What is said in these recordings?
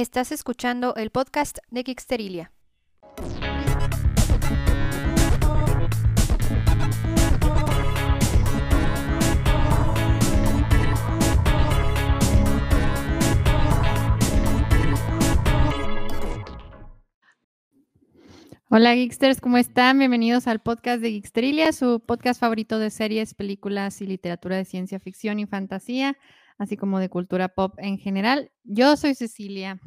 Estás escuchando el podcast de Geeksterilia. Hola Geeksters, ¿cómo están? Bienvenidos al podcast de Geekstrilia, su podcast favorito de series, películas y literatura de ciencia ficción y fantasía, así como de cultura pop en general. Yo soy Cecilia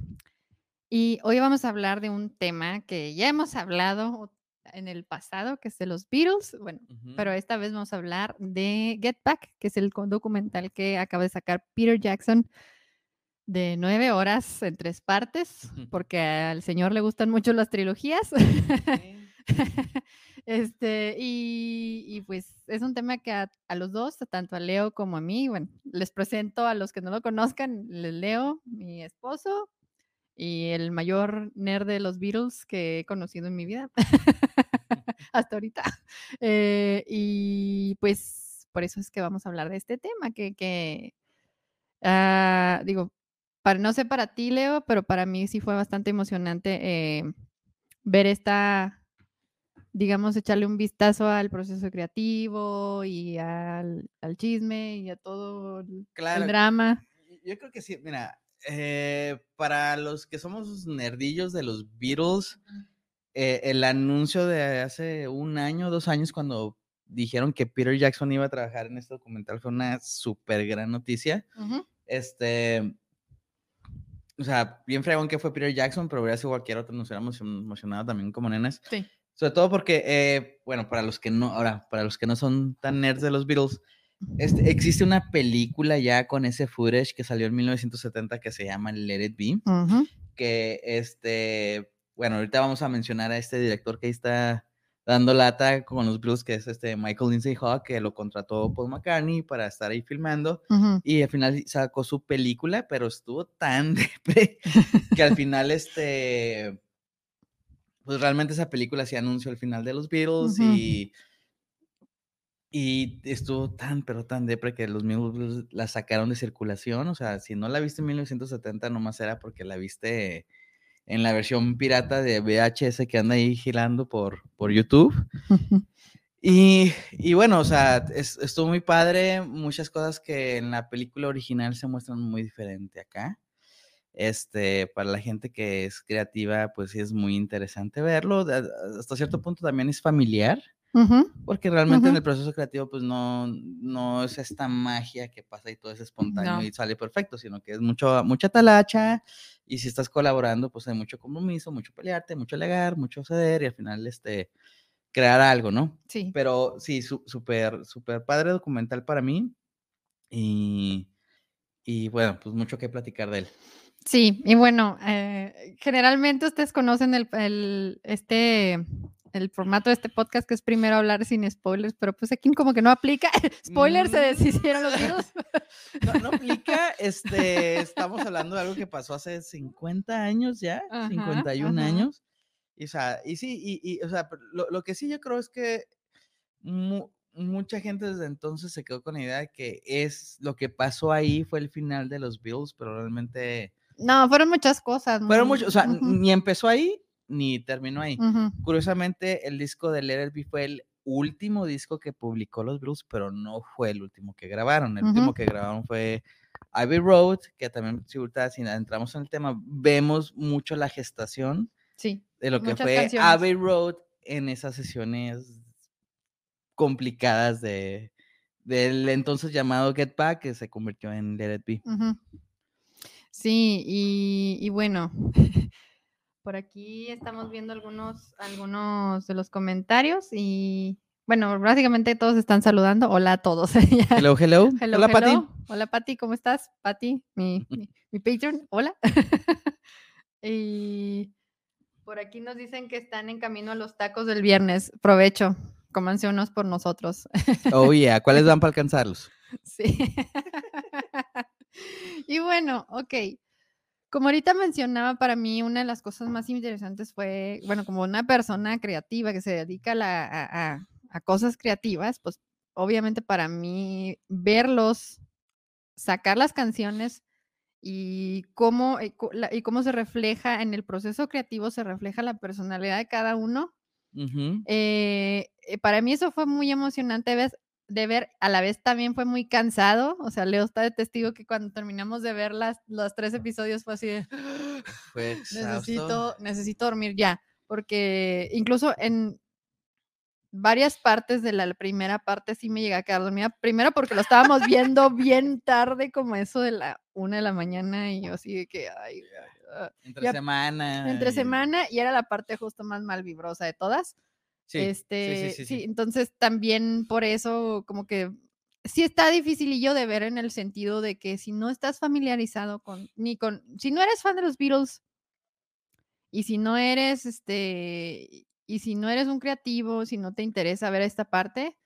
y hoy vamos a hablar de un tema que ya hemos hablado en el pasado, que es de los Beatles, bueno, pero esta vez vamos a hablar de Get Back, que es el documental que acaba de sacar Peter Jackson de nueve horas en tres partes, porque al señor le gustan mucho las trilogías. Sí. este, y, y pues es un tema que a, a los dos, tanto a Leo como a mí, bueno, les presento a los que no lo conozcan, le- Leo, mi esposo, y el mayor nerd de los Beatles que he conocido en mi vida, hasta ahorita. Eh, y pues por eso es que vamos a hablar de este tema, que, que ah, digo, para, no sé para ti, Leo, pero para mí sí fue bastante emocionante eh, ver esta, digamos, echarle un vistazo al proceso creativo y al, al chisme y a todo el, drama. Yo creo que sí, mira, eh, para los que somos nerdillos de los Beatles, eh, el anuncio de hace un año, dos años, cuando dijeron que Peter Jackson iba a trabajar en este documental, fue una súper gran noticia. Este, o sea, bien fregón que fue Peter Jackson, pero hubiera sido cualquier otro, nos hubiéramos emocionado también como nenas. Sí. Sobre todo porque, eh, bueno, para los que no, ahora, para los que no son tan nerds de los Beatles, este, existe una película ya con ese footage que salió en 1970 que se llama Let It Be, Ujú. que este, bueno, ahorita vamos a mencionar a este director que ahí está dando lata con los Beatles, que es este Michael Lindsay Hawk, que lo contrató Paul McCartney para estar ahí filmando. Ujú. Y al final sacó su película, pero estuvo tan depre que al final, este, pues realmente esa película sí anunció el final de los Beatles y, y estuvo tan, pero tan depre que los mismos Beatles la sacaron de circulación. O sea, si no la viste en 1970, nomás era porque la viste en la versión pirata de VHS que anda ahí girando por, por YouTube. Y, y bueno, o sea, es- estuvo muy padre. Muchas cosas que en la película original se muestran muy diferente acá. Este, para la gente que es creativa, pues sí es muy interesante verlo. Hasta cierto punto también es familiar, Ujú. porque realmente en Ujú. el proceso creativo, pues no, no es esta magia que pasa y todo es espontáneo No. y sale perfecto, sino que es mucho, mucha talacha. Y si estás colaborando, pues hay mucho compromiso, mucho pelearte, mucho alegar, mucho ceder y al final, este, crear algo, ¿no? Sí. Pero sí, súper, súper padre documental para mí. Y, y bueno, pues mucho que platicar de él. Sí, y bueno, eh, generalmente ustedes conocen el, el- este, el formato de este podcast que es primero hablar sin spoilers, pero pues aquí como que no aplica. Spoilers se Mm. deshicieron los Beatles. No, no aplica, este, estamos hablando de algo que pasó hace 50 años ya, Ajá, 51 ajá. años. Y, o sea, y sí, y, y, o sea, lo, lo que sí yo creo es que mu- mucha gente desde entonces se quedó con la idea de que es lo que pasó ahí fue el final de los Bills, pero realmente No, fueron muchas cosas. fueron muchos, o sea, ni empezó ahí ni terminó ahí. Curiosamente, el disco de Let It Be fue el último disco que publicó los Beatles, pero no fue el último que grabaron. El último que grabaron fue Abbey Road, que también, si entramos en el tema, vemos mucho la gestación Sí, de lo que Muchas fue canciones. Abbey Road en esas sesiones complicadas de del entonces llamado Get Back, que se convirtió en Let It Be. Sí, y, y bueno, por aquí estamos viendo algunos, algunos de los comentarios y bueno, básicamente todos están saludando. Hola a todos. Hello, hello. Hello, Hola, Pati. Hola, Pati, ¿cómo estás? Pati, mi, mi, mi patron, hola. y por aquí nos dicen que están en camino a los tacos del viernes. Provecho, cómanse unos por nosotros. Oh, yeah. ¿Cuáles van para alcanzarlos? sí. Y bueno, ok. Como ahorita mencionaba, para mí una de las cosas más interesantes fue, bueno, como una persona creativa que se dedica a, la- a- a- a cosas creativas, pues obviamente para mí verlos sacar las canciones y cómo, y la- y cómo se refleja en el proceso creativo, se refleja la personalidad de cada uno. Eh, eh, para mí eso fue muy emocionante ves- de ver, a la vez también fue muy cansado, o sea, Leo está de testigo que cuando terminamos de ver las, los tres episodios fue así de, necesito, necesito dormir ya, porque incluso en varias partes de la primera parte sí me llegué a quedar dormida, primero porque lo estábamos viendo bien tarde, como eso de la una de la mañana, y yo así de que, ay, ah, Entre ya- semana. entre semana, y era la parte justo más mal vibrosa de todas. Sí, sí, Este, sí, sí, sí. entonces también por eso como que sí está dificilillo de ver en el sentido de que si no estás familiarizado con, ni con, si no eres fan de los Beatles y si no eres, este, y si no eres un creativo, si no te interesa ver esta parte,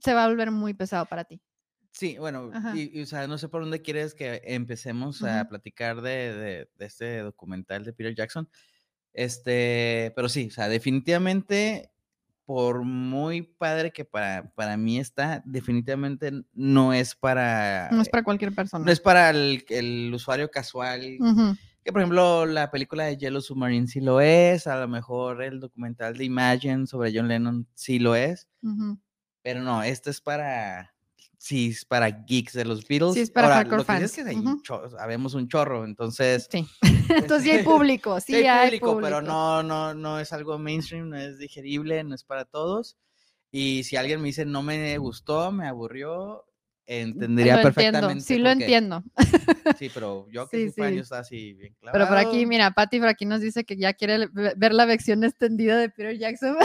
se va a volver muy pesado para ti. Sí, bueno, Ajá. y, y, o sea, no sé por dónde quieres que empecemos a Ujú. platicar de, de- de este documental de Peter Jackson. Este, pero sí, o sea, definitivamente, por muy padre que para, para mí está, definitivamente no es para, No es para cualquier persona. no es para el, el usuario casual. Que por ejemplo, la película de Yellow Submarine sí lo es, a lo mejor el documental de Imagine sobre John Lennon sí lo es. Pero no, este es para. Sí, es para geeks de los Beatles. Sí, es para Ahora, hardcore lo que sí es fans. que hay Ujú. un chorro, sabemos un chorro, entonces. Sí. Entonces sí hay público, sí, sí hay hay público, pero público. no, no, no es algo mainstream, no es digerible, no es para todos. Y si alguien me dice no me gustó, me aburrió, entendería Lo entiendo, perfectamente. sí lo entiendo. Sí, pero yo que Sí, sí. estaba así bien clavado. Pero por aquí, mira, Patty por aquí nos dice que ya quiere ve- ver la versión extendida de Peter Jackson.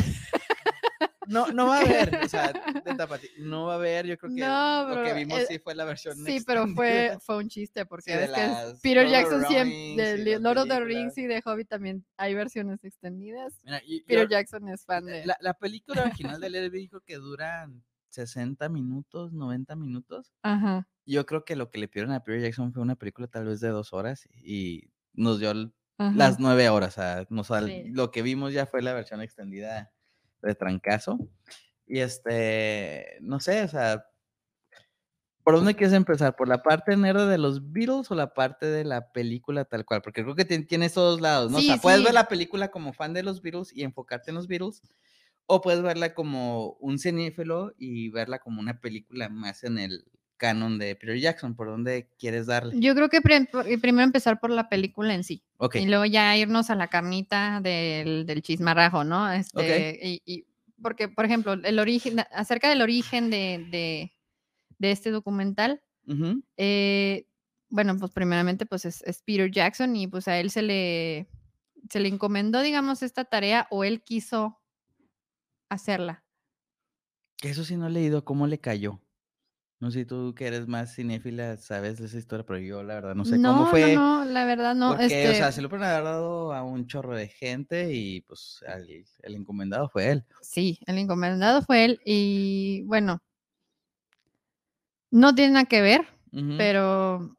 No, no va a haber, o sea, neta, Pati, no va a haber, yo creo que No, lo que vimos eh, sí fue la versión Sí, pero fue, fue un chiste, porque Sí, de que es las Peter Lord Jackson siempre, de Lord of the. Rings y de Hobbit también hay versiones extendidas. Mira, y- Peter yo- Jackson es fan de... La, la película original de Be dijo que duran 60 minutos, 90 minutos. Ajá. Yo creo que lo que le pidieron a Peter Jackson fue una película tal vez de dos horas y nos dio ajá. las nueve horas. O sea, sal- Sí. lo que vimos ya fue la versión extendida de Trancazo. Y este, no sé, o sea, ¿por dónde quieres empezar? ¿Por la parte nerd de los Beatles o la parte de la película tal cual? Porque creo que tien- tiene estos dos lados, ¿no? o Sí, sea, puedes ver la película como fan de los Beatles y enfocarte en los Beatles, o puedes verla como un cinéfilo y verla como una película más en el canon de Peter Jackson. ¿Por dónde quieres darle? Yo creo que pre- primero empezar por la película en sí. Y luego ya irnos a la carnita del, del chismarrajo, ¿no? Este, y, y- porque, por ejemplo, el origen, acerca del origen de, de- de este documental, eh, bueno, pues primeramente pues es, es Peter Jackson y pues a él se le, se le encomendó, digamos, esta tarea o él quiso hacerla. que eso sí no he leído, ¿cómo le cayó? No sé si tú que eres más cinéfila sabes de esa historia, pero yo la verdad no sé cómo fue. No, no, la verdad no. Porque, este, o sea, se lo haber dado a un chorro de gente y pues al- el encomendado fue él. Sí, el encomendado fue él y bueno, no tiene nada que ver, pero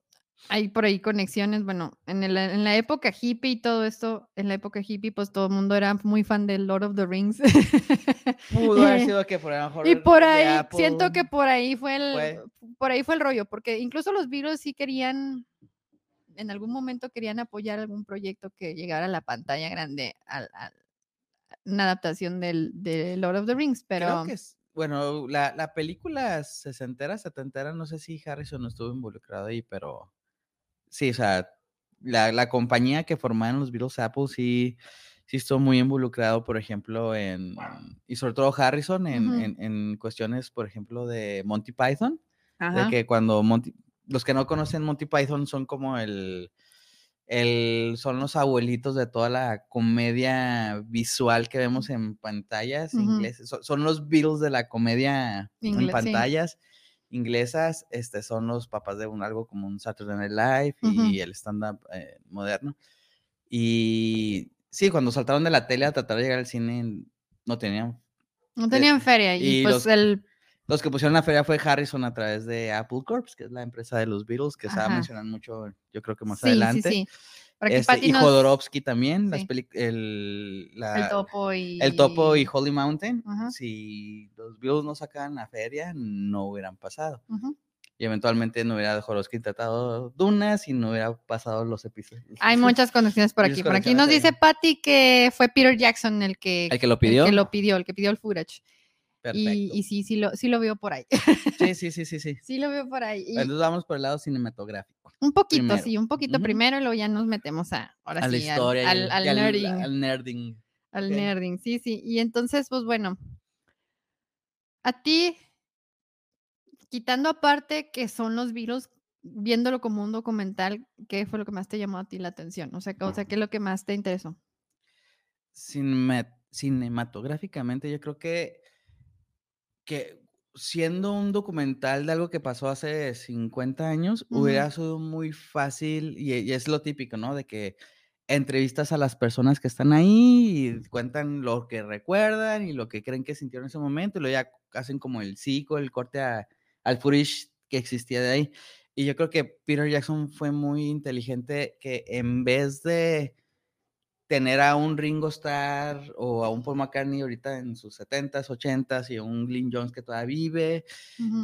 hay por ahí conexiones. Bueno, en, el- en la época hippie y todo esto, en la época hippie, pues todo el mundo era muy fan de Lord of the Rings. Pudo haber Eh, sido que por a lo mejor y por ahí, siento que por ahí fue el, fue. por ahí fue el rollo, porque incluso los Beatles sí querían, en algún momento querían apoyar algún proyecto que llegara a la pantalla grande, al- una adaptación del, de Lord of the Rings, pero... Creo que es, bueno, la, la película sesentera, setentera, no sé si Harrison estuvo involucrado ahí, pero sí, o sea, la, la compañía que formaron los Beatles Apple sí, sí estuvo muy involucrado, por ejemplo, en, y sobre todo Harrison en, en, en cuestiones, por ejemplo, de Monty Python. de Ajá. que cuando Monty, los que no conocen Monty Python son como el, el, son los abuelitos de toda la comedia visual que vemos en pantallas ingleses, son, son los Beatles de la comedia en sí. Inglesas, este, son los papás de un, algo como un Saturday Night Live y el stand-up eh, moderno. Y sí, cuando saltaron de la tele a tratar de llegar al cine, no tenían No tenían feria y, y pues los- el... los que pusieron la feria fue Harrison a través de Apple Corps, que es la empresa de los Beatles, que se va a Ajá. mencionar mucho, yo creo que más sí, adelante. sí, sí. Este, Patty y nos- Jodorowsky también, las peli- el, la- el topo y... el Topo y Holy Mountain. Ajá. Si los Beatles no sacaban la feria, no hubieran pasado. Y eventualmente no hubiera Jorosky tratado Dunas y no hubiera pasado los episodios. Hay muchas conexiones por aquí. Por aquí nos dice Patty que fue Peter Jackson el que, ¿El que lo pidió? El que lo pidió, el que pidió el footage. Perfecto. Y, y sí, sí lo, sí lo veo por ahí. Sí, sí, sí, sí, sí. sí lo veo por ahí. Y Entonces vamos por el lado cinematográfico. Un poquito, primero. sí, un poquito primero y luego ya nos metemos a, ahora a la sí, al- historia. al, al- al y al- nerding. al nerding. Al Ok. nerding, sí, sí. Y entonces, pues bueno, a ti, quitando aparte que son los virus, viéndolo como un documental, ¿qué fue lo que más te llamó a ti la atención? O sea, o sea ¿qué es lo que más te interesó? Cinema- cinematográficamente, yo creo que, que siendo un documental de algo que pasó hace 50 años, hubiera sido muy fácil, y, y es lo típico, ¿no? De que entrevistas a las personas que están ahí y cuentan lo que recuerdan y lo que creen que sintieron en ese momento, y luego ya hacen como el psico, el corte a- al footage que existía de ahí. Y yo creo que Peter Jackson fue muy inteligente que en vez de tener a un Ringo Starr o a un Paul McCartney ahorita en sus 70s, 80s y a un Glyn Jones que todavía vive,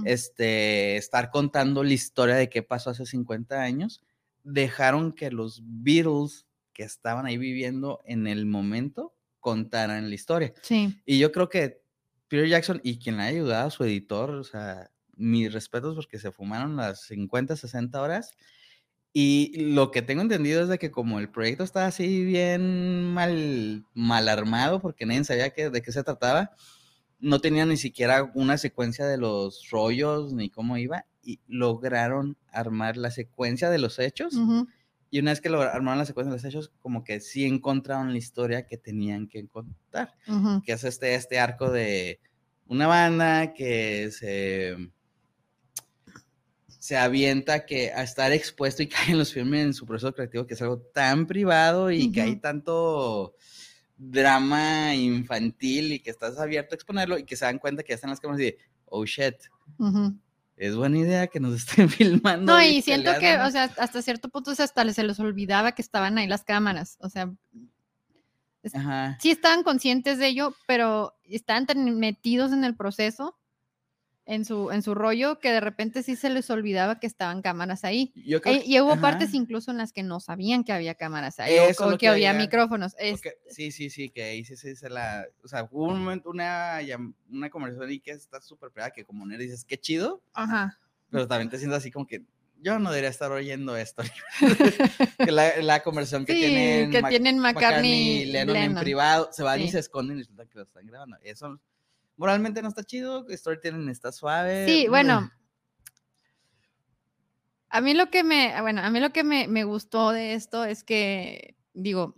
este, estar contando la historia de qué pasó hace 50 años, dejaron que los Beatles que estaban ahí viviendo en el momento contaran la historia. Sí. Y yo creo que Peter Jackson y quien le ha ayudado, su editor, o sea, mis respetos porque se fumaron las 50, 60 horas. Y lo que tengo entendido es de que como el proyecto estaba así bien mal, mal armado, porque nadie sabía que, de qué se trataba, no tenía ni siquiera una secuencia de los rollos ni cómo iba, y lograron armar la secuencia de los hechos. Y una vez que logra- armaron la secuencia de los hechos, como que sí encontraron la historia que tenían que contar que es este, este arco de una banda que se, se avienta que a estar expuesto y cae en los filmes en su proceso creativo, que es algo tan privado y que hay tanto drama infantil y que estás abierto a exponerlo y que se dan cuenta que ya están las cámaras y de, oh shit, Ujú. es buena idea que nos estén filmando. No, y y siento que, o peleándonos". sea, hasta cierto punto hasta se les olvidaba que estaban ahí las cámaras. O sea, Ajá. sí estaban conscientes de ello, pero estaban tan metidos en el proceso, en su, en su rollo, que de repente sí se les olvidaba que estaban cámaras ahí. Yo creo Eh, y hubo ajá. partes incluso en las que no sabían que había cámaras ahí, o Eso lo que, que había había- micrófonos. Es- Porque- sí, sí, sí, que ahí sí, sí se la. O sea, hubo un momento, una, una conversación ahí que está súper pegada, que como nerd dices, qué chido, Ajá. pero también te sientes así como que yo no debería estar oyendo esto. que la, la conversación que Sí, tienen, que Mac- tienen McCartney y Lennon, en Lennon. privado, se van y Sí. se esconden y resulta que lo están grabando. Eso moralmente no está chido, storytelling está suave. Sí, bueno. A mí lo que me, bueno, a mí lo que me, me gustó de esto es que, digo,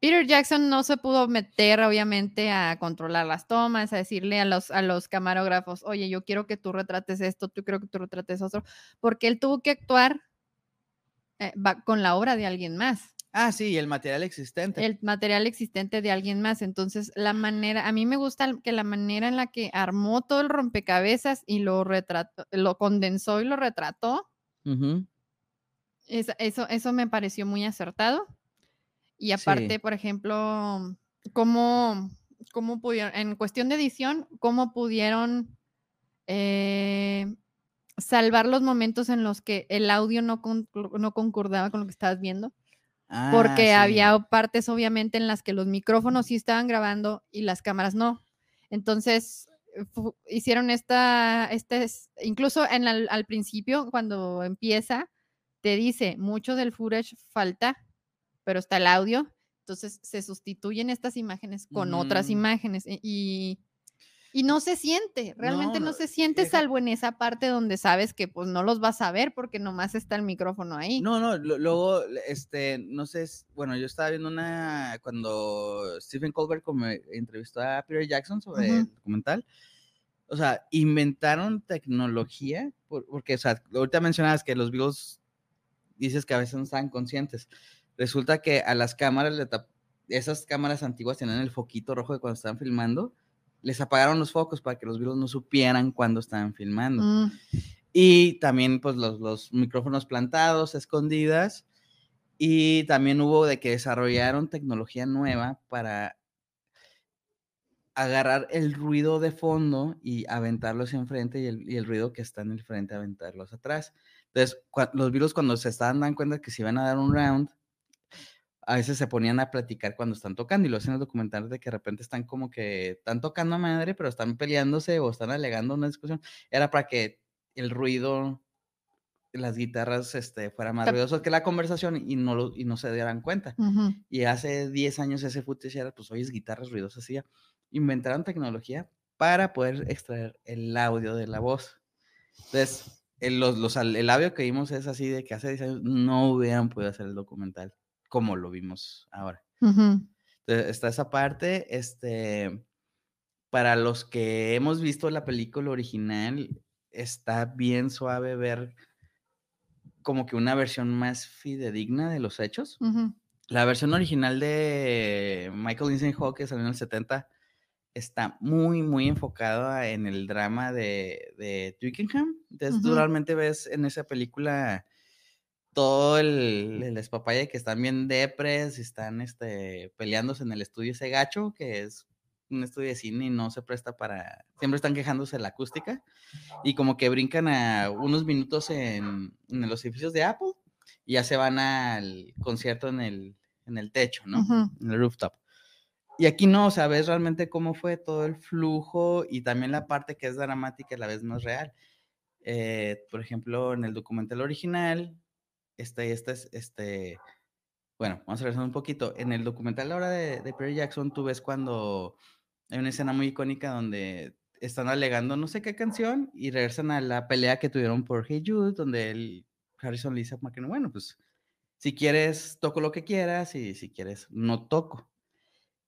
Peter Jackson no se pudo meter, obviamente, a controlar las tomas, a decirle a los, a los camarógrafos, oye, yo quiero que tú retrates esto, tú quiero que tú retrates otro, porque él tuvo que actuar eh, con la obra de alguien más Ah, sí, el material existente. el material existente de alguien más. Entonces, la manera, a mí me gusta que la manera en la que armó todo el rompecabezas y lo retrató, lo condensó y lo retrató, eso, eso me pareció muy acertado. Y aparte, Sí. por ejemplo, cómo, cómo pudieron, en cuestión de edición, cómo pudieron eh, salvar los momentos en los que el audio no, con- no concordaba con lo que estabas viendo porque Ah, había sí. partes obviamente en las que los micrófonos sí estaban grabando y las cámaras no. Entonces eh, hicieron esta, este, es- incluso en al, al principio cuando empieza, te dice, mucho del footage falta, pero está el audio. Entonces se sustituyen estas imágenes con otras imágenes y, y, y no se siente, realmente no, no, se siente deja- salvo en esa parte donde sabes que pues no los vas a ver porque nomás está el micrófono ahí. No, no, luego, este, no sé, bueno, yo estaba viendo una, cuando Stephen Colbert como entrevistó a Peter Jackson sobre el documental, o sea, inventaron tecnología, por- porque, o sea, ahorita mencionabas que los Beatles, dices que a veces no estaban conscientes, resulta que a las cámaras, esas cámaras antiguas tenían el foquito rojo de cuando estaban filmando, les apagaron los focos para que los Beatles no supieran cuándo estaban filmando. Mm. Y también, pues, los, los micrófonos plantados, escondidas. Y también hubo de que desarrollaron tecnología nueva para agarrar el ruido de fondo y aventarlo hacia enfrente y el, y el ruido que está en el frente aventarlos atrás. Entonces, los virus cuando se estaban dando cuenta que se iban a dar un round, a veces se ponían a platicar cuando están tocando y lo hacen en el documental de que de repente están como que están tocando a madre, pero están peleándose o están alegando una discusión. Era para que el ruido, las guitarras, este, fuera más ruidoso que la conversación y no, lo- y no se dieran cuenta. Y hace 10 años ese footage era, pues, oyes guitarras ruidosas y ya. Inventaron tecnología para poder extraer el audio de la voz. Entonces, el, los, los el audio que vimos es así de que hace 10 años no hubieran podido hacer el documental como lo vimos ahora. Entonces, está esa parte, este, para los que hemos visto la película original, está bien suave ver como que una versión más fidedigna de los hechos. La versión original de Michael Lindsay Hawk, que salió en el 70, está muy, muy enfocada en el drama de, de Twickenham. Entonces, tú Ujú. realmente ves en esa película todo el, el despapalle que están bien depres y están este, peleándose en el estudio ese gacho, que es un estudio de cine y no se presta para... Siempre están quejándose de la acústica y como que brincan a unos minutos en, en los edificios de Apple y ya se van al concierto en el, en el techo, ¿no? Ujú. En el rooftop. Y aquí no, o sea, ves realmente cómo fue todo el flujo y también la parte que es dramática a la vez más real. Eh, por ejemplo, en el documental original, este, este, es- este, bueno, vamos a regresar un poquito. En el documental ahora de, de Perry Jackson, tú ves cuando hay una escena muy icónica donde están alegando no sé qué canción y regresan a la pelea que tuvieron por Hey Jude, donde el Harrison le dice a bueno, pues si quieres toco lo que quieras y si quieres no toco.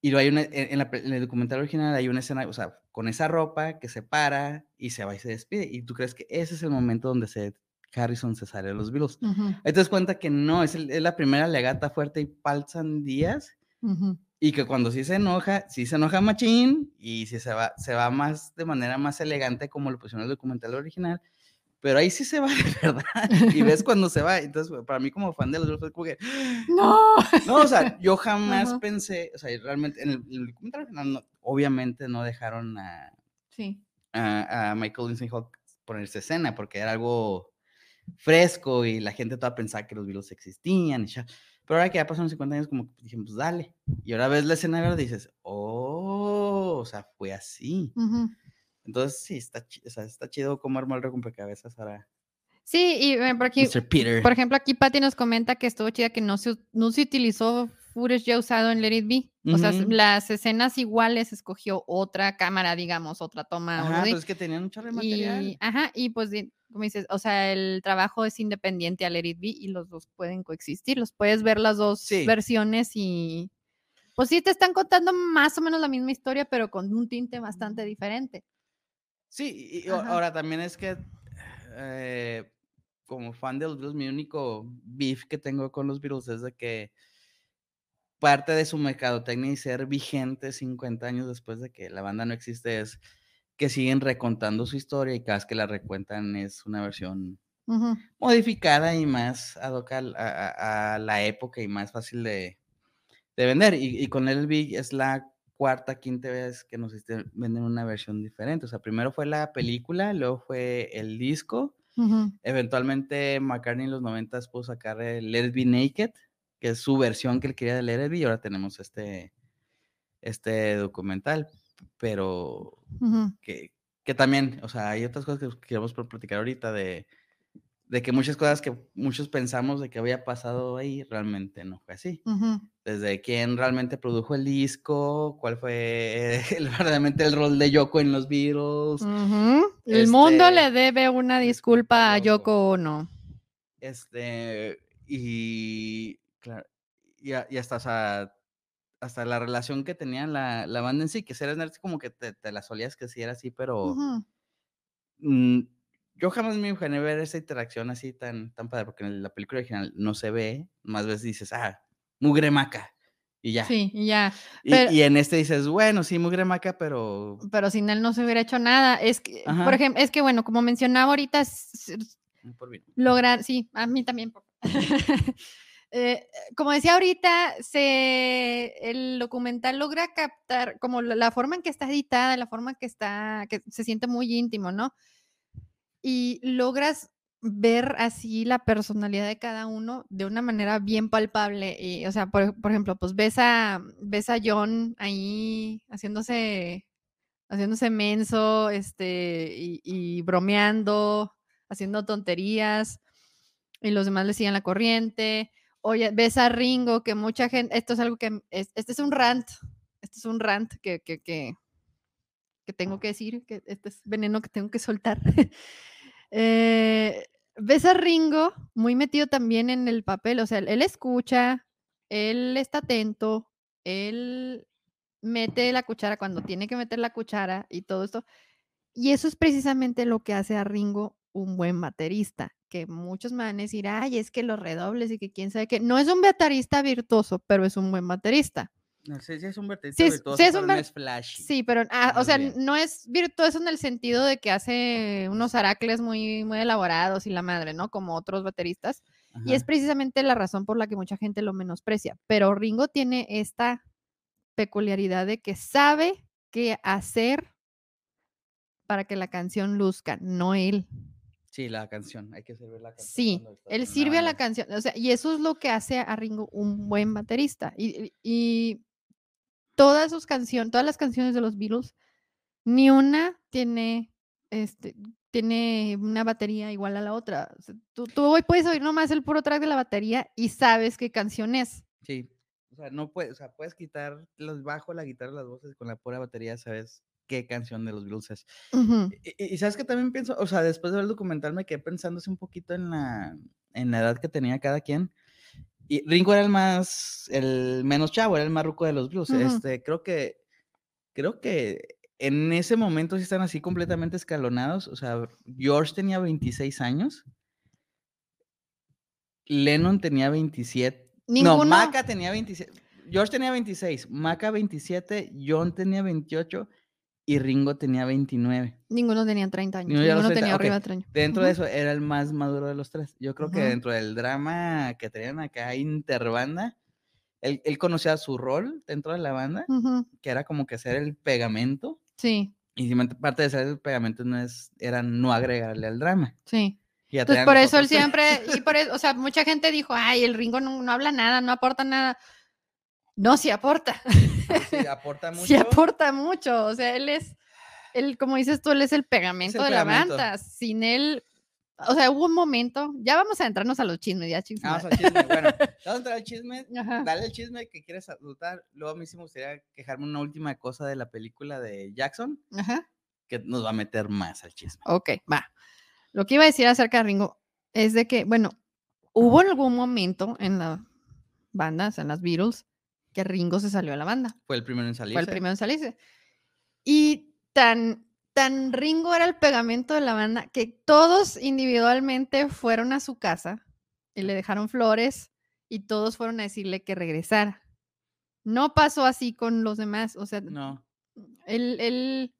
Y luego hay una, en, la en el documental original hay una escena, o sea, con esa ropa que se para y se va y se despide. Y tú crees que ese es el momento donde se, Harrison se sale de los Beatles. Ujú. Ahí te das cuenta que no, es, el- es la primera legata fuerte y palzan días. Y que cuando sí se enoja, sí se enoja machín y sí se va, se va más de manera más elegante como lo pusieron en el documental original. Pero ahí sí se va de verdad. Y ves cuando se va. Entonces, para mí como fan de los Beatles fue como que, No. no, o sea, yo jamás pensé, o sea, realmente en el, en el documental original no- obviamente no dejaron a, Sí. a, a Michael Lindsay Hawk ponerse escena porque era algo fresco y la gente toda pensaba que los Beatles existían y ya. Pero ahora que ya pasaron 50 años, como que dijimos, pues dale. Y ahora ves la escena y ahora dices, oh, o sea, fue así. Ujú. Entonces, sí, está, o sea, está chido cómo armó el rompecabezas ahora. Sí, y eh, por aquí, por ejemplo, aquí Patty nos comenta que estuvo chida que no se, no se utilizó footage ya usado en Let It Be. O sea, las escenas iguales escogió otra cámara, digamos, otra toma. Ajá, así. pues es que tenían un chorro de material. Y, ajá, y pues, como dices, o sea, el trabajo es independiente a Let It Be y los dos pueden coexistir. Los puedes ver las dos Sí. versiones y, pues sí, te están contando más o menos la misma historia, pero con un tinte bastante diferente. Sí, y- Ajá. ahora también es que eh, como fan de los Beatles, mi único beef que tengo con los Beatles es de que parte de su mercadotecnia y ser vigente 50 años después de que la banda no existe es que siguen recontando su historia y cada vez que la recuentan es una versión modificada y más ad hoc a, a- a la época y más fácil de, de vender. Y, y con el Big es la cuarta, quinta vez que nos este- venden una versión diferente. O sea, primero fue la película, luego fue el disco. Eventualmente McCartney en los 90 pudo sacar el Let It Be Naked, que es su versión que él quería de Let It Be, y ahora tenemos este, este documental. Pero que, que también, o sea, hay otras cosas que queremos pl- platicar ahorita de, de que muchas cosas que muchos pensamos de que había pasado ahí, realmente no fue así. Desde quién realmente produjo el disco, cuál fue el, verdaderamente el rol de Yoko en los Beatles. El mundo Este, le debe una disculpa a Yoko. Yoko Ono. este, y, claro, y, y hasta, o sea, hasta la relación que tenía la, la banda en sí, que Seres Nerds como que te, te la solías que sí era así, pero... Ujú. Mm, yo jamás me imaginé ver esa interacción así tan, tan padre, porque en la película original no se ve, más veces dices, ah, mugre maca, y ya. Sí, y ya. Y, pero- y en este dices, bueno, sí, mugre maca, pero... Pero sin él no se hubiera hecho nada. Es que, Ajá. por ejemplo, es que bueno, como mencionaba ahorita, s- por lograr, sí, a mí también. Eh, como decía ahorita, se, el documental logra captar como la forma en que está editada, la forma en que está, que se siente muy íntimo, ¿no? Y logras ver así la personalidad de cada uno de una manera bien palpable. Y, o sea, por, por ejemplo, pues ves a, ves a John ahí haciéndose, haciéndose menso, este, y, y bromeando, haciendo tonterías, y los demás le siguen la corriente. Oye, ves a Ringo, que mucha gente, esto es algo que, es- este es un rant, este es un rant que, que, que, que tengo que decir, que este es veneno que tengo que soltar. Eh, ves a Ringo muy metido también en el papel, o sea, él escucha, él está atento, él mete la cuchara cuando tiene que meter la cuchara y todo esto. Y eso es precisamente lo que hace a Ringo un buen baterista, que muchos me van a decir, ay, es que los redobles y que quién sabe qué. No es un baterista virtuoso, pero es un buen baterista. No sé si es un Sí es- virtuoso, sí es pero un no ver- es flashy. Sí, pero, ah, o sea, bien. no es virtuoso en el sentido de que hace unos aracles muy, muy elaborados y la madre, ¿no? Como otros bateristas. Y es precisamente la razón por la que mucha gente lo menosprecia. Pero Ringo tiene esta peculiaridad de que sabe qué hacer para que la canción luzca, no él. Sí, la canción, hay que servir la canción. Sí, él sirve a la canción, o sea, y eso es lo que hace a Ringo un buen baterista. Y, y- todas sus canciones, todas las canciones de los Beatles, ni una tiene, este, tiene una batería igual a la otra. O sea, tú, tú hoy puedes oír nomás el puro track de la batería y sabes qué canción es. Sí, o sea, no puedes, o sea, puedes quitar los bajos, la guitarra, las voces con la pura batería sabes qué canción de los Beatles es. Y, y- y sabes que también pienso, o sea, después de ver el documental me quedé pensando así un poquito en la, en la edad que tenía cada quien. Y Ringo era el más, el menos chavo, era el más ruco de los blues. Este, creo que, creo que en ese momento sí están así completamente escalonados. O sea, George tenía 26 años. Lennon tenía 27. No, Maca tenía 27. George tenía 26, Maca 27, John tenía 28 y Ringo tenía 29. Ninguno tenía 30 años. Ninguno ya los Ninguno 30, tenía ok. arriba de 30. Dentro de eso era el más maduro de los tres. Yo creo que dentro del drama que tenían acá interbanda, él, él conocía su rol dentro de la banda, que era como que ser el pegamento. Sí, Y parte de ser el pegamento no es, era no agregarle al drama. sí. Entonces, por eso él siempre, y por eso, o sea, mucha gente dijo, ay, el Ringo no, no habla nada, no aporta nada. No, sí aporta, Sí, aporta mucho. sí aporta mucho. O sea, él es, él, como dices tú, él es el pegamento de pegamento. la banda. Sin él, o sea, hubo un momento, ya vamos a entrarnos a los chismes, ya chismes. Vamos al chisme. Bueno, vamos a entrar al chisme. Ajá. Dale el chisme que quieres anotar. Luego a mí sí me gustaría quejarme una última cosa de la película de Jackson, Ajá. que nos va a meter más al chisme. Ok, va. Lo que iba a decir acerca de Ringo es de que, bueno, hubo algún momento en la banda, o sea, en las Beatles, que Ringo se salió de la banda. Fue el primero en salir. Fue el primero en salirse. Y tan, tan Ringo era el pegamento de la banda que todos individualmente fueron a su casa y le dejaron flores y todos fueron a decirle que regresara. No pasó así con los demás, o sea, No. él, él,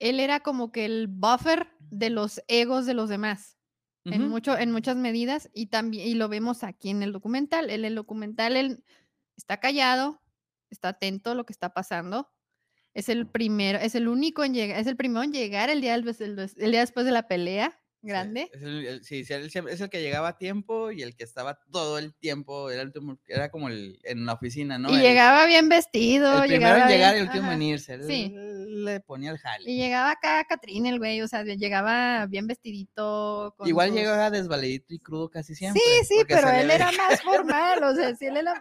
él era como que el buffer de los egos de los demás en, mucho, en muchas medidas y también y lo vemos aquí en el documental. En el documental él está callado, está atento a lo que está pasando. Es el primero, es el único en llegar, es el primero en llegar el día, del- el, el día después de la pelea Sí, grande. es el, el- sí, sí, es el que llegaba a tiempo y el que estaba todo el tiempo. Era, el último- era como el, en la oficina, ¿no? y El- llegaba bien vestido, El primero llegaba en llegar y el último ajá. en irse. Sí. le ponía el jale. Y llegaba acá Catrín, el güey, o sea, llegaba bien vestidito. con Igual sus- llegaba desvaledito y crudo casi siempre. Sí, sí, pero él ve- era más formal, o sea, sí, él era.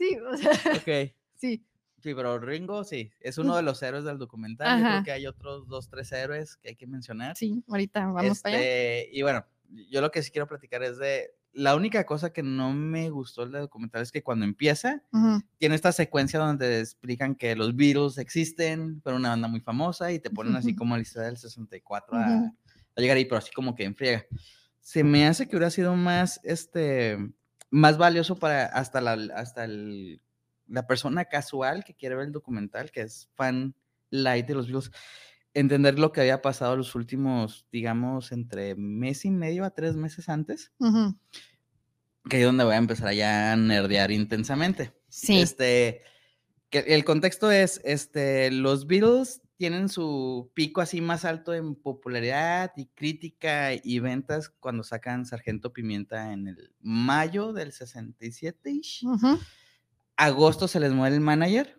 Sí, o sea, Ok. sí. Sí, pero Ringo sí, es uno de los héroes del documental. Yo Ajá. creo que hay otros dos, tres héroes que hay que mencionar. Sí, ahorita vamos para allá. Este, Y bueno, yo lo que sí quiero platicar es de. La única cosa que no me gustó del documental es que cuando empieza, Ujú, tiene esta secuencia donde explican que los Beatles existen, pero una banda muy famosa, y te ponen así como la historia del 64 a, Ujú. a llegar ahí, pero así como que en friega. Se me hace que hubiera sido más, este, más valioso para hasta la, hasta el, la persona casual que quiere ver el documental, que es fan light de los Beatles, entender lo que había pasado los últimos, digamos, entre mes y medio a tres meses antes. que es donde voy a empezar ya a nerdear intensamente. Sí. Este, que el contexto es, este, los Beatles tienen su pico así más alto en popularidad y crítica y ventas cuando sacan Sargento Pimienta en el mayo del 67 -ish. Ujú, Agosto se les muere el manager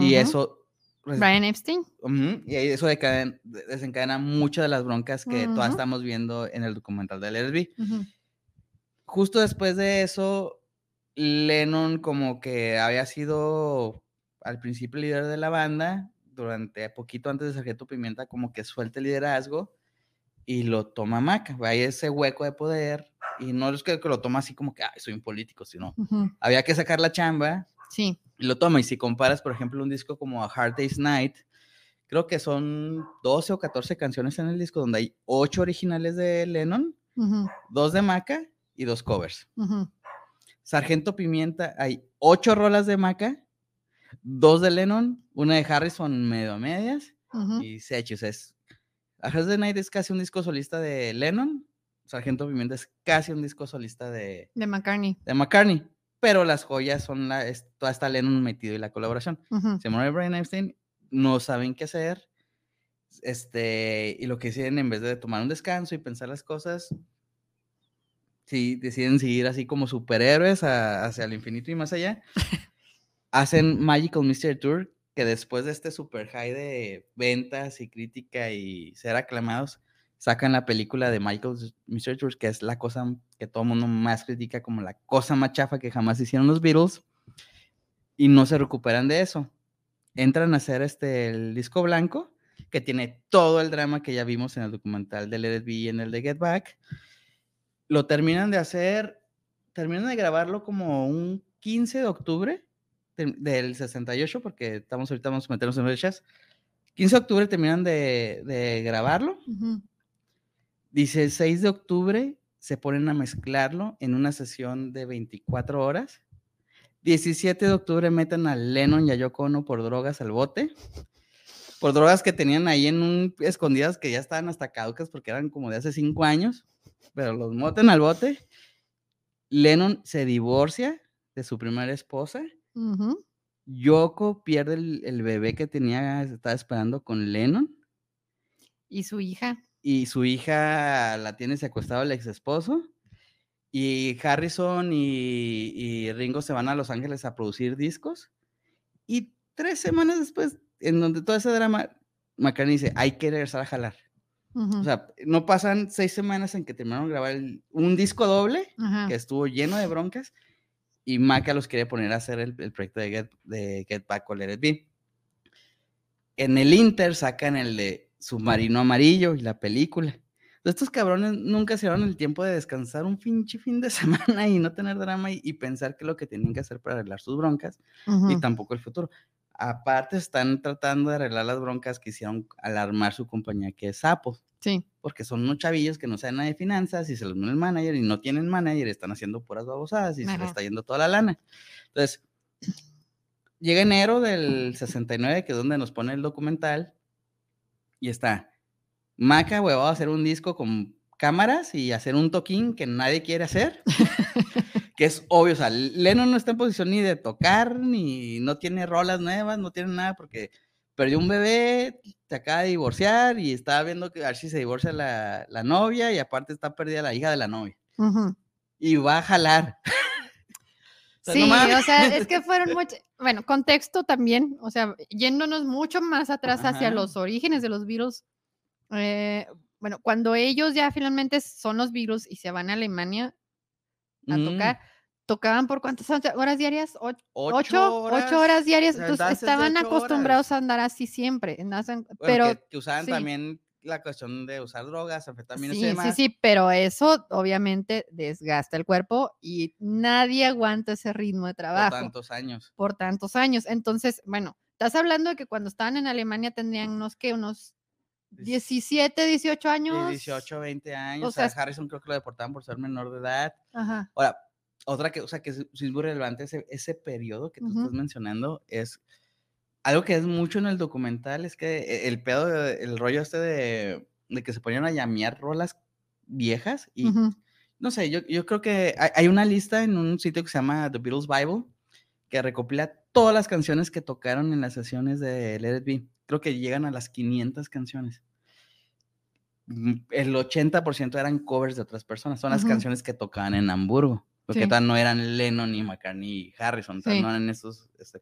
y eso pues, Brian Epstein. y eso decaden- desencadena muchas de las broncas que todas estamos viendo en el documental de LSB. Ujú, justo después de eso, Lennon como que había sido al principio líder de la banda, durante poquito antes de Sargento Pimienta como que suelta el liderazgo y lo toma Maca, hay ese hueco de poder y no es que, lo toma así como que, ay, soy un político, sino había que sacar la chamba Sí. y lo toma. Y si comparas, por ejemplo, un disco como A Hard Day's Night, creo que son 12 o 14 canciones en el disco donde hay 8 originales de Lennon, ujú, dos de Maca y dos covers. Sargento Pimienta, hay ocho rolas de Maca, dos de Lennon, una de Harrison medio a medias Ujú, y Sech. O sea, es, A Day's Night es casi un disco solista de Lennon, Sargento Pimienta es casi un disco solista de, De McCartney. de McCartney, pero las joyas son la, es, toda está Lennon metido y la colaboración. Ujú, Se muere Brian Epstein, no saben qué hacer, este, y lo que deciden en vez de tomar un descanso y pensar las cosas, sí, deciden seguir así como superhéroes a- hacia el infinito y más allá. Hacen Magical Mystery Tour, que después de este super high de ventas y crítica y ser aclamados, sacan la película de Magical Mystery Tour, que es la cosa que todo el mundo más critica como la cosa más chafa que jamás hicieron los Beatles, y no se recuperan de eso. Entran a hacer este, el disco blanco, que tiene todo el drama que ya vimos en el documental de Let It Be y en el de Get Back. Lo terminan de hacer, terminan de grabarlo como un 15 de octubre del- del 68, porque estamos ahorita vamos a meternos en fechas. 15 de octubre terminan de, de grabarlo. ujú. Dice, el 6 de octubre se ponen a mezclarlo en una sesión de 24 horas. 17 de octubre meten a Lennon y a Yoko Ono por drogas al bote. Por drogas que tenían ahí en un escondidas que ya estaban hasta caducas porque eran como de hace 5 años. Pero los meten al bote. Lennon se divorcia de su primera esposa. Ujú. Yoko pierde el, el bebé que tenía, estaba esperando con Lennon Y su hija. y su hija la tiene secuestrado el ex esposo. Y Harrison y, y Ringo se van a Los Ángeles a producir discos. Y tres semanas después, en donde todo ese drama, McCartney dice, hay que regresar a jalar. O sea, no pasan seis semanas en que terminaron de grabar el- un disco doble que estuvo lleno de broncas y Maca los quiere poner a hacer el, el proyecto de Get, de Get Back o Let It Be. En el Inter sacan el de Submarino Amarillo y la película. Estos cabrones nunca se dieron el tiempo de descansar un pinche fin de semana y no tener drama y, y pensar qué es lo que tenían que hacer para arreglar sus broncas y tampoco el futuro. Aparte están tratando de arreglar las broncas que hicieron al armar su compañía que es Apple Sí. porque son unos chavillos que no saben nada de finanzas y se los muere el manager y no tienen manager, están haciendo puras babosadas y se Ajá. les está yendo toda la lana. Entonces, llega enero del 69, que es donde nos pone el documental, y está Maca, huevado, a hacer un disco con cámaras y hacer un toquín que nadie quiere hacer, que es obvio, o sea, Lennon no está en posición ni de tocar, ni no tiene rolas nuevas, no tiene nada, porque perdió un bebé, se acaba de divorciar y estaba viendo que a ver si se divorcia la, la novia y aparte está perdida la hija de la novia. Y va a jalar. O sea, no Sí, o sea, es que fueron mucho, bueno, contexto también, o sea, yéndonos mucho más atrás hacia Ajá. los orígenes de los Beatles. eh, bueno, cuando ellos ya finalmente son los Beatles y se van a Alemania a Mm, tocar, tocaban por cuántas horas diarias? O- ocho, Ocho, ocho horas diarias. Entonces estaban acostumbrados a andar así siempre. Bueno, pero que, que usaban sí. también la cuestión de usar drogas, anfetaminas y Sí, sí, demás. sí, pero eso obviamente desgasta el cuerpo y nadie aguanta ese ritmo de por trabajo tantos años. por tantos años. Entonces, bueno, estás hablando de que cuando estaban en Alemania tendrían unos que unos 17, 18 Y años. 18, 20 años. O sea, Harrison creo que lo deportaban por ser menor de edad. Aja, Ahora, otra que, o sea, que es, es muy relevante ese, ese periodo que tú estás mencionando es algo que es mucho en el documental, es que e- el pedo, de- el rollo este de, de que se ponían a llamear rolas viejas y no sé, yo, yo creo que hay, hay una lista en un sitio que se llama The Beatles Bible que recopila todas las canciones que tocaron en las sesiones de Let It Be. Creo que llegan a las 500 canciones. Mm, El 80% eran covers de otras personas. Son las canciones que tocaban en Hamburgo. Porque Sí. tal no eran Lennon, ni McCartney, ni Harrison. tal, Sí. no eran esos este.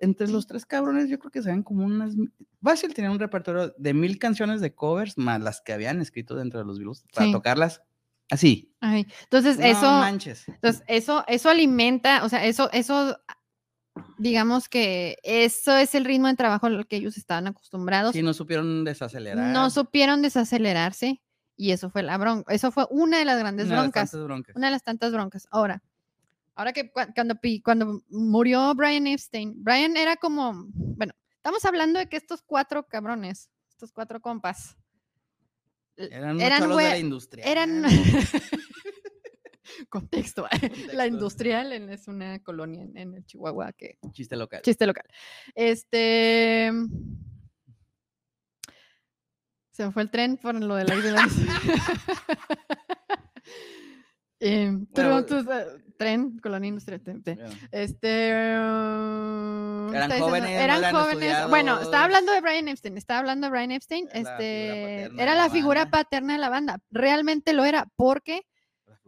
Entre los tres cabrones, yo creo que se ven como unas. Fácil tener un repertorio de mil canciones de covers más las que habían escrito dentro de los Beatles para Sí. tocarlas así. Ay, entonces, No eso, manches. entonces, eso, eso alimenta, o sea, eso, eso, digamos que eso es el ritmo de trabajo al que ellos estaban acostumbrados. Sí, no supieron desacelerar. no supieron desacelerarse y eso fue la bronca. Eso fue una de las grandes una de las broncas. broncas. Una de las tantas broncas. Ahora, ahora que cua- cuando, cuando murió Brian Epstein, Brian era como, bueno, estamos hablando de que estos cuatro cabrones, estos cuatro compas, eh, Eran, eran de la industria. eran contexto. La Contexto. industrial en- es una colonia en, en el Chihuahua que Chiste local. chiste local. Este se me fue el tren por lo de la isla. Tú- Bueno, tú, eh, tren, colonia industrial. Bueno, Este uh, Eran jóvenes, eran. Bueno, estaba hablando de Brian Epstein. Estaba hablando de Brian Epstein. Era la figura Este paterna era de la la figura banda. paterna de la banda. Realmente lo era porque la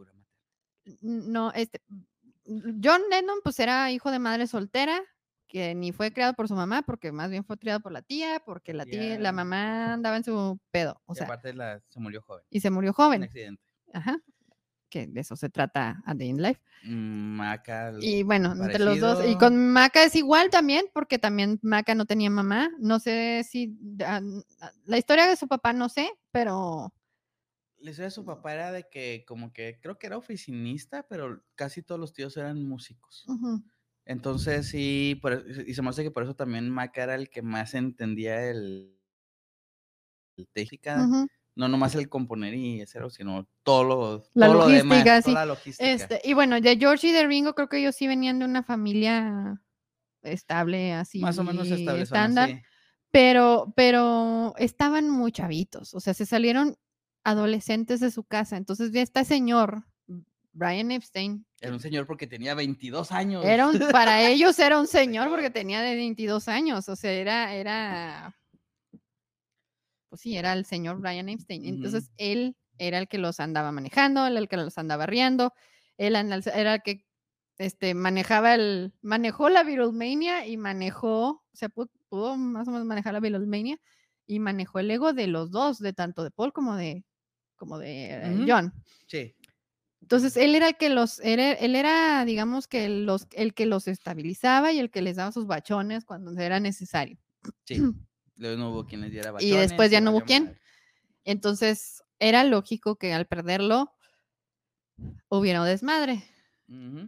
no, este, John Lennon pues era hijo de madre soltera, que ni fue criado por su mamá, porque más bien fue criado por la tía, porque la tía, la mamá andaba en su pedo, o y sea, aparte la, se murió joven. y se murió Un joven, accidente. ajá, que de eso se trata A Day in Life. Mm, Maca. Y bueno, entre los dos, y con Maca es igual también, porque también Maca no tenía mamá, no sé si, ah, la historia de su papá no sé, pero, La historia de su papá era de que, como que, creo que era oficinista, pero casi todos los tíos eran músicos. ujú, Entonces, sí, por e- y se me hace que por eso también Maca era el que más entendía el, el técnica, no nomás el componer y hacerlo, sino todo lo, La todo lo demás, toda la logística. Este, y bueno, de George y de Ringo creo que ellos sí venían de una familia estable, así más o menos establecido. estándar, pero, pero estaban muy chavitos, o sea, se salieron adolescentes de su casa. Entonces, ya este señor, Brian Epstein, Era un señor porque tenía 22 años. era un- para ellos era un señor porque tenía de 22 años, o sea, era, era, pues sí, era el señor Brian Epstein. Entonces, él era el que los andaba manejando, él el que los andaba riendo, él era el que este, manejaba el, manejó la Beatlemania y manejó, o sea, pu- pudo, más o menos manejar la Beatlemania y manejó el ego de los dos, de tanto de Paul como de, como de eh. John. Sí. Entonces él era el que los, era- él era, digamos que los, el que los estabilizaba y el que les daba sus bachones cuando era necesario. Sí. Luego no hubo quien les diera Y después bachones, ya no hubo madre. Entonces era lógico que al perderlo hubiera un desmadre.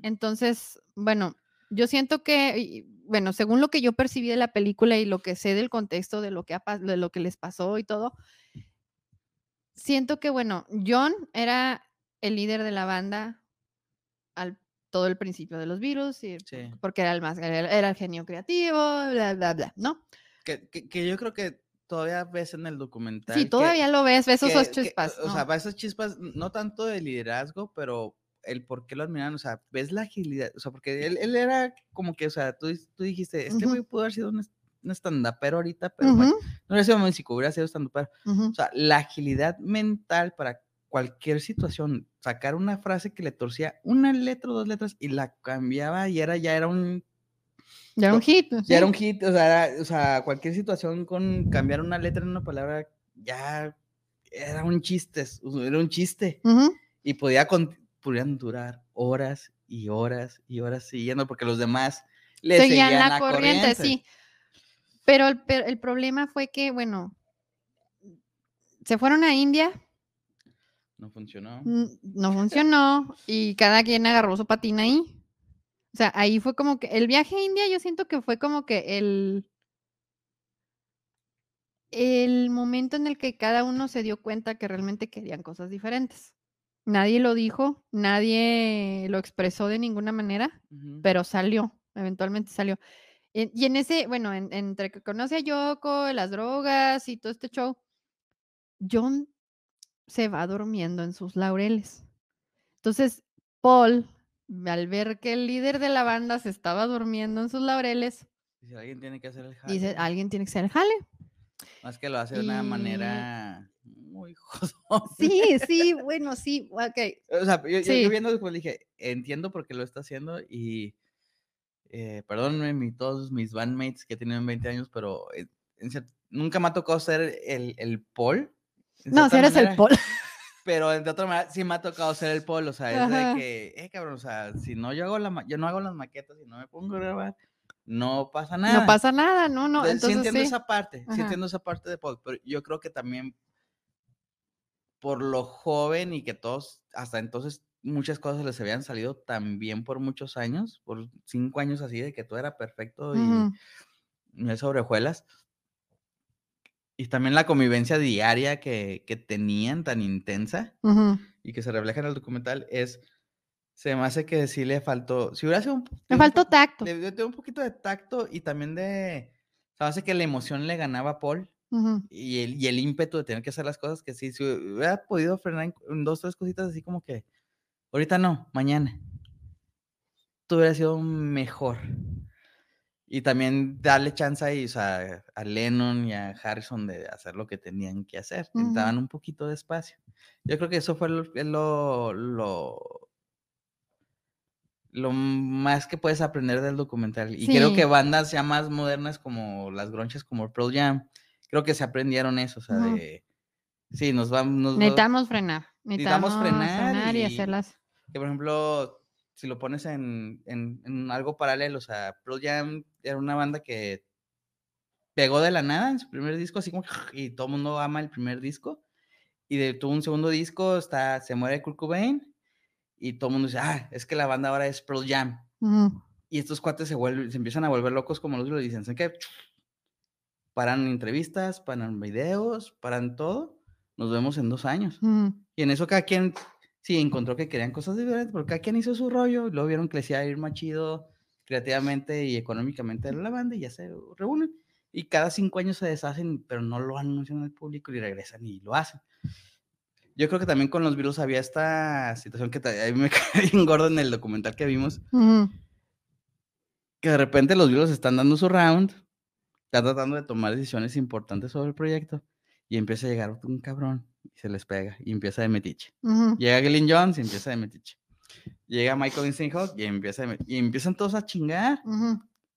Entonces, bueno, yo siento que, bueno, según lo que yo percibí de la película y lo que sé del contexto de lo que, de lo que les pasó y todo, siento que, bueno, John era el líder de la banda al todo el principio de los virus, y, Sí. porque era el más, era, el genio creativo, bla, bla, bla, ¿no? Que, que- que yo creo que todavía ves en el documental. Sí, que- todavía lo ves, ves esos que- que, chispas. o ¿no? sea, va esas chispas, no tanto de liderazgo, pero el por qué lo admiran, o sea, ves la agilidad, o sea, porque él, él era como que, o sea, tú, tú dijiste, este güey pudo haber sido un, un stand-upero ahorita, pero bueno, Ujú, no hubiera sido músico, hubiera sido stand-upero. ujú. O sea, la agilidad mental para cualquier situación, sacar una frase que le torcía una letra o dos letras y la cambiaba y era, ya era un Ya era un hit. ya era un hit, o sea, era- o sea, cualquier situación con cambiar una letra en una palabra ya era un chiste, era un chiste y podía podían durar horas y horas y horas siguiendo porque los demás le seguían seguían la corriente, sí. Pero el, pero el problema fue que, bueno, se fueron a India, No funcionó. n- no funcionó y cada quien agarró su patina ahí. O sea, ahí fue como que el viaje a India yo siento que fue como que el el momento en el que cada uno se dio cuenta que realmente querían cosas diferentes. Nadie lo dijo, nadie lo expresó de ninguna manera, pero salió, eventualmente salió. Y en ese, bueno, en- entre que conoce a Yoko, las drogas y todo este show, John se va durmiendo en sus laureles. Entonces, Paul, al ver que el líder de la banda se estaba durmiendo en sus laureles, Dice, alguien tiene que hacer el jale. dice, alguien tiene que ser el jale. Más que lo hace de una manera muy jodona. Sí, sí, bueno, sí, ok. O sea, yo, Sí. viendo después dije, entiendo por qué lo está haciendo y eh, perdónenme mi, todos mis bandmates que tienen 20 años, pero eh, en nunca me ha tocado ser el, el Paul. No, si eres el manera, Paul. Pero de otra manera sí me ha tocado ser el Paul, o sea, es de Ajá. que, eh, cabrón, o sea, si no yo hago la, yo no hago las maquetas y no me pongo a grabar, no pasa nada. No pasa nada, no, no. Entonces, sí entiendo sí. esa parte, sí Ajá. entiendo esa parte de Paul, pero yo creo que también por lo joven y que todos, hasta entonces, muchas cosas les habían salido tan bien por muchos años, por cinco años así, de que todo era perfecto y no hay sobrejuelas. Y también la convivencia diaria que, que tenían tan intensa Ujú. y que se refleja en el documental es, se me hace que sí le faltó, si hubiera sido un, faltó tacto. le dio un poquito de tacto y también de, se me hace que la emoción le ganaba a Paul Ujú. y el, y el ímpetu de tener que hacer las cosas que sí, si hubiera podido frenar en, en dos, tres cositas así como que, ahorita no, mañana, todo hubiera sido mejor. Y también darle chance ahí, o sea, a Lennon y a Harrison de hacer lo que tenían que hacer. Ujú. Necesitaban un poquito de espacio. Yo creo que eso fue lo, lo, lo, lo más que puedes aprender del documental. Y creo que Sí. bandas ya más modernas como las gronchas como Pearl Jam, creo que se aprendieron eso, o sea, Ujú. de... Sí, nos vamos... Nos Necesitamos frenar. Necesitamos frenar frenar y y- hacerlas. que por ejemplo, si lo pones en, en- en algo paralelo, o sea, Pearl Jam era una banda que pegó de la nada en su primer disco, así como, y todo el mundo ama el primer disco, y de, tuvo un segundo disco, está, se muere Kurt Cobain, y todo el mundo dice, ah, es que la banda ahora es Pearl Jam, y estos cuates se, vuelven, se empiezan a volver locos como los y dicen, ¿saben qué? Paran entrevistas, paran videos, paran todo, nos vemos en dos años. Y en eso cada quien sí encontró que querían cosas diferentes, porque cada quien hizo su rollo, y luego vieron que les iba a ir más chido creativamente y económicamente de la banda y ya se reúnen. Y cada cinco años se deshacen, pero no lo anuncian al público y regresan y lo hacen. Yo creo que también con los virus había esta situación que a mí me cae bien gordo en el documental que vimos, Ujú. que de repente los virus están dando su round, están tratando de tomar decisiones importantes sobre el proyecto y empieza a llegar un cabrón y se les pega y empieza de metiche. Ujú. Llega Glenn Jones y empieza de metiche. Llega Michael Steinhoff y empieza de y empiezan todos a chingar.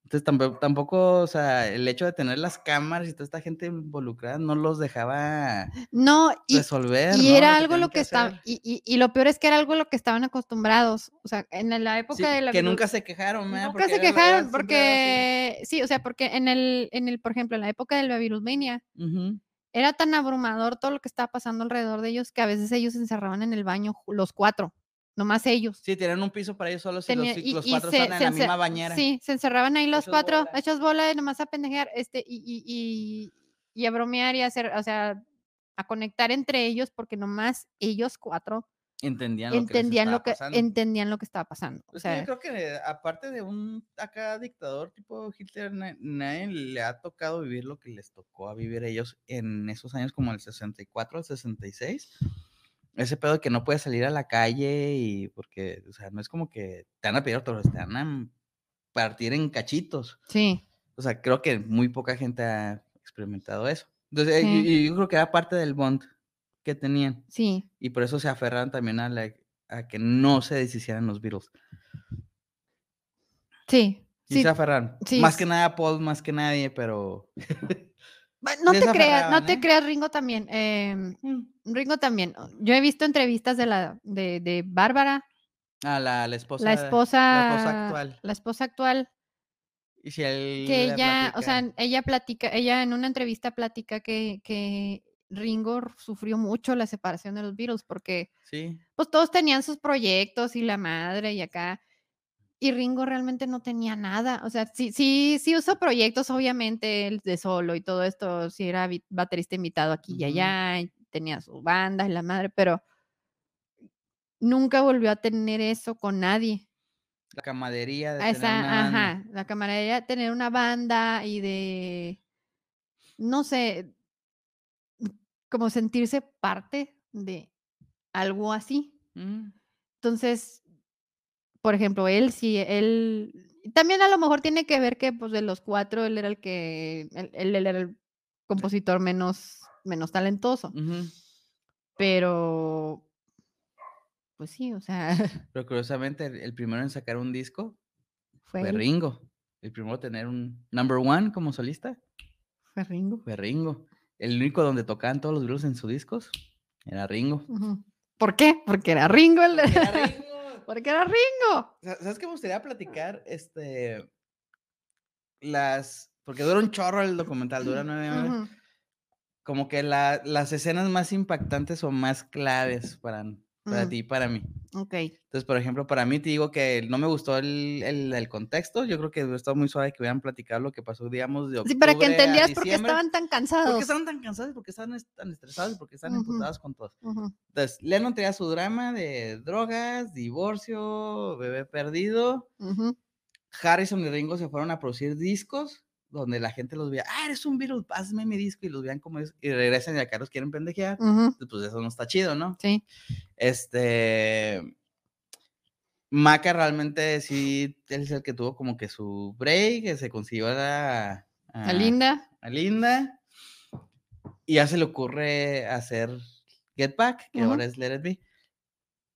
Entonces tampoco, tampoco, o sea, el hecho de tener las cámaras y toda esta gente involucrada no los dejaba No, y, resolver. y ¿no? era algo lo que estaba, y, y, y lo peor es que era algo lo que estaban acostumbrados. O sea, en la época Sí, de la que nunca se quejaron, ¿verdad? Nunca se la- quejaron porque, sí, o sea, porque en el, en el, por ejemplo, en la época así. Ujú. era tan abrumador todo lo que estaba pasando alrededor de ellos que a veces ellos se encerraban en el baño, los cuatro, nomás ellos. Sí, tenían un piso para ellos solos y los, y- los y cuatro se- estaban en la misma bañera. Sí, se encerraban ahí los Hechos cuatro, bola. hechos bola, y nomás a pendejear, este, y, y, y, y a bromear y a hacer, o sea, a conectar entre ellos, porque nomás ellos cuatro Entendían lo entendían que lo les que, estaba pasando. entendían lo que estaba pasando. O Es que yo creo que aparte de un acá dictador tipo Hitler, na- nadie le ha tocado vivir lo que les tocó a vivir ellos en esos años como el 64 al 66. Ese pedo de que no puedes salir a la calle y porque, o sea, no es como que te van a pedir autógrafos, te van a partir en cachitos. sí, O sea, creo que muy poca gente ha experimentado eso. Entonces, eh, Sí. y, y yo creo que era parte del bond que tenían sí, y por eso se aferran también a, la- a que no se deshicieran los Beatles. sí. Sí, sí. se aferran. sí, más que nada Paul, más que nadie, pero... No te creas, no te creas, Ringo también. em, Ringo también. Yo he visto entrevistas de la de, de Bárbara, Ah, la, la esposa. la esposa, La esposa actual. la esposa actual, Y si él que ella, o sea, ella platica, ella en una entrevista platica que, que Ringo sufrió mucho la separación de los Beatles porque Sí, pues todos tenían sus proyectos y la madre y acá. Y Ringo realmente no tenía nada. O sea, sí, sí, sí usó proyectos, obviamente, él de solo y todo esto, sí era baterista invitado aquí y allá, y tenía su banda y la madre, pero nunca volvió a tener eso con nadie. la camadería de A tener Esa, una banda. ajá, la camaradería, tener una banda y de, no sé, como sentirse parte de algo así. Mm. Entonces, por ejemplo, él sí, él también a lo mejor tiene que ver que pues de los cuatro él era el que él, era el compositor menos menos talentoso, pero pues sí, o sea, Pero curiosamente, el, el primero en sacar un disco fue, Ringo. El primero en tener un number one como solista fue Ringo. fue Ringo. El único donde tocaban todos los Beatles en sus discos era Ringo. ¿Por qué? Porque era Ringo el Porque era Ringo. Porque era Ringo. Sa- ¿Sabes qué me gustaría platicar? Este. Las. Porque dura un chorro el documental, dura nueve horas. Como que la- las escenas más impactantes o más claves para, para ti y para mí. Ok. Entonces, por ejemplo, para mí te digo que no me gustó el, el- el contexto. Yo creo que estado muy suave que hubieran platicado lo que pasó, digamos, de Sí, para que octubre entendieras por qué estaban tan ¿Por cansados. qué estaban tan cansados? ¿Por qué estaban es- tan estresados? ¿Por qué estaban Ujú. emputados con todo? Ujú. Entonces, Lennon tenía su drama de drogas, divorcio, bebé perdido. Harrison y Ringo se fueron a producir discos donde la gente los veía, ah, eres un Beatle, hazme mi disco, y los vean como es, y regresan y acá los quieren pendejear. Ujú. Pues eso no está chido, ¿no? Sí. Este. Maca realmente sí él es el que tuvo como que su break, que se consiguió a, A a- Linda. a Linda. Y ya se le ocurre hacer Get Back, que Ujú. ahora es Let It Be.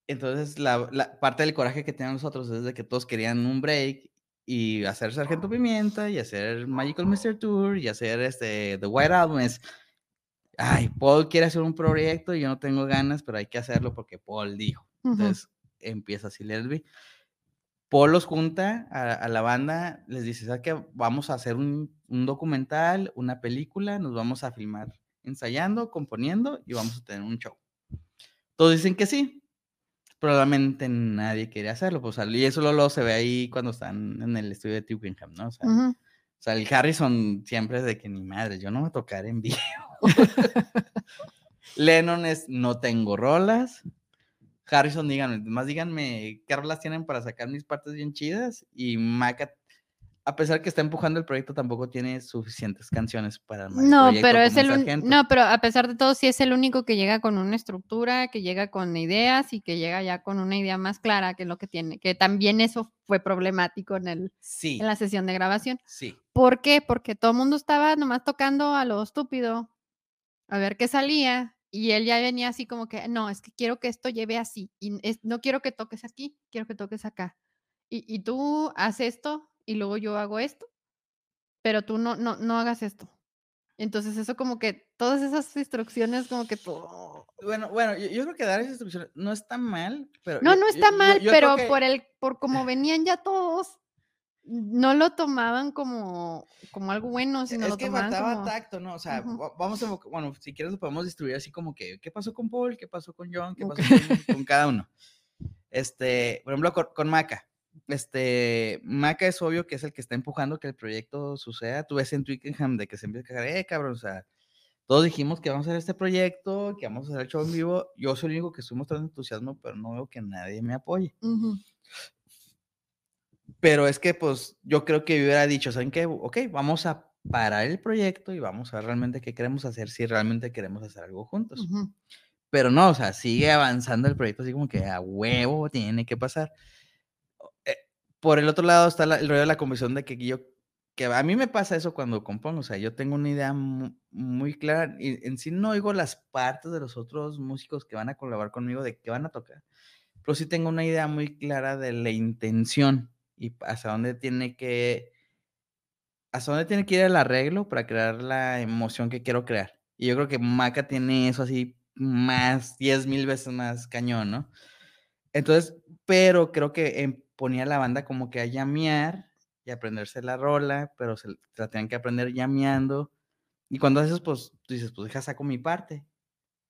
Entonces, la, la parte del coraje que tenían nosotros es de que todos querían un break y hacer Sargento Pimienta y hacer Magical Mystery Tour y hacer este The White Album. Es, ay, Paul quiere hacer un proyecto y yo no tengo ganas, pero hay que hacerlo porque Paul dijo. Entonces empieza así Let It Be. Paul los junta a, a la banda, les dice, ¿sabes qué? Vamos a hacer un, un documental, una película, nos vamos a filmar ensayando, componiendo y vamos a tener un show. Todos dicen que sí. Probablemente nadie quería hacerlo, pues, y eso luego se ve ahí cuando están en el estudio de Twickenham, ¿no? O sea, o sea, el Harrison siempre es de que ni madre, yo no voy a tocar en vivo. Lennon es no tengo rolas. Harrison, díganme, más díganme qué rolas tienen para sacar mis partes bien chidas. Y Maca, a pesar que está empujando el proyecto, tampoco tiene suficientes canciones para el No, proyecto pero es el no, pero a pesar de todo sí es el único que llega con una estructura, que llega con ideas y que llega ya con una idea más clara que lo que tiene, que también eso fue problemático en el Sí, en la sesión de grabación. sí. ¿Por qué? Porque todo el mundo estaba nomás tocando a lo estúpido, a ver qué salía, y él ya venía así como que, no, es que quiero que esto lleve así, y es- no quiero que toques aquí, quiero que toques acá. Y, y tú haces esto, y luego yo hago esto, pero tú no, no, no hagas esto. Entonces eso como que, todas esas instrucciones como que todo... Bueno, bueno, yo, yo creo que dar esas instrucciones no está mal, pero... No, yo- no está mal, yo pero que- por el, por como venían ya todos, no lo tomaban como, como algo bueno, sino es lo que faltaba como... tacto, ¿no? O sea, Ujú. va- vamos a, bueno, si quieres lo podemos distribuir así como que, ¿qué pasó con Paul? ¿Qué pasó con John? ¿Qué pasó con, con cada uno? Este, por ejemplo, con, con Maca. Este, Maca es obvio que es el que está empujando que el proyecto suceda. Tú ves en Twickenham de que se empieza a cagar, eh, cabrón, o sea, todos dijimos que vamos a hacer este proyecto, que vamos a hacer el show en vivo. Yo soy el único que estoy mostrando entusiasmo, pero no veo que nadie me apoye. Ujú. Pero es que, pues, yo creo que yo hubiera dicho, ¿saben qué? Ok, vamos a parar el proyecto y vamos a ver realmente qué queremos hacer, si realmente queremos hacer algo juntos. Ujú. Pero no, o sea, sigue avanzando el proyecto así como que a huevo tiene que pasar. Por el otro lado está el rollo de la convicción de que yo, que a mí me pasa eso cuando compongo, o sea, yo tengo una idea mu- muy clara y en sí no oigo las partes de los otros músicos que van a colaborar conmigo de qué van a tocar, pero sí tengo una idea muy clara de la intención y hacia dónde tiene que, hasta dónde tiene que ir el arreglo para crear la emoción que quiero crear. Y yo creo que Maca tiene eso así más, 10 mil veces más cañón, ¿no? Entonces, pero creo que em, ponía a la banda como que a llamear y aprenderse la rola, pero se, la tenían que aprender llameando. Y cuando haces, pues, tú dices, pues deja saco mi parte.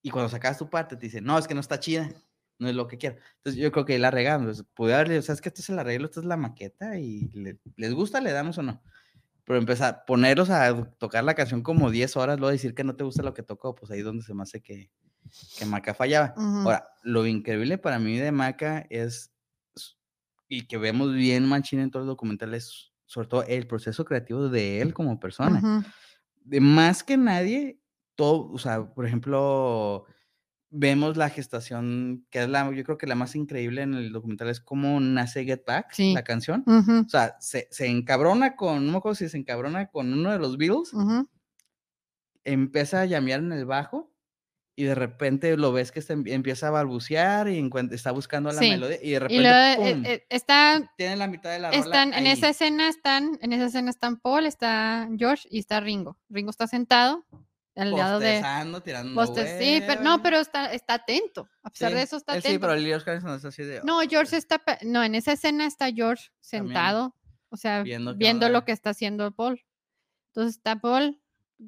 Y cuando sacas tu parte, te dicen, no, es que no está chida, no es lo que quiero. Entonces, yo creo que ahí la regamos. Pude haberle, o sea, es que este es el arreglo, esta es la maqueta, y le- les gusta, le damos o no. Pero empezar, ponerlos a tocar la canción como 10 horas, luego decir que no te gusta lo que tocó, pues ahí es donde se me hace que, que Maca fallaba. Ujú. Ahora, lo increíble para mí de Maca es, y que vemos bien machín en todos los documentales, sobre todo el proceso creativo de él como persona. Ujú. De más que nadie, todo, o sea, por ejemplo, vemos la gestación, que es la, yo creo que la más increíble en el documental, es cómo nace Get Back, Sí. la canción. Ujú, O sea, se, se encabrona con, no me acuerdo si se encabrona con uno de los Beatles, ujú. empieza a llamear en el bajo y de repente lo ves que está- empieza a balbucear y está buscando la Sí, melodía y de Y repente luego eh, ¡pum! eh, está, tiene la mitad de la rola están, en ahí. esa escena están, en esa escena están Paul, está George y está Ringo. Ringo está sentado al lado de tirando Bostes- Sí, pero no, pero está, está atento. A pesar Sí, de eso está él atento. Sí, pero George Harrison está así de... No, George está, pe- no, en esa escena está George También sentado, o sea, viendo viendo, lo que está haciendo Paul. Entonces está Paul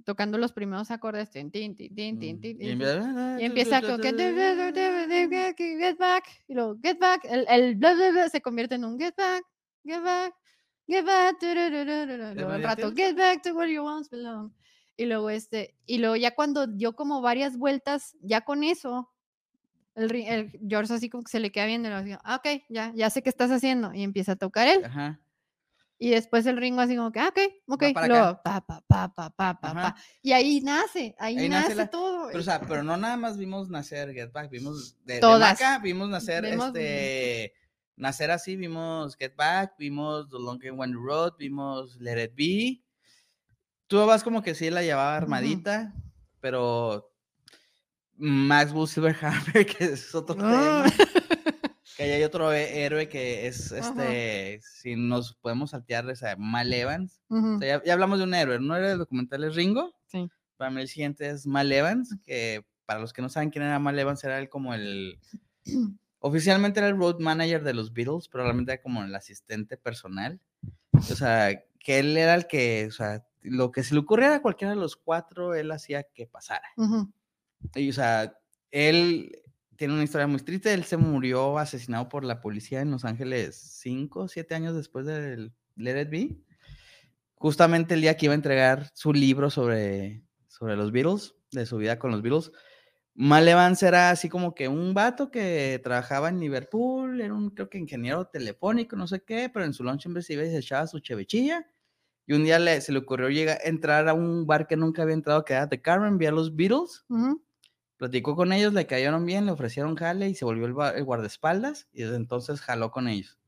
tocando los primeros acordes, tin, tin, tin, tin, tin, Mm, tin, y empieza- con get, back, y luego get back, el, el bla, bla, bla se convierte en un get back, get back, get back, luego ya rato get back to where you once belong. Y luego este, y luego ya cuando dio como varias vueltas, ya con eso, el, el George así como que se le queda viendo y le dice, ah, ok, ya, ya sé qué estás haciendo. Y empieza a tocar él. Ajá. Y después el Ringo así como que, ah, ok, ok. luego, pa, pa, pa, pa, pa, pa, pa. Y ahí nace, ahí, Ahí nace nace, la- todo. Pero, o y- sea, pero no nada más vimos nacer Get Back, vimos de, de Todas. Maca, vimos nacer Vimos- este nacer así, vimos Get Back, vimos The Long and One Road, vimos Let It Be. Tú vas como que sí la llevaba armadita, pero Maxwell Silverhammer, que es otro tema. Que ahí hay otro héroe que es Ajá. este, si nos podemos saltear, o sea, Mal Evans. Ujú, O sea, ya, ya hablamos de un héroe, un héroe del documental es Ringo. Sí. Para mí el siguiente es Mal Evans, que para los que no saben quién era Mal Evans, era él como el... Oficialmente era el road manager de los Beatles, pero realmente era como el asistente personal. O sea, que él era el que, o sea, lo que se le ocurriera a cualquiera de los cuatro, él hacía que pasara. Y, o sea, él tiene una historia muy triste. Él se murió asesinado por la policía en Los Ángeles cinco siete años después del Let It Be. Justamente el día que iba a entregar su libro sobre, sobre los Beatles, de su vida con los Beatles. Mal Evans era así como que un vato que trabajaba en Liverpool, era un, creo que ingeniero telefónico, no sé qué, pero en su lunch en vez iba y se echaba su chevechilla. Y un día le, se le ocurrió llegar, entrar a un bar que nunca había entrado, que era The Carmen, vi a los Beatles. Platicó con ellos, le cayeron bien, le ofrecieron jale y se volvió el, gua- el guardaespaldas y desde entonces jaló con ellos.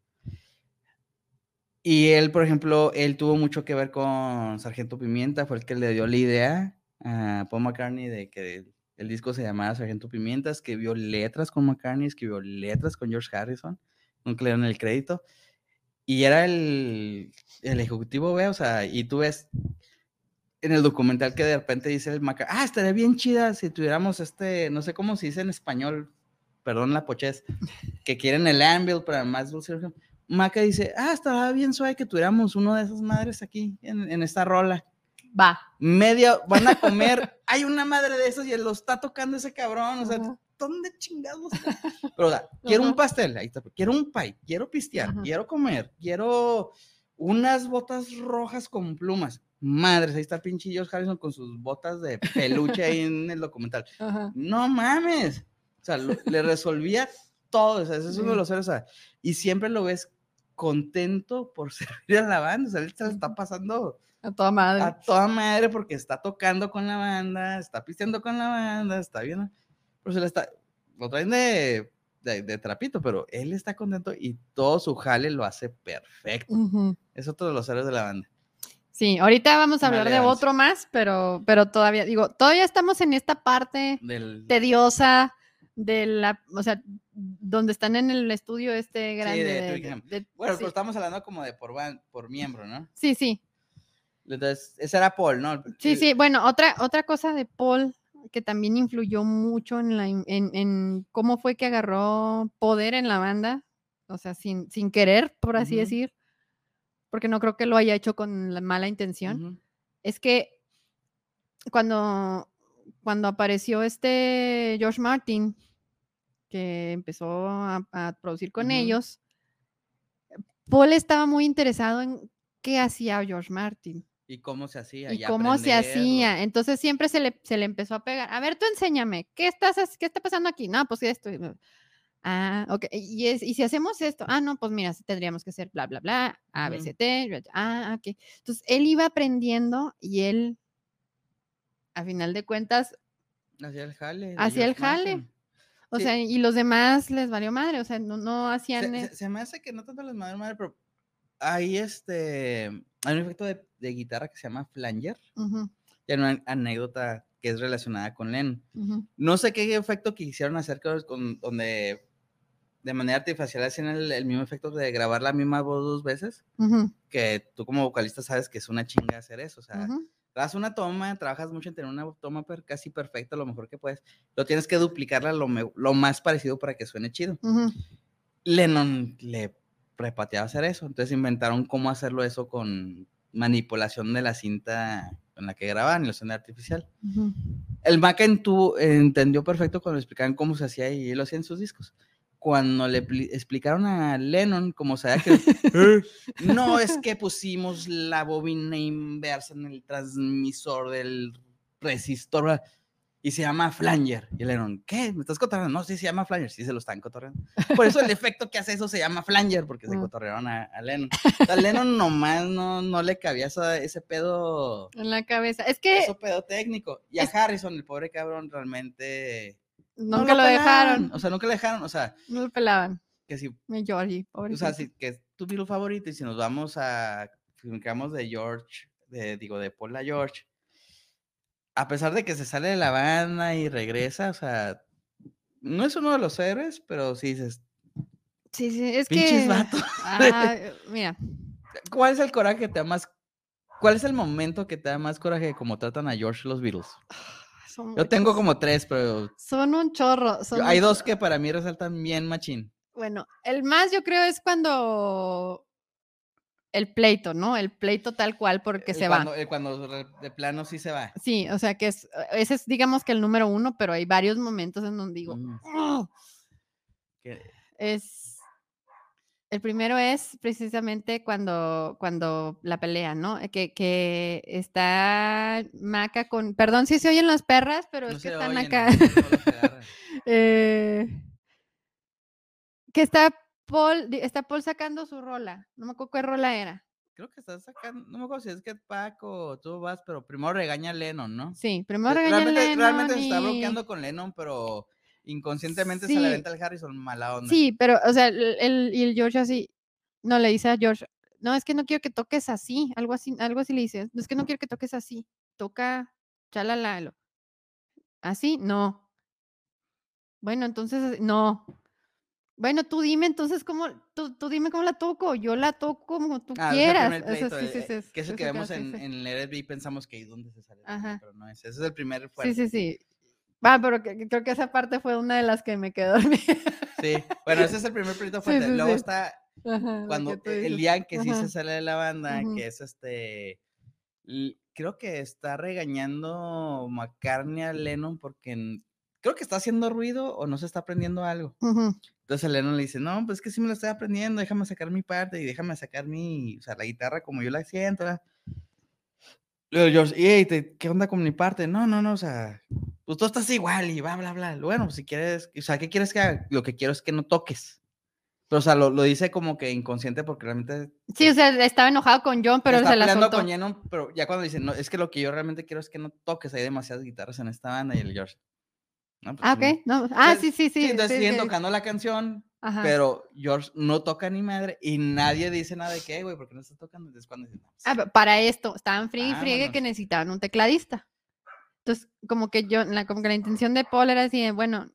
Y él, por ejemplo, él tuvo mucho que ver con Sargento Pimienta, fue el que le dio la idea a Paul McCartney de que el, disco se llamara Sargento Pimienta, escribió letras con McCartney, escribió letras con George Harrison, nunca le dieron el crédito. Y era el, el ejecutivo, ve, o sea, y tú ves en el documental que de repente dice el Maca, ah, estaría bien chida si tuviéramos este, no sé cómo se dice en español, perdón la pochez, que quieren el Anvil para más dulce. Maca dice, ah, estaría bien suave que tuviéramos uno de esas madres aquí en, en esta rola. Va. Media, van a comer, hay una madre de esas y lo está tocando ese cabrón, o sea, Ajá. ¿dónde chingados? Pero, o sea, quiero un pastel, ahí está, quiero un pie, quiero pistear, quiero comer, quiero unas botas rojas con plumas. Madres, ahí está el pinche George Harrison con sus botas de peluche ahí en el documental. Ajá. No mames. O sea, lo- le resolvía todo. O sea, ese es uno de los o sea, y siempre lo ves contento por servir a la banda. O sea, él se la está pasando A toda madre. a toda madre porque está tocando con la banda, está pisteando con la banda, está bien. Pero se le está. Lo traen de, de, de trapito, pero él está contento y todo su jale lo hace perfecto. Es otro de los héroes de la banda. Sí, ahorita vamos a hablar de otro más, pero, pero todavía, digo, todavía estamos en esta parte Del, tediosa de la, o sea, donde están en el estudio este grande. de de- de- Twickenham. de- bueno, sí, pero estamos hablando como de por, por miembro, ¿no? sí, sí, Entonces, ese era Paul, ¿no? sí, sí. Bueno, otra, otra cosa de Paul que también influyó mucho en, la, en, en cómo fue que agarró poder en la banda, o sea, sin, sin querer, por así decir, porque no creo que lo haya hecho con la mala intención. Es que cuando, cuando apareció este George Martin, que empezó a, a producir con ellos, Paul estaba muy interesado en qué hacía George Martin ¿Y cómo se hacía? y Y cómo se hacía. Entonces siempre se le, se le empezó a pegar. A ver, tú enséñame, ¿qué, estás, ¿qué está pasando aquí? No, pues esto. Ah, ok. Y, es, y si hacemos esto, ah, no, pues mira, tendríamos que hacer bla, bla, bla, A, B. C, T, ah, ok. Entonces él iba aprendiendo y él, a final de cuentas, Hacía el jale. de Hacía el jale. O Sí. sea, y los demás les valió madre, o sea, no, no hacían... Se, e- se- se me hace que no tanto las madres madre, pero hay este. Hay un efecto de, de guitarra que se llama flanger. Ujú, Y hay una anécdota que es relacionada con ujú, No sé qué efecto quisieron hacer con, con- donde de manera artificial hacían el, el mismo efecto de grabar la misma voz dos veces. ujú, Que tú como vocalista sabes que es una chinga hacer eso. O sea, ujú. das una toma, trabajas mucho en tener una toma per- casi perfecta, lo mejor que puedes. Lo tienes que duplicarla lo, me- lo más parecido para que suene chido. Ujú, Lennon le repateaba hacer eso. Entonces inventaron cómo hacerlo eso con manipulación de la cinta en la que grababan sonido artificial. El Maca entu- entendió perfecto cuando le explicaban cómo se hacía y lo hacía en sus discos. Cuando le pli- explicaron a Lennon cómo se que "Eh, no es que pusimos la bobina inversa en el transmisor del resistor y se llama flanger. Y Lennon, ¿qué? ¿Me estás cotorreando? No, sí se llama flanger, sí se lo están cotorreando. Por eso el efecto que hace eso se llama flanger, porque se Mm. cotorrearon a, a Lennon. A Lennon nomás no, no le cabía esa- ese pedo En la cabeza. Es que eso pedo técnico. Y a Harrison, el pobre cabrón, realmente. No nunca lo, dejaron, O sea, nunca lo dejaron. O sea, no lo pelaban. que si. Mi Georgie, O sea, si, que es tu Beatle favorito y si nos vamos a. Quedamos de George, de, digo, de Paul a George. A pesar de que se sale de la banda y regresa, o sea. No es uno de los héroes, pero sí dices. Sí, sí, es Pinches que... vatos. Ah, mira, ¿Cuál es el coraje que te da más. ¿Cuál es el momento que te da más coraje de cómo tratan a George los Beatles? Son Yo tengo como tres, pero Son un chorro. son hay un dos chorro. que para mí resaltan bien machín. Bueno, el más yo creo es cuando el pleito, ¿no? El pleito tal cual porque El se cuando, va. el cuando de plano sí se va. Sí, o sea que es, ese es digamos que el número uno, pero hay varios momentos en donde digo, Mm, que- es, el primero es precisamente cuando, cuando la pelea, ¿no? Que, que está Maca con, perdón si se oyen las perras, pero no es que están oyen, acá. no. Eh, que está Paul, está Paul sacando su rola. No me acuerdo qué rola era. Creo que estás sacando, no me acuerdo si es que Paco, tú vas, pero primero regaña a Lennon, ¿no? Sí, primero Re- regaña a realmente, realmente se Lennon está bloqueando con Lennon, pero inconscientemente se Sí. le aventa al Harrison mala onda. Sí, pero, o sea, el, el- y el George así, no, le dice a George, no, es que no quiero que toques así, algo así, algo así le dice, es que no quiero que toques así, toca, chalala, lo- así, no. Bueno, entonces, no. Bueno, tú dime entonces cómo, tú, tú dime cómo la toco, yo la toco como tú Ah, es el quieras. O sea, sí, sí, eh, sí, que es el sí, que sí, vemos sí, en, sí. en Let It Be, pensamos que ahí donde se sale, el Ajá. pero no es, ese es el primer Sí, fuerte. sí, sí. Va, pero que- creo que esa parte fue una de las que me quedó. Sí, bueno, ese es el primer Sí, fuerte. sí, Luego sí. está Ajá, cuando el día que sí Ajá. se sale de la banda, que es este, creo que está regañando McCartney a Lennon porque creo que está haciendo ruido o no se está aprendiendo algo. Entonces Lennon le dice, no, pues es que sí me lo estoy aprendiendo, déjame sacar mi parte y déjame sacar mi, o sea, la guitarra como yo la siento. ¿verdad?". George, "Ey, te- ¿qué onda con mi parte? No, no, no, o sea, pues tú estás igual y bla, bla, bla. Bueno, pues si quieres, o sea, ¿qué quieres que haga? Lo que quiero es que no toques. Pero, o sea, lo, lo dice como que inconsciente porque realmente Sí, o sea, estaba enojado con John, pero se la soltó. con Lennon, pero ya cuando dice, no, es que lo que yo realmente quiero es que no toques, hay demasiadas guitarras en esta banda y el George. "No, pues, Ah, no". ok. No. Ah, Entonces, sí, sí, sí. Entonces sí, siguen tocando la canción, Ajá. pero George no toca ni madre y nadie dice nada de "Ey, güey, ¿por qué no estás tocando? Entonces cuando dicen, "No, pues, Ah, sí". pa- para esto, estaban friegue y friegue que necesitaban un tecladista. Entonces, como que yo, la, como que la intención de Paul era así, de, bueno,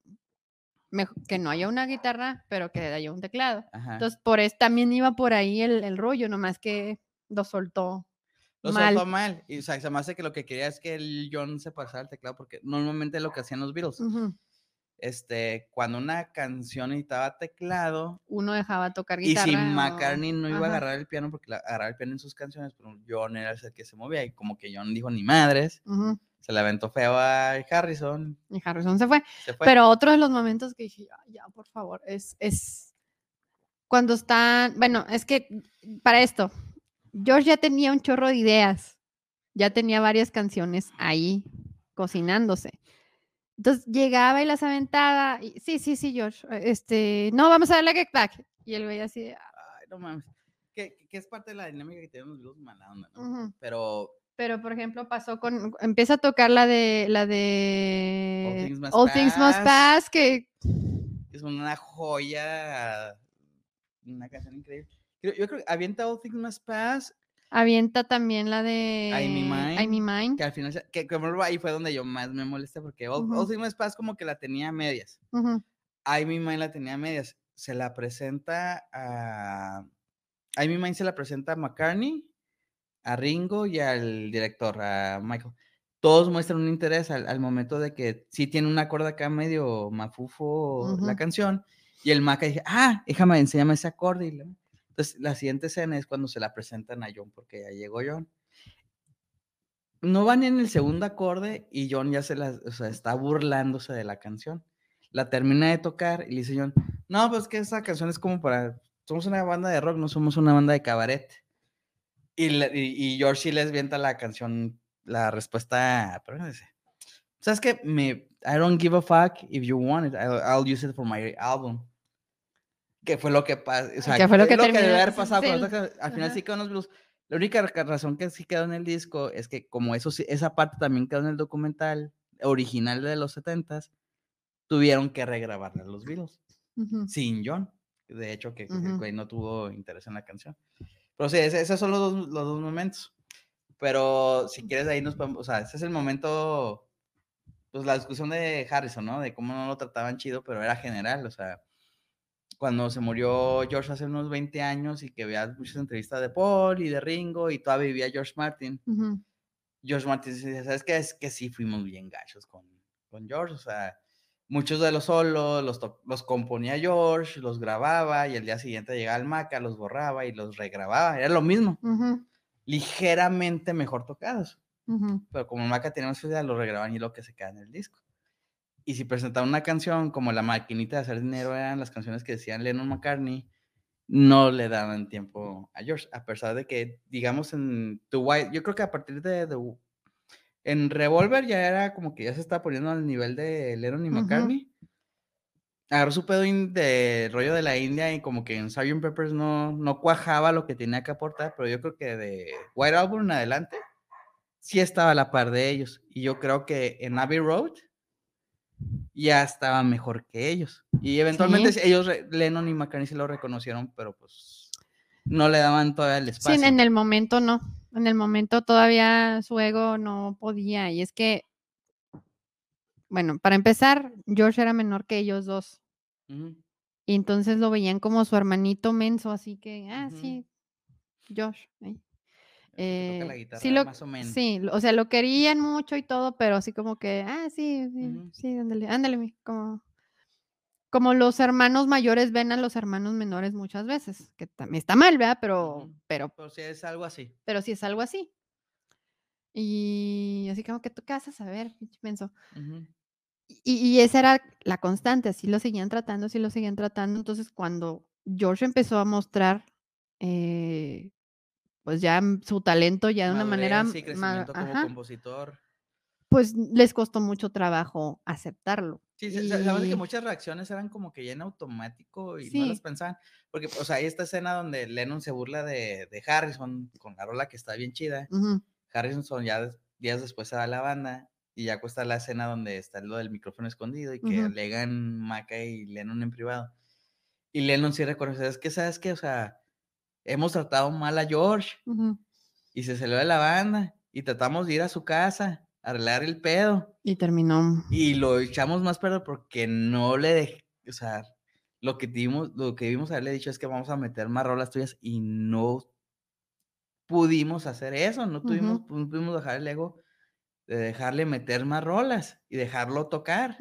que no haya una guitarra, pero que haya un teclado. Ajá. Entonces, por eso también iba por ahí el, el rollo, nomás que lo soltó Lo mal. soltó mal. Y, o sea, se me hace que lo que quería es que el John se pasara el teclado, porque normalmente lo que hacían los Beatles. Ujú. Este, cuando una canción necesitaba teclado, Uno dejaba tocar y guitarra. si o- McCartney no iba a agarrar el piano, porque la- agarraba el piano en sus canciones, pero John era el que se movía, y como que John dijo ni madres, se le aventó feo a Harrison, Y Harrison se fue. se fue. Pero otro de los momentos que dije, "Ya, ya, por favor, es, es cuando están, bueno, es que para esto, George ya tenía un chorro de ideas, ya tenía varias canciones ahí cocinándose. Entonces llegaba y las aventaba, y sí, sí, sí, George, eh, este, no, vamos a darle a Get Back. Y él veía así, de, Ay, no mames. Que, es parte de la dinámica que tienen los mala onda, ¿no? Pero Pero, por ejemplo, pasó con, empieza a tocar la de, la de Things Must All Things Must Pass. Pass, que Es una joya, una canción increíble. Yo, creo que avienta All Things Must Pass, Avienta también la de I'm I'm Mine, Mine. que al final, que como ahí fue donde yo más me molesté, porque All, All Ujú. Things Must Pass como que la tenía a medias. I Me Mine la tenía a medias. Se la presenta a. I Me Mine se la presenta a McCartney, a Ringo y al director, a Michael. Todos muestran un interés al, al momento de que sí tiene un acorde acá medio mafufo la canción. Y el Maca dice, ah, déjame, enséñame ese acorde. y le- Entonces, la siguiente escena es cuando se la presentan a John, porque ya llegó John. No van en el segundo acorde y John ya se la, o sea, está burlándose de la canción. La termina de tocar y le dice John, no, pues que esa canción es como para, somos una banda de rock, no somos una banda de cabaret. Y, le- y, y George sí les vienta la canción, la respuesta, pero no ¿sabes qué? Me, I don't give a fuck if you want it, I'll use it for my album. Que fue lo que pasó, o sea, Que fue lo que es terminó, debe haber pasado con al final ajá. sí quedó en los blues. La única ra- razón que sí quedó en el disco es que como eso esa parte también quedó en el documental original de los 70s, tuvieron que regrabarla los Beatles ujú. sin John. De hecho, que, que el Ujú. güey no tuvo interés en la canción. Pero sí, esos son los dos, los dos momentos. Pero si quieres, ahí nos podemos. O sea, ese es el momento. Pues la discusión de Harrison, ¿no? De cómo no lo trataban chido, pero era general. O sea, cuando se murió George hace unos 20 años y que veas muchas entrevistas de Paul y de Ringo y todavía vivía George Martin. George Martin dice, ¿sabes qué? Es que sí fuimos bien gachos con, con George, o sea, muchos de los solos los, los componía George, los grababa y el día siguiente llegaba al Maca, los borraba y los regrababa, era lo mismo, Ujú, ligeramente mejor tocados, ujú. pero como el Maca tenía más facilidad, los regrababan y lo que se queda en el disco. Y si presentaban una canción como La Maquinita de Hacer Dinero, eran las canciones que decían Lennon McCartney, no le daban tiempo a George, a pesar de que, digamos, en The White, yo creo que a partir de The en Revolver ya era como que ya se estaba poniendo al nivel de Lennon y. McCartney. Agarró su pedo de rollo de la India y como que en Sgt. Peppers no, no cuajaba lo que tenía que aportar, pero yo creo que de White Album en adelante sí estaba a la par de ellos. Y yo creo que en Abbey Road ya estaba mejor que ellos. Y eventualmente Sí. ellos, Lennon y McCartney se lo reconocieron, pero pues no le daban todavía el Sí, espacio. en el momento no. En el momento todavía su ego no podía. Y es que, bueno, para empezar, George era menor que ellos dos. Y entonces lo veían como su hermanito menso, así que, ah, sí, Josh. ahí. Que toca la Eh, guitarra sí, lo, más o menos. sí, o sea, lo querían mucho y todo, pero así como que, ah, sí, sí, Ujú. sí, ándale, ándale, mi", como, como los hermanos mayores ven a los hermanos menores muchas veces, que también está mal, ¿verdad? Pero, Ujú. pero, Pero sí es algo así. pero sí es algo así. Y así como que tú qué vas a saber, menso. Ujú. Y, y esa era la constante, así lo seguían tratando, así lo seguían tratando. Entonces, cuando George empezó a mostrar, eh, pues ya m- su talento ya de una manera, ma- crecimiento como ajá, compositor. pues les costó mucho trabajo aceptarlo. Sí, sa- sa- sabes que muchas reacciones eran como que ya en automático y no Sí. las pensaban. Porque, o sea, hay esta escena donde Lennon se burla de, de Harrison con la rola que está bien chida. Harrison ya días después se da a la banda y ya cuesta la escena donde está lo del micrófono escondido y que Ujú. alegan Maca y Lennon en privado. Y Lennon sí reconoce, es que, ¿sabes qué? O sea, hemos tratado mal a George ujú. y se salió de la banda y tratamos de ir a su casa, a arreglar el pedo. Y terminó. Y lo echamos más perder porque no le dejé, o sea, lo que dimos, lo que debimos haberle dicho es que vamos a meter más rolas tuyas y no pudimos hacer eso, no tuvimos, Ujú. no pudimos dejar el ego de dejarle meter más rolas y dejarlo tocar.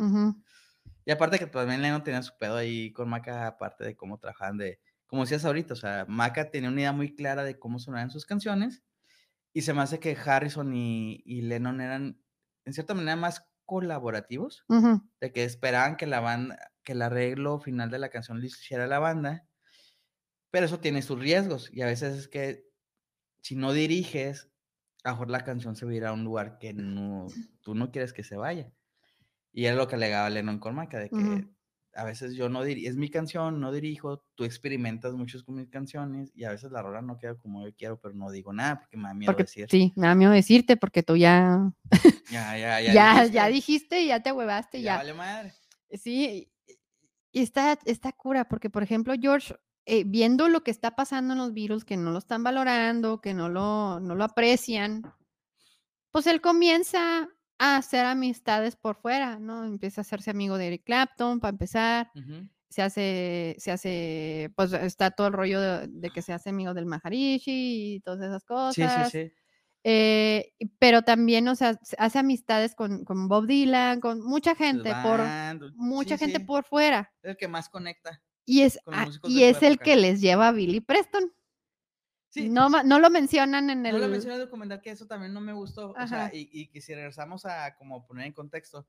Y aparte que también Lennon tenía su pedo ahí con Maca, aparte de cómo trabajaban de, como decías ahorita, o sea, Maca tenía una idea muy clara de cómo sonaban sus canciones y se me hace que Harrison y, y Lennon eran, en cierta manera, más colaborativos de que esperaban que la banda, que el arreglo final de la canción lo hiciera la banda, pero eso tiene sus riesgos y a veces es que si no diriges, a mejor la canción se va a ir a un lugar que no, tú no quieres que se vaya. Y es lo que alegaba Lennon con Maca, de que. A veces yo no dirijo, es mi canción, no dirijo, tú experimentas mucho con mis canciones y a veces la rola no queda como yo quiero, pero no digo nada porque me da miedo Porque decir. sí, me da miedo decirte porque tú ya, Ya, ya, ya, ya. ya, dijiste, ya te huevaste, ya ya. vale madre. Sí, Y está, está cura, porque por ejemplo, George, eh, viendo lo que está pasando en los Beatles, que no lo están valorando, que no lo, no lo aprecian, pues él comienza a hacer amistades por fuera, ¿no? Empieza a hacerse amigo de Eric Clapton, para empezar. Se hace, se hace, pues está todo el rollo de, de que se hace amigo del Maharishi y todas esas cosas. Sí, sí, sí. Eh, pero también, o sea, se hace amistades con, con Bob Dylan, con mucha gente, por mucha sí, gente sí, por fuera. Es el que más conecta. Y es, ah, y es el que les lleva a Billy Preston. Sí, No, lo mencionan en el. No lo mencioné en el documental que eso también no me gustó. O sea, Ajá. y, y que si regresamos a como poner en contexto,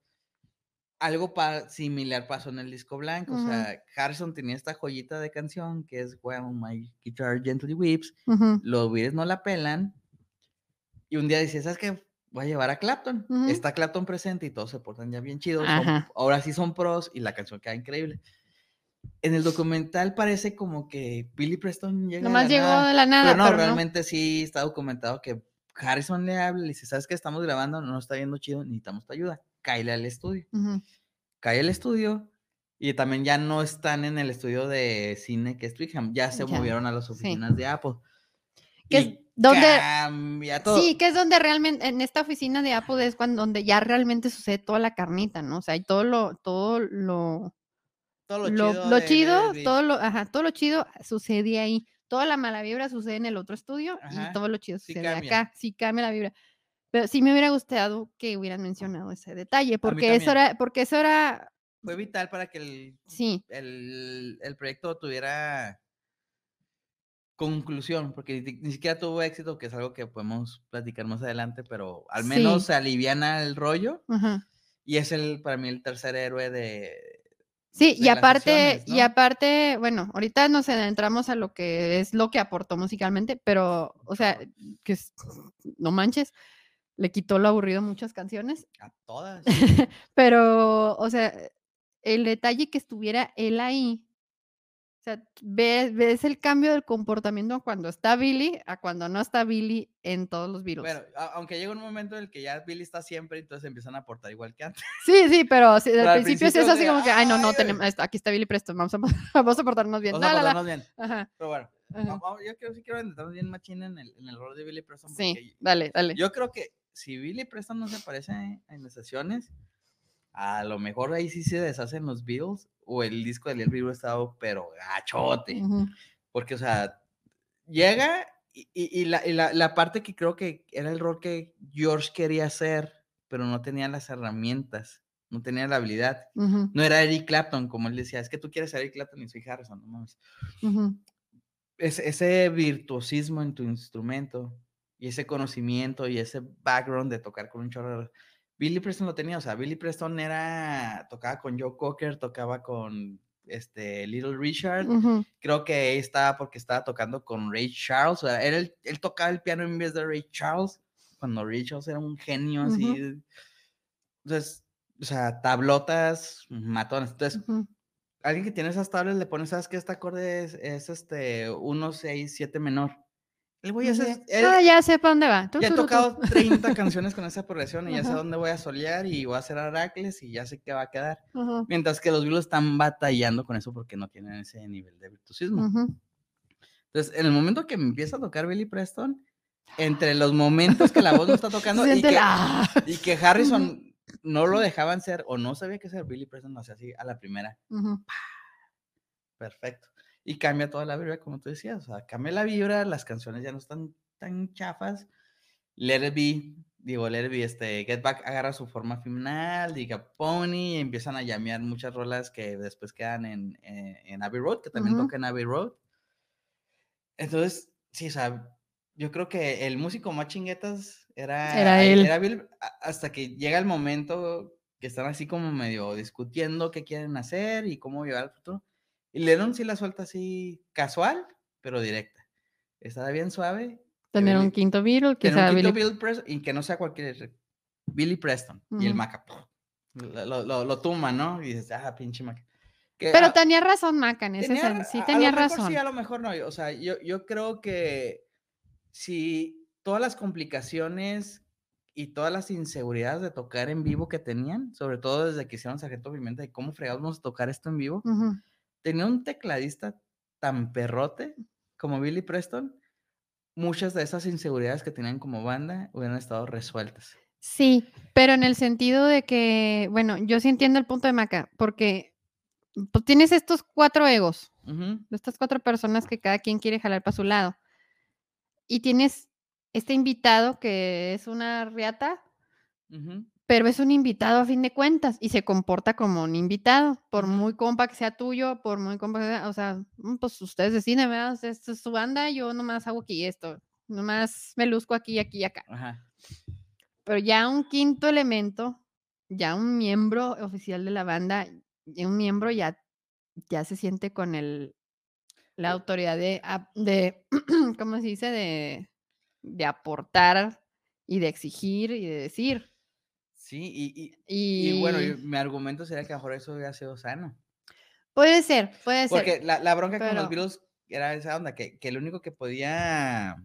algo pa- similar pasó en el disco blanco. Ujú. O sea, Harrison tenía esta joyita de canción que es Well, My Guitar Gently Weeps. Ujú, Los Beatles no la pelan. Y un día dice, ¿sabes qué? Voy a llevar a Clapton. Está Clapton presente y todos se portan ya bien chidos. son- ahora sí son pros y la canción queda increíble. En el documental parece como que Billy Preston llega de Nomás la llegó nada. de la nada. Pero no, pero no. realmente sí está documentado que Harrison le habla y dice, ¿sabes qué? Estamos grabando, no está yendo chido, necesitamos tu ayuda. Cáele al estudio. Ujú, Cae al estudio y también ya no están en el estudio de cine que es Twickham, ya se Ya, movieron a las sí. oficinas de Apple. Que es donde- cambia todo. Sí, que es donde realmente, en esta oficina de Apple es cuando donde ya realmente sucede toda la carnita, ¿no? O sea, y todo lo, todo lo, todo lo, chido. lo chido, todo lo, ajá, todo lo chido sucede ahí. Toda la mala vibra sucede en el otro estudio Ajá, y todo lo chido sí sucede cambia. acá. Sí cambia la vibra. Pero sí me hubiera gustado que hubieran mencionado ese detalle, porque eso era, porque eso era, Fue vital para que el, sí, el, el proyecto tuviera conclusión, porque ni, ni siquiera tuvo éxito, que es algo que podemos platicar más adelante, pero al menos Sí. se aliviana el rollo ajá. y es el para mí el tercer héroe de Sí, y aparte, y aparte, bueno, ahorita nos adentramos a lo que es lo que aportó musicalmente, pero, o sea, que es- no manches, le quitó lo aburrido a muchas canciones, a todas. pero, o sea, el detalle que estuviera él ahí, o sea, ves, ves el cambio del comportamiento cuando está Billy a cuando no está Billy en todos los Beatles. Bueno, aunque llega un momento en el que ya Billy está siempre, entonces empiezan a aportar igual que antes. Sí, sí, pero sí, Pero al al principio, sí es así de, como que, ay, no, no, "Ay, tenemos, aquí está Billy Preston, vamos a, vamos a portarnos bien. Vamos a la, la, la". portarnos bien. Ajá, Pero bueno, ajá. yo creo sí quiero adentrarnos bien machín en el, en el rol de Billy Preston. Sí, dale, dale. Yo creo que si Billy Preston no se aparece en las sesiones, a lo mejor ahí sí se deshacen los Beatles o el disco de Little Big estado, pero gachote. Ujú, Porque, o sea, llega y, y- y la, y la- la parte que creo que era el rol que George quería hacer, pero no tenía las herramientas, no tenía la habilidad. No era Eric Clapton, como él decía, es que tú quieres ser Eric Clapton y soy Harrison, no mames ujú. ese, ese virtuosismo en tu instrumento y ese conocimiento y ese background de tocar con un chorro. Billy Preston lo tenía, o sea, Billy Preston era, tocaba con Joe Cocker, tocaba con este Little Richard, creo que estaba porque estaba tocando con Ray Charles, o sea, el- él tocaba el piano en vez de Ray Charles, cuando Ray Charles era un genio así. Entonces, o sea, tablotas, matones. Entonces, alguien que tiene esas tablas le pone, ¿sabes qué? Este acorde es, es este 1, 6, 7 menor. El güey hace- él- Ah, ya sé para dónde va. Tu, ya he tu, tu. tocado 30 canciones con esa progresión y ya sé Ajá. dónde voy a solear y voy a hacer aracles y ya sé qué va a quedar. Ujú, Mientras que los Beatles están batallando con eso porque no tienen ese nivel de virtuosismo. Entonces, en el momento que me empieza a tocar Billy Preston, entre los momentos que la voz no está tocando y que, y que Harrison no lo dejaban ser o no sabía qué hacer, Billy Preston lo hacía así a la primera. Perfecto. Y cambia toda la vibra, como tú decías. O sea, cambia la vibra, las canciones ya no están tan chafas. Let It Be, digo, Let It Be, este, Get Back agarra su forma final, diga Pony, y empiezan a llamear muchas rolas que después quedan en, en, en Abbey Road, que también Ujú. toca en Abbey Road. Entonces, sí, o sea, yo creo que el músico más chinguetas era, Era él. era Bill, hasta que llega el momento que están así como medio discutiendo qué quieren hacer y cómo llevar al futuro. Y Lennon sí la suelta así casual, pero directa. Está bien suave. Tener un quinto Beatle, que sea un quinto Billy- Bill Preston y que no sea cualquier Billy Preston. Y el. Maca lo, lo, lo- tumba, ¿no? Y dices, ah, pinche Maca. Que, Pero tenía razón, Maca, en ese tenía sen- ra- sí a- a tenía lo mejor razón. Sí, a lo mejor no. O sea, yo, yo creo que si todas las complicaciones y todas las inseguridades de tocar en vivo que tenían, sobre todo desde que hicieron Sargento Pimienta, de cómo fregados vamos a tocar esto en vivo, Ujú. Tenía un tecladista tan perrote como Billy Preston, muchas de esas inseguridades que tenían como banda hubieran estado resueltas. Sí, pero en el sentido de que, bueno, yo sí entiendo el punto de Maca, porque pues, tienes estos cuatro egos, estas cuatro personas que cada quien quiere jalar para su lado. Y tienes este invitado que es una riata. Pero es un invitado a fin de cuentas y se comporta como un invitado, por muy compa que sea tuyo, por muy compa que sea, o sea, mm, pues ustedes deciden, ¿verdad? O sea, Esta es su banda, yo nomás hago aquí esto, nomás me luzco aquí, aquí y acá. Ajá. Pero ya un quinto elemento, ya un miembro oficial de la banda, un miembro ya, ya se siente con el, la Eh. autoridad de, ap- de ¿cómo se dice? De, de aportar y de exigir y de decir. Sí, y, y- Y, y bueno, mi argumento sería que a lo mejor eso hubiera sido sano. puede ser, puede Porque ser. la, la bronca con los pero- Beatles era esa onda, que, que el único que podía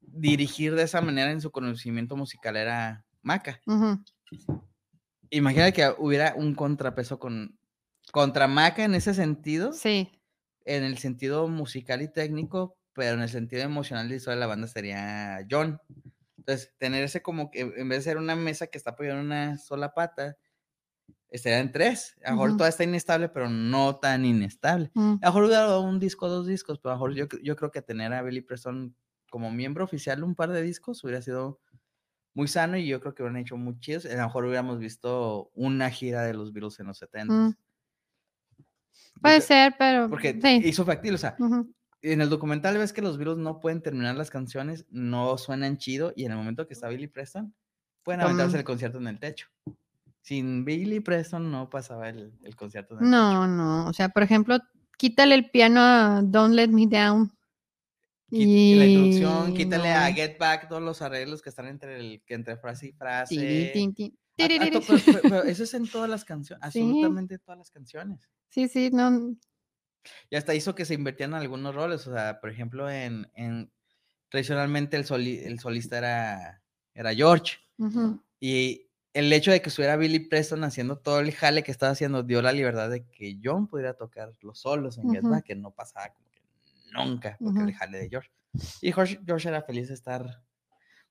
dirigir de esa manera en su conocimiento musical era Maca. Ujú, Imagina que hubiera un contrapeso con contra Maca en ese sentido, Sí, en el sentido musical y técnico, pero en el sentido emocional y visual de la banda sería John. Entonces, tener ese como que en vez de ser una mesa que está apoyada en una sola pata, estaría en tres. A lo mejor Ujú. toda está inestable, pero no tan inestable. mm, A lo mejor hubiera dado un disco, dos discos, pero a lo mejor yo, yo creo que tener a Billy Preston como miembro oficial un par de discos hubiera sido muy sano y yo creo que hubieran hecho muy chidos. A lo mejor hubiéramos visto una gira de los Beatles en los 70. Mm. puede ser, pero Porque sí. hizo factible, o sea, en el documental ves que los Beatles no pueden terminar las canciones, no suenan chido y en el momento que está Billy Preston, pueden aventarse el concierto en el techo. Sin Billy Preston no pasaba el, el concierto en el techo. No, no. O sea, por ejemplo, quítale el piano a Don't Let Me Down. Quí- La introducción, y quítale a no. Get Back todos los arreglos que están entre, el, que entre frase y frase. A- a to- pero- eso es en todas las canciones, Sí. absolutamente todas las canciones. Sí, sí, no. Y hasta hizo que se invertían algunos roles, o sea, por ejemplo, en, en tradicionalmente el, soli- el solista era, era George. Y el hecho de que estuviera Billy Preston haciendo todo el jale que estaba haciendo dio la libertad de que John pudiera tocar los solos en Get Ujú. Back, que no pasaba como que nunca, porque el jale de George. Y George, George era feliz de estar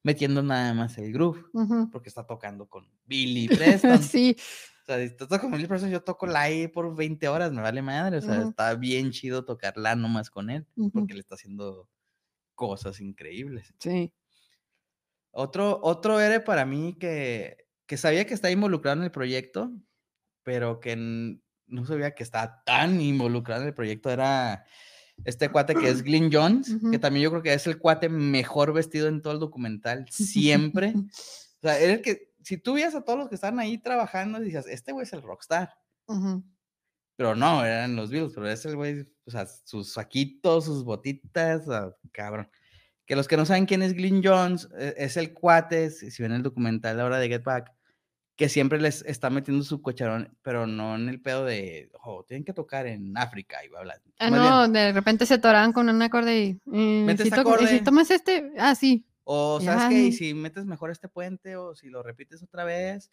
metiendo nada más el groove, porque está tocando con Billy Preston. Sí, O sea, si toco con Billy Preston, yo toco la E por 20 horas, me vale madre. O sea, Ujú. está bien chido tocar la nomás con él, Ujú. porque le está haciendo cosas increíbles. sí. Otro, otro héroe para mí que, que sabía que estaba involucrado en el proyecto, pero que no sabía que estaba tan involucrado en el proyecto era este cuate que es Glyn Jones, que Ujú. también yo creo que es el cuate mejor vestido en todo el documental, siempre. O sea, era el que, si tú veías a todos los que estaban ahí trabajando, decías, este güey es el rockstar. Pero no, eran los Beatles, pero es el güey, o sea, sus saquitos, sus botitas, ah, cabrón. Que los que no saben quién es Glyn Jones, eh, es el cuate, si, ven el documental ahora de Get Back, que siempre les está metiendo su cucharón, pero no en el pedo de, oh, tienen que tocar en África y bla, bla. Ah, Más bien, no, de repente se atoraban con un acorde y. eh, si, toco- y si acorde. tomas este. Ah, sí. O sabes qué, y si metes mejor este puente, o si lo repites otra vez.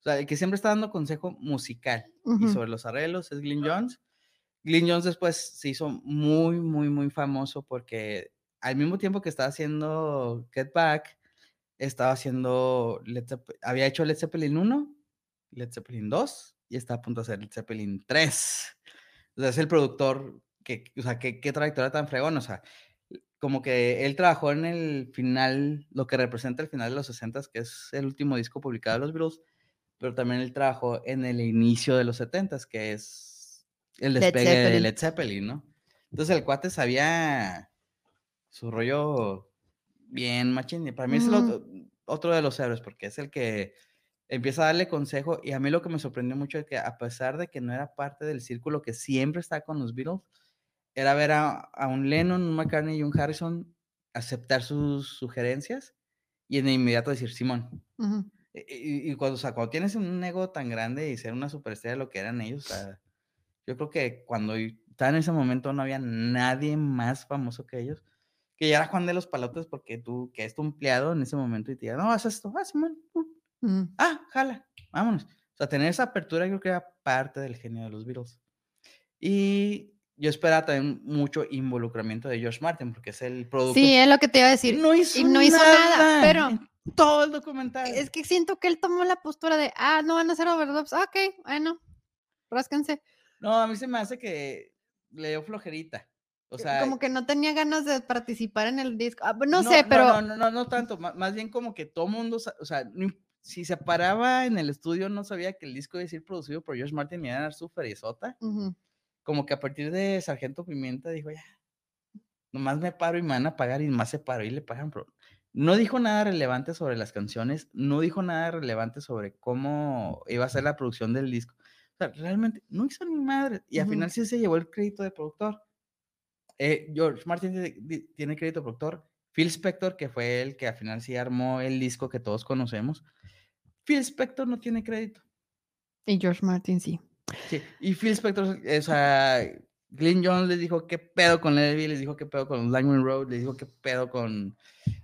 O sea, el que siempre está dando consejo musical y Ujú. sobre los arreglos es Glyn Jones. Glyn Jones después se hizo muy, muy, muy famoso porque al mismo tiempo que estaba haciendo Get Back, estaba haciendo, Led había hecho Led Zeppelin 1, Led Zeppelin 2 y está a punto de hacer Led Zeppelin 3. O sea, es el productor que, o sea, qué, qué trayectoria tan fregón, o sea, como que él trabajó en el final, lo que representa el final de los 60, que es el último disco publicado de los Beatles, pero también él trabajó en el inicio de los 70, que es el Led despegue de Zeppelin. Led Zeppelin, ¿no? Entonces el cuate sabía su rollo bien machín. Para mí es el Ujú. otro, otro de los héroes, porque es el que empieza a darle consejo. Y a mí lo que me sorprendió mucho es que a pesar de que no era parte del círculo que siempre está con los Beatles, era ver a, a un Lennon, un McCartney y un Harrison aceptar sus sugerencias y en inmediato decir, Simón. Ujú. Y, y- y cuando, o sea, cuando tienes un ego tan grande y ser una superestrella, lo que eran ellos, o sea, yo creo que cuando estaba en ese momento no había nadie más famoso que ellos, que ya era Juan de los Palotes porque tú, que es tu empleado en ese momento y te diga, no, haz esto, ah, Simón, uh, ah, jala, vámonos. O sea, tener esa apertura creo que era parte del genio de los Beatles. Y yo esperaba también mucho involucramiento de George Martin porque es el productor. Sí, es lo que te iba a decir. no hizo, y no hizo nada, pero- todo el documental. Es que siento que él tomó la postura de, ah, no van a hacer overdubs. Ah, ok, bueno, rásquense. No, a mí se me hace que le dio flojerita. O sea, como que no tenía ganas de participar en el disco. Ah, no, no, sé, pero No, no, no, no tanto. ma- Más bien como que todo mundo, o sea, si se paraba en el estudio, no sabía que el disco iba a ser producido por George Martin y iba a dar su feriezota. Como que a partir de Sargento Pimienta dijo, ya, nomás me paro y me van a pagar y más se paró y le pagan. Pero no dijo nada relevante sobre las canciones, no dijo nada relevante sobre cómo iba a ser la producción del disco. O sea, realmente no hizo ni madre. Y al final sí se llevó el crédito de productor. Eh, George Martin tiene crédito de productor. Phil Spector, que fue el que al final sí armó el disco que todos conocemos. Phil Spector no tiene crédito. Y George Martin sí. Sí, y Phil Spector, o sea, Glenn Jones les dijo qué pedo con Levy, les dijo qué pedo con Lyman Road, les dijo qué pedo con.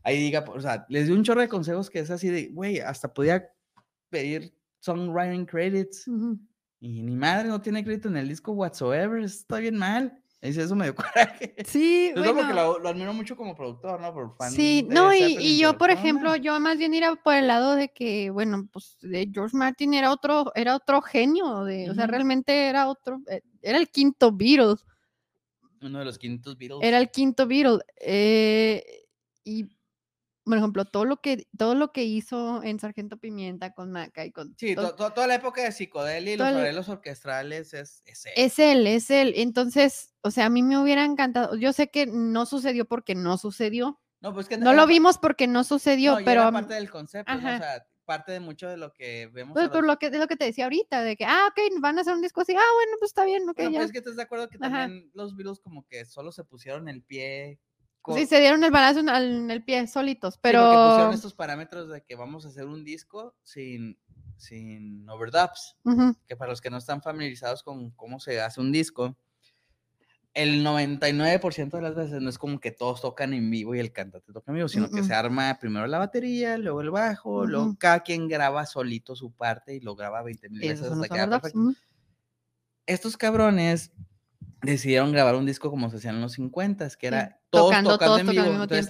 Ahí diga, o sea, les dio un chorro de consejos que es así de, güey, hasta podía pedir songwriting credits y ni madre no tiene crédito en el disco whatsoever, está bien mal. Eso me dio coraje. Sí, bueno, lo, lo admiro mucho como productor, ¿no? Por fan Sí, no, y, y yo, por ejemplo, yo más bien iba por el lado de que, bueno, pues de George Martin era otro, era otro genio, de, o sea, realmente era otro, eh, era el quinto Beatle, Uno de los quintos Beatles. era el quinto Beatle. eh, y, por ejemplo, todo lo que, todo lo que hizo en Sargento Pimienta con Maca y con Sí, todo- to- to- toda la época de psicodelia y los arreglos orquestrales es, es él. Es él, es él. Entonces, o sea, a mí me hubiera encantado. Yo sé que no sucedió porque no sucedió. No, pues que No era lo vimos porque no sucedió, No, pero era parte del concepto, ¿no? O sea, parte de mucho de lo que vemos. pues, por los- lo que es lo que te decía ahorita, de que, ah, ok, van a hacer un disco así, ah, bueno, pues está bien, ok, ya. pues es que estás de acuerdo que Ajá. también los Beatles como que solo se pusieron el pie. Co- Sí, se dieron el balazo en, al- en el pie solitos, sí, porque pero... pusieron estos parámetros de que vamos a hacer un disco sin, sin overdubs. Ujú, Que para los que no están familiarizados con cómo se hace un disco, el 99% de las veces no es como que todos tocan en vivo y el cantante toca en vivo, sino que Mm, se mm. arma primero la batería, luego el bajo, luego cada quien graba solito su parte y lo graba 20 mil veces hasta los que queda overdubs, perfecto. Estos cabrones decidieron grabar un disco como se hacían en los 50, que era todos tocando, tocando, todos en tocando al vivo. mismo entonces,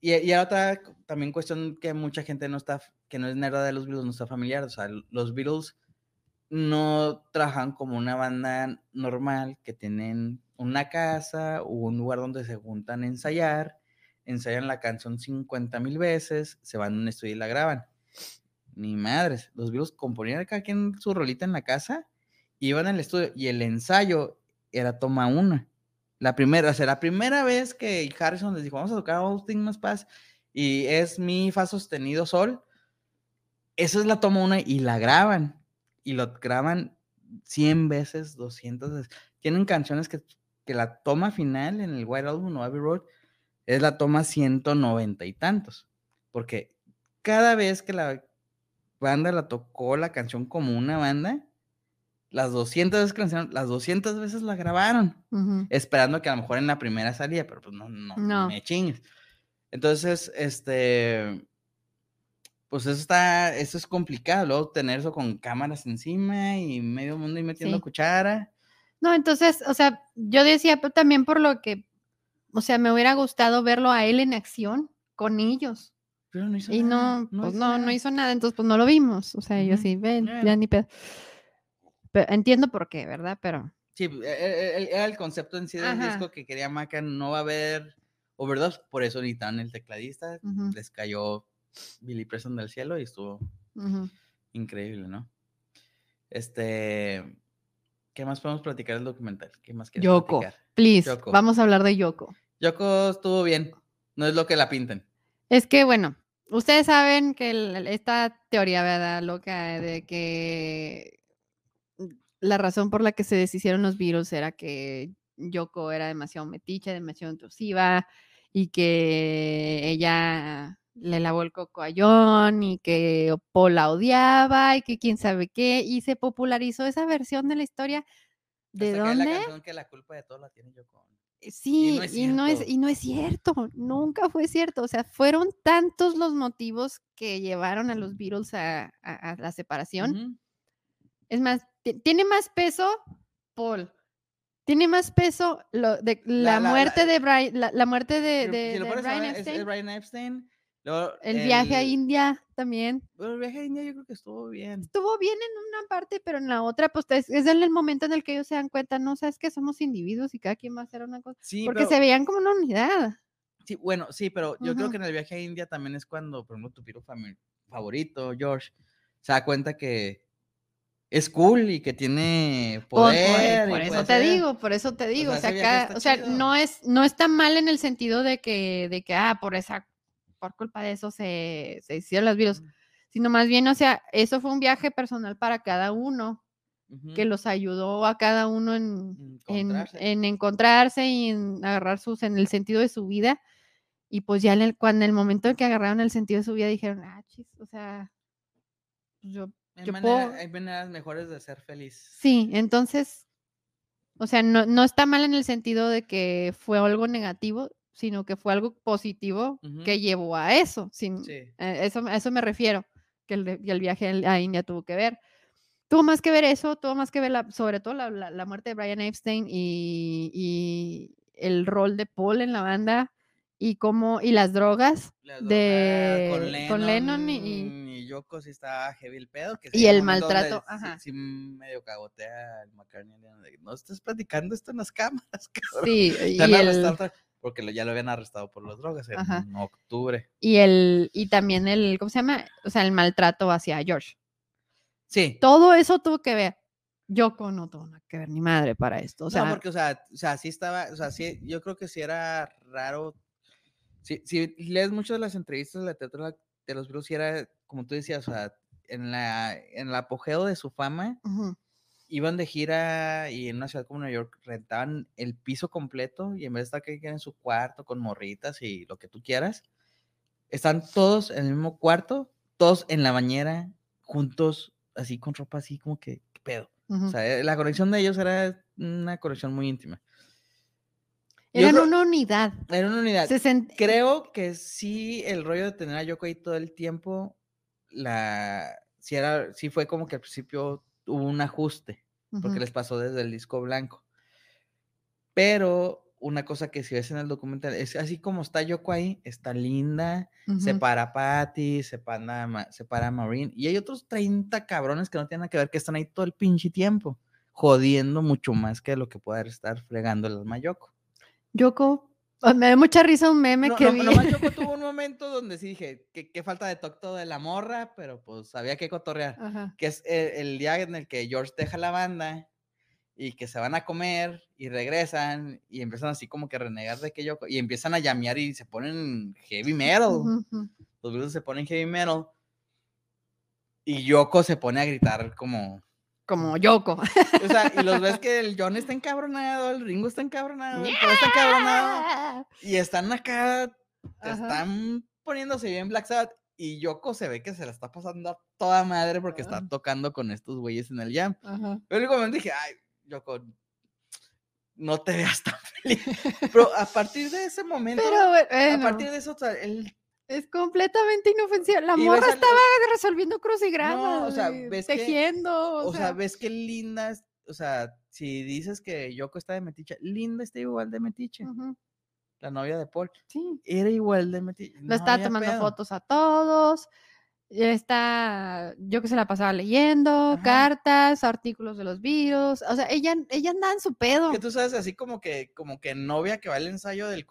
tiempo. y, otra también cuestión que mucha gente no está, que no es nada de los Beatles, no está familiar. O sea, los Beatles no trabajan como una banda normal que tienen una casa o un lugar donde se juntan a ensayar, ensayan la canción 50 mil veces, se van a un estudio y la graban. Ni madres, los Beatles componían cada quien su rolita en la casa, iban al estudio y el ensayo era toma una. La primera, o la primera vez que Harrison les dijo, vamos a tocar All Things Must y es mi fa sostenido sol, esa es la toma una y la graban. Y lo graban 100 veces, 200 veces. Tienen canciones que, que la toma final en el White Album o Abbey Road es la toma 190 y tantos. Porque cada vez que la banda la tocó la canción como una banda, las 200 veces que la hicieron, las 200 veces la grabaron Ujú. esperando que a lo mejor en la primera salía, pero pues no, no, No. me chingues. Entonces, este, pues eso está, eso es complicado, luego tener eso con cámaras encima y medio mundo ahí metiendo Sí. cuchara. No, entonces, o sea, yo decía pero también por lo que, o sea, me hubiera gustado verlo a él en acción con ellos. Pero no hizo Y nada, no, pues hizo no, no nada. hizo nada, entonces pues no lo vimos. O sea, yo Ujú, sí, ven, ya ni pedo. Pero entiendo por qué, ¿verdad? Pero Sí, e- e- era el concepto en sí del Ajá. disco que quería Maca, no va a haber overdubs, por eso necesitaban el tecladista, les cayó Billy Preston del cielo y estuvo increíble, ¿no? Este, ¿qué más podemos platicar del documental? ¿Qué más quieres Yoko, platicar? please, Yoko. vamos a hablar de Yoko. Yoko estuvo bien, no es lo que la pintan. Es que, bueno, ustedes saben que el- esta teoría, ¿verdad? Loca de que la razón por la que se deshicieron los virus era que Yoko era demasiado metiche, demasiado intrusiva y que ella le lavó el coco a John y que Paul la odiaba y que quién sabe qué y se popularizó esa versión de la historia. ¿De Hasta que es la dónde? canción que la culpa de todo la tiene Yoko. Ono. Sí, no es y no es, cierto. y no es cierto, nunca fue cierto. O sea, fueron tantos los motivos que llevaron a los Beatles a, a- a la separación. Es más, ti- tiene más peso Paul. Tiene más peso lo de la, La- la- muerte la- de Brian, la, la muerte de, si Brian Epstein, es Brian Epstein. luego el viaje a India también. Bueno, el viaje a India yo creo que estuvo bien. Estuvo bien en una parte, pero en la otra, pues es, es en el momento en el que ellos se dan cuenta, no, sabes que somos individuos y cada quien va a hacer una cosa. Sí, Porque pero- se veían como una unidad. sí, bueno, sí, pero yo creo que en el viaje a India también es cuando, por ejemplo, tu piro favorito, George, se da cuenta que es cool y que tiene Por, por- poder. por eso te digo, por eso te digo. O sea, acá- o sea, no es, no está mal en el sentido de que, de que, ah, por esa, por culpa de eso se, se hicieron los virus. Sino más bien, o sea, eso fue un viaje personal para cada uno, que los ayudó a cada uno en, en, Encontrarse. en encontrarse y en agarrar sus, en el sentido de su vida. Y pues ya en el, cuando en el momento en que agarraron el sentido de su vida, dijeron, ah, chis, o sea, yo Hay, yo manera- puedo- hay maneras mejores de ser feliz. Sí, entonces, o sea, no, no está mal en el sentido de que fue algo negativo, sino que fue algo positivo que llevó a eso. Sin, Sí. eh, eso, a eso me refiero, que el, viaje a India tuvo que ver. Tuvo más que ver eso, tuvo más que ver la- sobre todo la, la- la muerte de Brian Epstein y, y el rol de Paul en la banda y cómo, y las drogas La de- con Lennon y- y Yoko sí estaba heavy el pedo. Que Y el maltrato, ajá. Sí, medio cagotea el McCartney. de, No estés platicando esto en las cámaras, cabrón. sí, y el, porque ya lo habían arrestado por las drogas en Ajá. octubre. y el y también el ¿cómo se llama? O sea, el maltrato hacia George. Sí. Todo eso tuvo que ver. Yoko no tuvo nada que ver ni madre para esto. O sea, no, porque, o sea, o sea, sí estaba, o sea, sí, yo creo que sí era raro. Si, si lees muchas de las entrevistas de la teatro de los Beatles, sí era, como tú decías, o sea, en, la, en el apogeo de su fama, ujú, iban de gira y en una ciudad como Nueva York rentaban el piso completo y en vez de estar que en su cuarto con morritas y lo que tú quieras, están todos en el mismo cuarto, todos en la bañera, juntos, así con ropa así como que, ¿qué pedo? ujú. O sea, eh, la conexión de ellos era una conexión muy íntima. Creo- una unidad. Era una unidad. Se Creo que sí, el rollo de tener a Yoko ahí todo el tiempo, la, sí, era, sí fue como que al principio hubo un ajuste porque les pasó desde el disco blanco. Pero una cosa que si ves en el documental es así como está Yoko ahí, está linda, se ujú. para Patty, se para, se para Maureen, y hay otros 30 cabrones que no tienen nada que ver, que están ahí todo el pinche tiempo, jodiendo mucho más que lo que puede estar fregando el alma a Yoko. Yoko, me da mucha risa un meme No, que no, vi. nomás Yoko tuvo un momento donde sí dije, que, que falta de tocto de la morra, pero pues había que cotorrear. Ajá. que es el, el día en el que George deja la banda y que se van a comer y regresan y empiezan así como que a renegar de que Yoko y empiezan a llamear y se ponen heavy metal. Los Beatles se ponen heavy metal y Yoko se pone a gritar como... Como Yoko. O sea, y los ves que el John está encabronado, el Ringo está encabronado, el Paul está encabronado y están acá, Ajá. están poniéndose bien Black Sabbath y Yoko se ve que se la está pasando a toda madre porque está tocando con estos güeyes en el jam. Ajá. Pero único momento dije, ay, Yoko, no te veas tan feliz. Pero a partir de ese momento, Pero a partir de eso, él, es completamente inofensiva. La Y morra al- estaba resolviendo crucigramas, sea, y ves que- tejiendo. o sea, ves que Linda, o sea, si dices que Yoko está de metiche, Linda está igual de metiche, la novia de Paul, sí. era igual de metiche. Le estaba había tomando pedo. fotos a todos. Está, yo que se la pasaba leyendo, Ajá. cartas, artículos de los virus. O sea, ella, ella andaba en su pedo. Que tú sabes, así como que, como que novia que va al ensayo del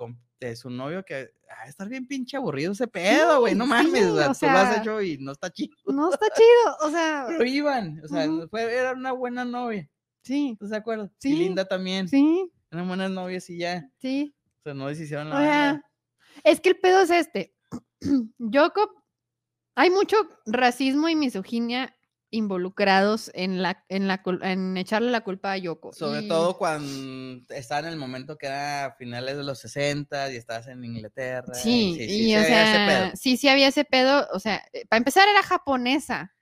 de su novio que, ah, estar bien pinche aburrido ese pedo, güey, no sí, mames, o sea, tú lo has hecho y no está chido. No está chido. O sea, Pero iban, o sea, Ujú. fue, era una buena novia, sí, ¿estás de acuerdo? Sí, Y Linda también, sí, eran buenas novias y ya, sí. o sea, no deshicieron la O sea, es que el pedo es este. Yoko, hay mucho racismo y misoginia involucrados en la, en la en echarle la culpa a Yoko. Sobre y- todo cuando estaba en el momento que era finales de los 60 y estabas en Inglaterra. Sí, sí, y sí o había ese sea, pedo. sí, sí había ese pedo. O sea, eh, para empezar era japonesa.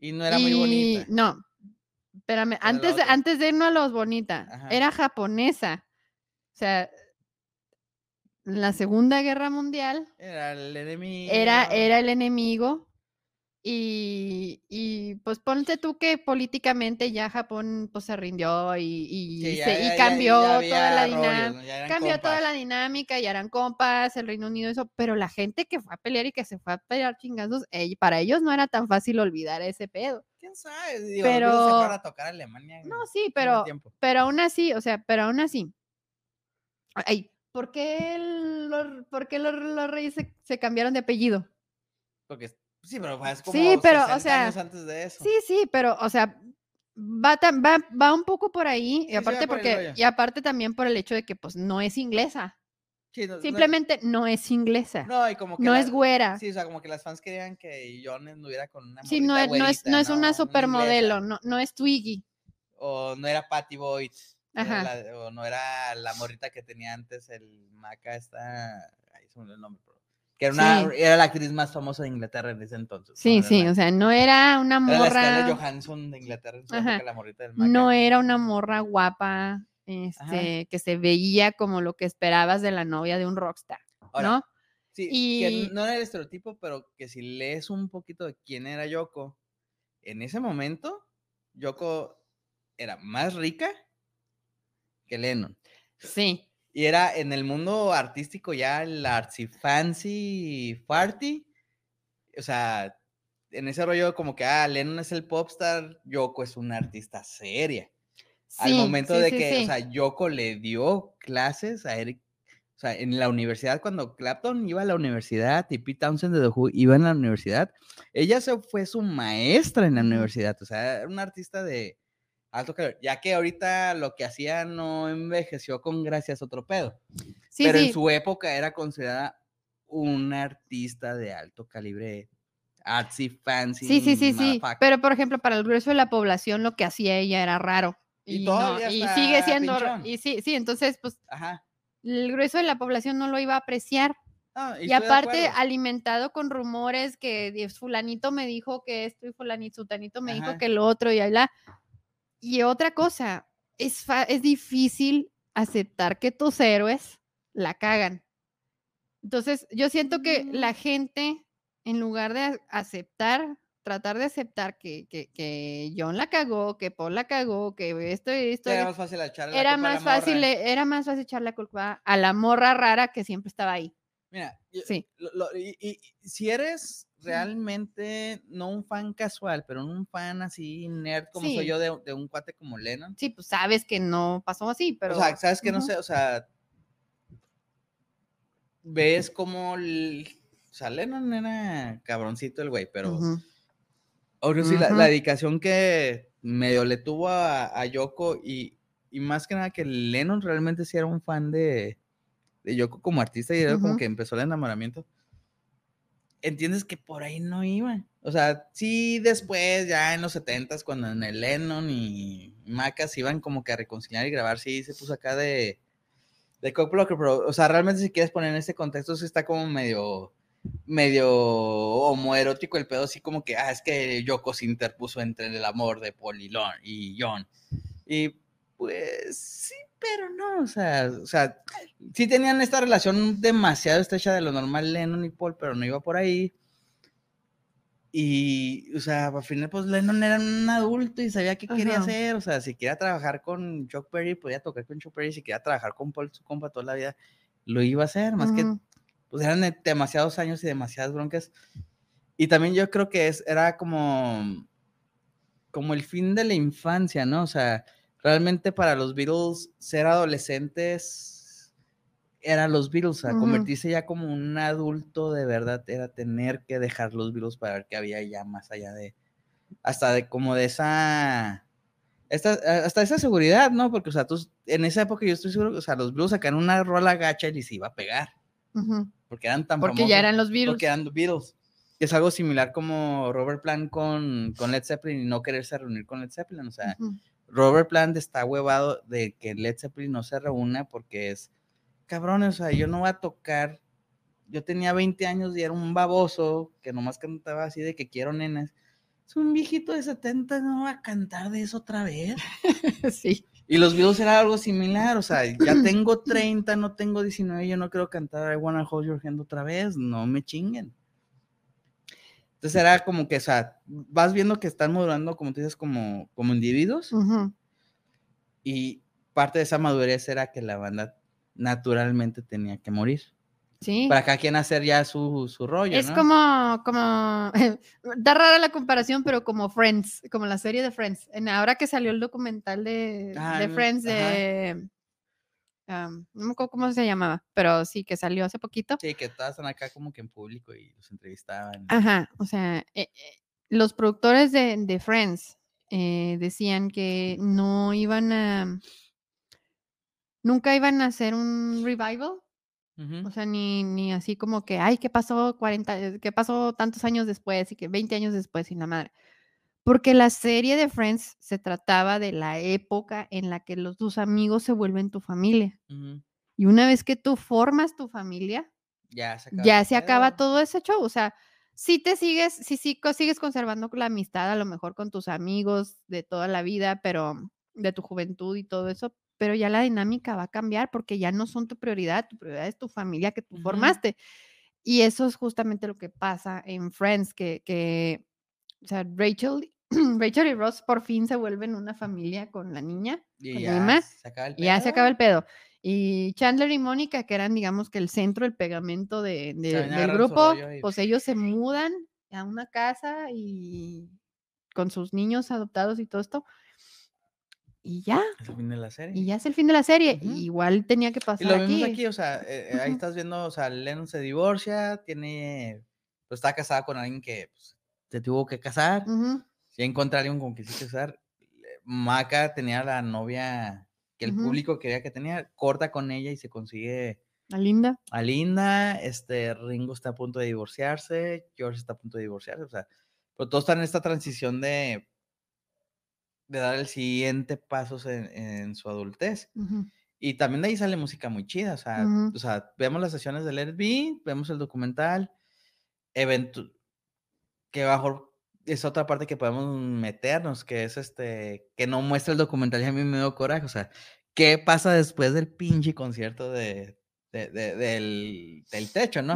Y no era muy bonita. No, espérame, antes de, antes de irnos a los bonita, Ajá. era japonesa. O sea, la Segunda Guerra Mundial Era el enemigo. era, era el enemigo. Y, y, pues ponte tú que políticamente ya Japón pues se rindió y, y, Sí, ya- se- y ya- ya- cambió ya toda la dinámica. Ya Cambió toda la dinámica y eran compas, el Reino Unido, eso, pero la gente que fue a pelear y que se fue a pelear chingazos, para ellos no era tan fácil olvidar ese pedo. ¿Quién sabe? Digo, Pero- a tocar a Alemania. No, sí, pero, pero aún así, o sea, pero aún así. Ay, ¿por qué, el- los, por qué los, los reyes se, se cambiaron de apellido? Porque, sí, pero es como Sí, pero, o 60 sea, años antes de eso. Sí, sí, pero, o sea, va, tam- va, va un poco por ahí, y Sí, aparte por porque, y aparte también por el hecho de que, pues, no es inglesa. Sí, no- no- Simplemente no, es inglesa. No, No, y como que es la- güera. Sí, o sea, como que las fans querían que John anduviera con una Sí, no es, no es, no güerita, es una supermodelo, no, no es Twiggy. O no era Patty Boyd. era Ajá. la- o no era la morrita que tenía antes el Maca esta. Ay, se me olvidó el nombre. Que era, una, Sí. era la actriz más famosa de Inglaterra en ese entonces. Sí, no sí, o sea, no era una la- era la morra, Johansson de Inglaterra, Ajá. la morrita del Maca. no era una morra guapa, este, que se veía como lo que esperabas de la novia de un rockstar, Ahora, ¿no? Sí, Y- que no era el estereotipo, pero que si lees un poquito de quién era Yoko, en ese momento, Yoko era más rica que Lennon. Sí, Y era en el mundo artístico ya el artsy fancy farty. O sea, en ese rollo como que, ah, Lennon es el popstar, Yoko es una artista seria. Al momento sí, de sí, que, o sea, Yoko le dio clases a Eric, o sea, en la universidad, cuando Clapton iba a la universidad y Pete Townsend de The Who iba a la universidad, ella se fue su maestra en la universidad, o sea, era una artista de alto calor, ya que ahorita lo que hacía no envejeció con gracias otro pedo, Sí, pero sí, en su época era considerada una artista de alto calibre, artsy, fancy, Sí, sí, sí, sí. Pero, por ejemplo, para el grueso de la población, lo que hacía ella era raro. Y no- todavía y sigue siendo. pinchón. Y sí, sí, entonces, pues, Ajá. el grueso de la población no lo iba a apreciar. No, Y, aparte, alimentado con rumores que fulanito me dijo que esto y fulanito, sutanito me Ajá. dijo que lo otro y ahí la. Y otra cosa, es, es difícil aceptar que tus héroes la cagan. Entonces, yo siento que la gente, en lugar de aceptar, tratar de aceptar que, que, que John la cagó, que Paul la cagó, que esto y esto, Era más fácil echarle la era culpa a la más fácil, morra. e- era más fácil echar la culpa a la morra rara que siempre estaba ahí. Mira, Sí. lo- lo- y, y- y si eres realmente no un fan casual, pero un fan así nerd como soy yo de, de un cuate como Lennon. Sí, pues sabes que no pasó así, pero. o sea, sabes que no sé, o sea, ves como, el- o sea, Lennon era cabroncito el güey, pero ahora sí, la, dedicación que medio le tuvo a, a Yoko y, y más que nada que Lennon realmente sí era un fan de, de Yoko como artista y era como que empezó el enamoramiento. Entiendes que por ahí no iba. O sea, sí después, ya en los 70s, cuando en el Lennon y Macas iban como que a reconciliar y grabar, sí se puso acá de, de cock blocker, pero, o sea, realmente si quieres poner en este contexto, sí está como medio, medio homoerótico el pedo, así como que, ah, es que Yoko se interpuso entre el amor de Paul y John. Y pues sí, pero no, o sea, o sea, sí tenían esta relación demasiado estrecha de lo normal Lennon y Paul, pero no iba por ahí. Y, o sea, al final, pues Lennon era un adulto y sabía qué quería Ajá. hacer. O sea, si quería trabajar con Chuck Berry, podía tocar con Chuck Berry. Si quería trabajar con Paul, su compa, toda la vida, lo iba a hacer. Más que, Ujú. pues eran de- demasiados años y demasiadas broncas. Y también yo creo que es, era como, como el fin de la infancia, ¿no? O sea, realmente para los Beatles ser adolescentes eran los Beatles, o sea, convertirse ya como un adulto de verdad era tener que dejar los Beatles para ver qué había ya más allá de, hasta de como de esa, esta, hasta esa seguridad, ¿no? Porque, o sea, tú, en esa época yo estoy seguro, que, o sea, los Beatles sacan una rola gacha y les iba a pegar, porque eran tan Porque famosos. ya eran los virus. Porque eran Beatles. Es algo similar como Robert Plant con, con Led Zeppelin y no quererse reunir con Led Zeppelin. O sea, Robert Plant está huevado de que Led Zeppelin no se reúna porque es, cabrones, o sea, yo no voy a tocar. Yo tenía 20 años y era un baboso que nomás cantaba así de que quiero nenas. Es un viejito de 70, no va a cantar de eso otra vez. sí. Y los Beatles era algo similar, o sea, ya tengo 30, no tengo 19, yo no quiero cantar I Wanna Hold Your Hand otra vez, no me chinguen. Entonces era como que, o sea, vas viendo que están madurando, como tú dices, como, como individuos, y parte de esa madurez era que la banda naturalmente tenía que morir. Sí. Para cada quien hacer ya su, su rollo, Es ¿no? como, como, da rara la comparación, pero como Friends, como la serie de Friends. En, ahora que salió el documental de, Ah, de Friends de, am, no me acuerdo cómo se llamaba, pero sí, que salió hace poquito. Sí, que todas están acá como que en público y los entrevistaban. Ajá, o sea, eh, eh, los productores de, de Friends eh, decían que no iban a, nunca iban a hacer un revival, o sea, ni, ni así como que, ay, ¿qué pasó 40, eh, qué pasó tantos años después y que 20 años después y la madre? Porque la serie de Friends se trataba de la época en la que los, tus amigos se vuelven tu familia. Y una vez que tú formas tu familia, Ya se acaba ya ese se acaba pedo. todo ese show. O sea, si te sigues, si sigues conservando la amistad, a lo mejor con tus amigos de toda la vida, pero de tu juventud y todo eso, pero ya la dinámica va a cambiar porque ya no son tu prioridad, tu prioridad es tu familia que tú formaste. Y eso es justamente lo que pasa en Friends, que, que o sea, Rachel, Rachel y Ross por fin se vuelven una familia con la niña, Y con ya Emma, se acaba el y ya se acaba el pedo. pedo. Y Chandler y Mónica, que eran, digamos, que el centro, el pegamento de, de- del grupo, y- pues ellos se mudan a una casa y con sus niños adoptados y todo esto. Y ya, Es el fin de la serie. y ya es el fin de la serie. Ujú. Igual tenía que Y pasar lo aquí. vimos aquí, o sea, eh, eh, ahí Ujú. estás viendo, o sea, Lennon se divorcia, tiene, pues está casada con alguien que pues, se tuvo que casar, Ujú, ya encuentra a alguien con quien se casar. Le- Maca tenía la novia que el Ujú. público quería que tenía, corta con ella y se consigue a Linda. a Linda, este, Ringo está a punto de divorciarse, George está a punto de divorciarse, o sea, pero todos están en esta transición de, de dar el siguiente paso en, en su adultez. Ujú, Y también de ahí sale música muy chida, o sea, o sea vemos las sesiones de Let It Be, vemos el documental, eventu que mejor es otra parte que podemos meternos, que es este, que no muestra el documental y a mí me dio coraje, o sea, ¿qué pasa después del pinche concierto de, de- de- del, del techo, no?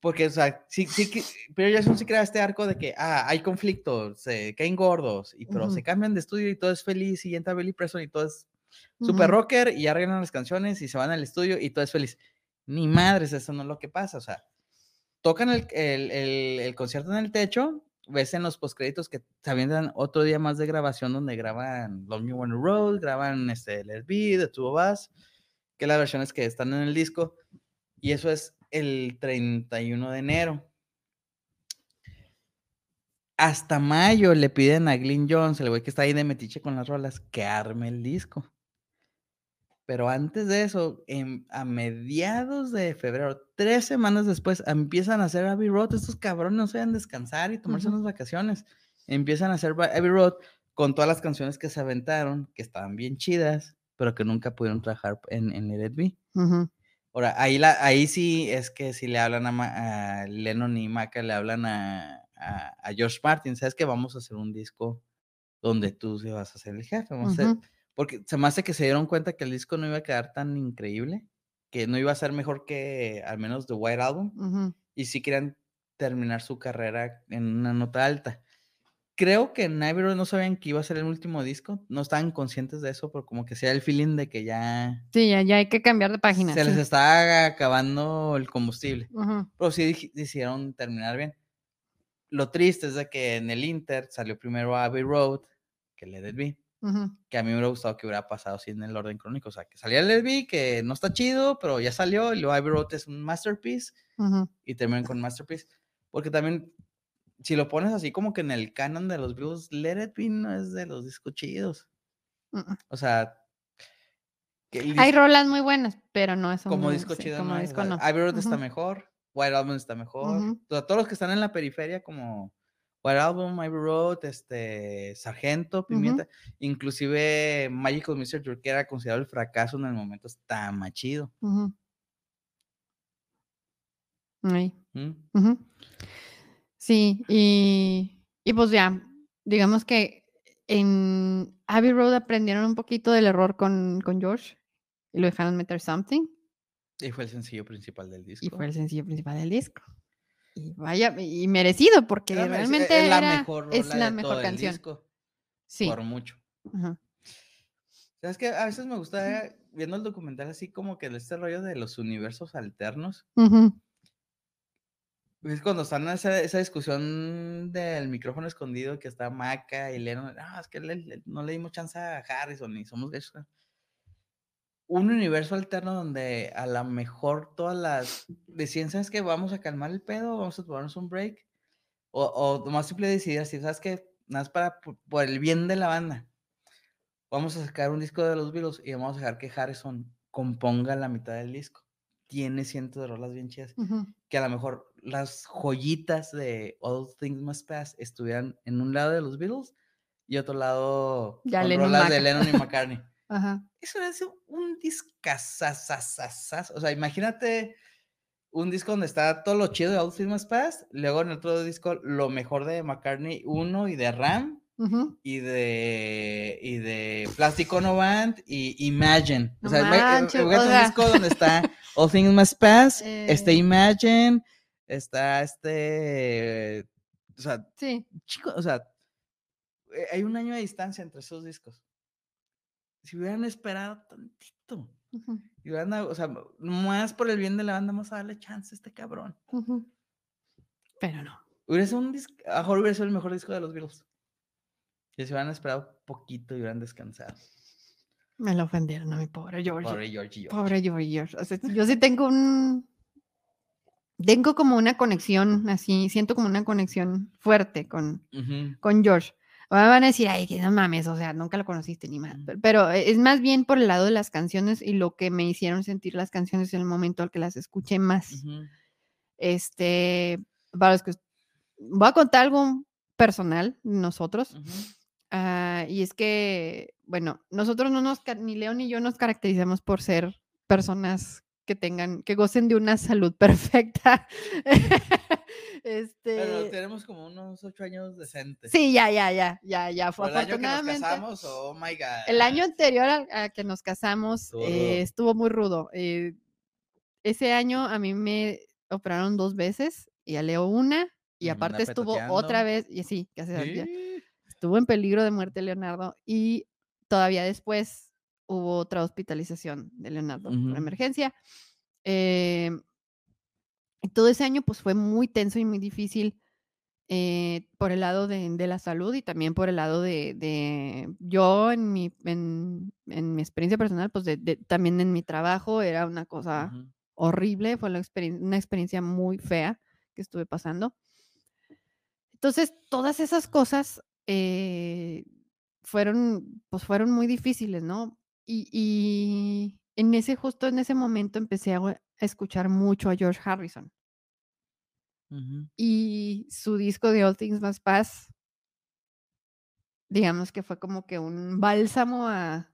Porque, o sea, sí, sí, pero Jackson sí crea este arco de que, ah, hay conflicto, se caen gordos, y, pero se cambian de estudio y todo es feliz, y entra Billy Preston y todo es super rocker, y arreglan las canciones y se van al estudio y todo es feliz. Ni madres, eso no es lo que pasa, o sea, tocan el, el, el- el concierto en el techo, ves en los postcréditos que se avientan otro día más de grabación donde graban Long You Wanna Road, graban este, Let It Be, The Two of Us, que las versiones que están en el disco, y eso es el 31 de enero. Hasta mayo le piden a Glyn Jones, el güey que está ahí de metiche con las rolas, que arme el disco. Pero antes de eso, en- a mediados de febrero, tres semanas después, empiezan a hacer Abbey Road. Estos cabrones no se van descansar y tomarse Ujú. unas vacaciones. Empiezan a hacer Abbey Road con todas las canciones que se aventaron, que estaban bien chidas, pero que nunca pudieron trabajar en, en Let It Be. Ujú. Ahora, ahí, la, ahí sí es que si le hablan a, Ma- a Lennon y Maca, le hablan a, a, a George Martin, ¿sabes que vamos a hacer un disco donde tú se vas a ser el jefe? Vamos a hacer-. Porque se me hace que se dieron cuenta que el disco no iba a quedar tan increíble, que no iba a ser mejor que al menos The White Album, y sí querían terminar su carrera en una nota alta. Creo que en Road no sabían que iba a ser el último disco, no estaban conscientes de eso, pero como que sea el feeling de que ya Sí, ya, ya hay que cambiar de página. se les está acabando el combustible. Ujú. Pero sí decidieron terminar bien. Lo triste es de que en el Inter salió primero Abbey Road que Let It Be, Ujú. que a mí me hubiera gustado que hubiera pasado así en el orden crónico. O sea, que salía Let It Be, que no está chido, pero ya salió, y luego Abbey Road es un masterpiece, Ujú. y terminan con masterpiece. Porque también, si lo pones así como que en el canon de los blues, Let It Be no es de los discos chidos. Ujú. O sea, que el Hay rolas muy buenas, pero no es como disco sí, chido, como no, disco no. Abbey Road está mejor, White Album está mejor. O sea, todos los que están en la periferia como White Album, Abbey Road, este, Sargento, Pimienta, inclusive Magical Mystery que era considerado el fracaso en el momento, está más chido. Ujú. Sí, y, y pues ya, digamos que en Abbey Road aprendieron un poquito del error con, con George y lo dejaron meter Something Y fue el sencillo principal del disco. y fue el sencillo principal del disco. Y vaya, y merecido, porque Era realmente es la era- mejor es la de mejor todo el canción. disco, Sí. Por mucho. ajá. ¿Sabes que A veces me gusta viendo el documental así como que de este rollo de los universos alternos. Es cuando están en esa, esa discusión del micrófono escondido que está Maca y Lennon. Ah, es que le- le- no le dimos chance a Harrison y somos gachos". Un universo alterno donde a lo mejor todas las decían, ¿sabes qué? Vamos a calmar el pedo, vamos a tomarnos un break. O, o más simple decidir así, ¿sabes qué? Nada más para por, por el bien de la banda. Vamos a sacar un disco de los Beatles y vamos a dejar que Harrison componga la mitad del disco. Tiene cientos de rolas bien chidas que a lo mejor las joyitas de All Things Must Pass estuvieran en un lado de los Beatles y otro lado Ya con Lennon rolas de. Lennon y McCartney. Ajá. Eso es un discasasasasas. O sea, imagínate un disco donde está todo lo chido de All Things Must Pass, luego en otro disco lo mejor de McCartney 1 y de Ram y de y de Plastic Ono Band y Imagine. O sea, o un disco donde está All Things Must Pass, está Eh. Imagine, está este, o sea, Sí. chico, o sea, eh, hay un año de distancia entre esos discos. Si hubieran esperado tantito, y dado- o sea, más por el bien de la banda, vamos a darle chance a este cabrón. ujú. Pero no. Hubiera sido un disco, a mejor hubiera sido el mejor disco de los Beatles. Si se hubieran esperado poquito y hubieran descansado. Me lo ofendieron a mi pobre George. Pobre George y George. Pobre George. George. O sea, yo sí tengo un. Tengo como una conexión así, siento como una conexión fuerte con, con George. Ahora van a decir, ay, que no mames, o sea, nunca lo conociste ni más. Pero, pero es más bien por el lado de las canciones y lo que me hicieron sentir las canciones en el momento al que las escuché más. Ujú. Este, para los que voy a contar algo personal, nosotros. Ujú. Ah, y es que, bueno, nosotros no nos, ni Leo ni yo nos caracterizamos por ser personas que tengan, que gocen de una salud perfecta. Pero este, tenemos como unos ocho años decentes. sí, ya, ya, ya, ya, ya. Fue Por el año que nos afortunadamente. casamos, oh my god. El año anterior al- a, que nos casamos Estuvo eh, estuvo muy rudo. eh, ese año a mí me operaron dos veces y a Leo una. Y me aparte estuvo otra vez, y sí, casi Sí. estuvo en peligro de muerte Leonardo y todavía después hubo otra hospitalización de Leonardo Ujú. por emergencia. Eh, todo ese año pues fue muy tenso y muy difícil eh, por el lado de, de la salud y también por el lado de, de- yo en mi, en, en mi experiencia personal, pues de- también en mi trabajo era una cosa horrible, fue la una experiencia muy fea que estuve pasando. Entonces, todas esas cosas eh, fueron, pues fueron muy difíciles, ¿no? Y, y en ese, justo en ese momento empecé a escuchar mucho a George Harrison y su disco de All Things Must Pass, digamos que fue como que un bálsamo a,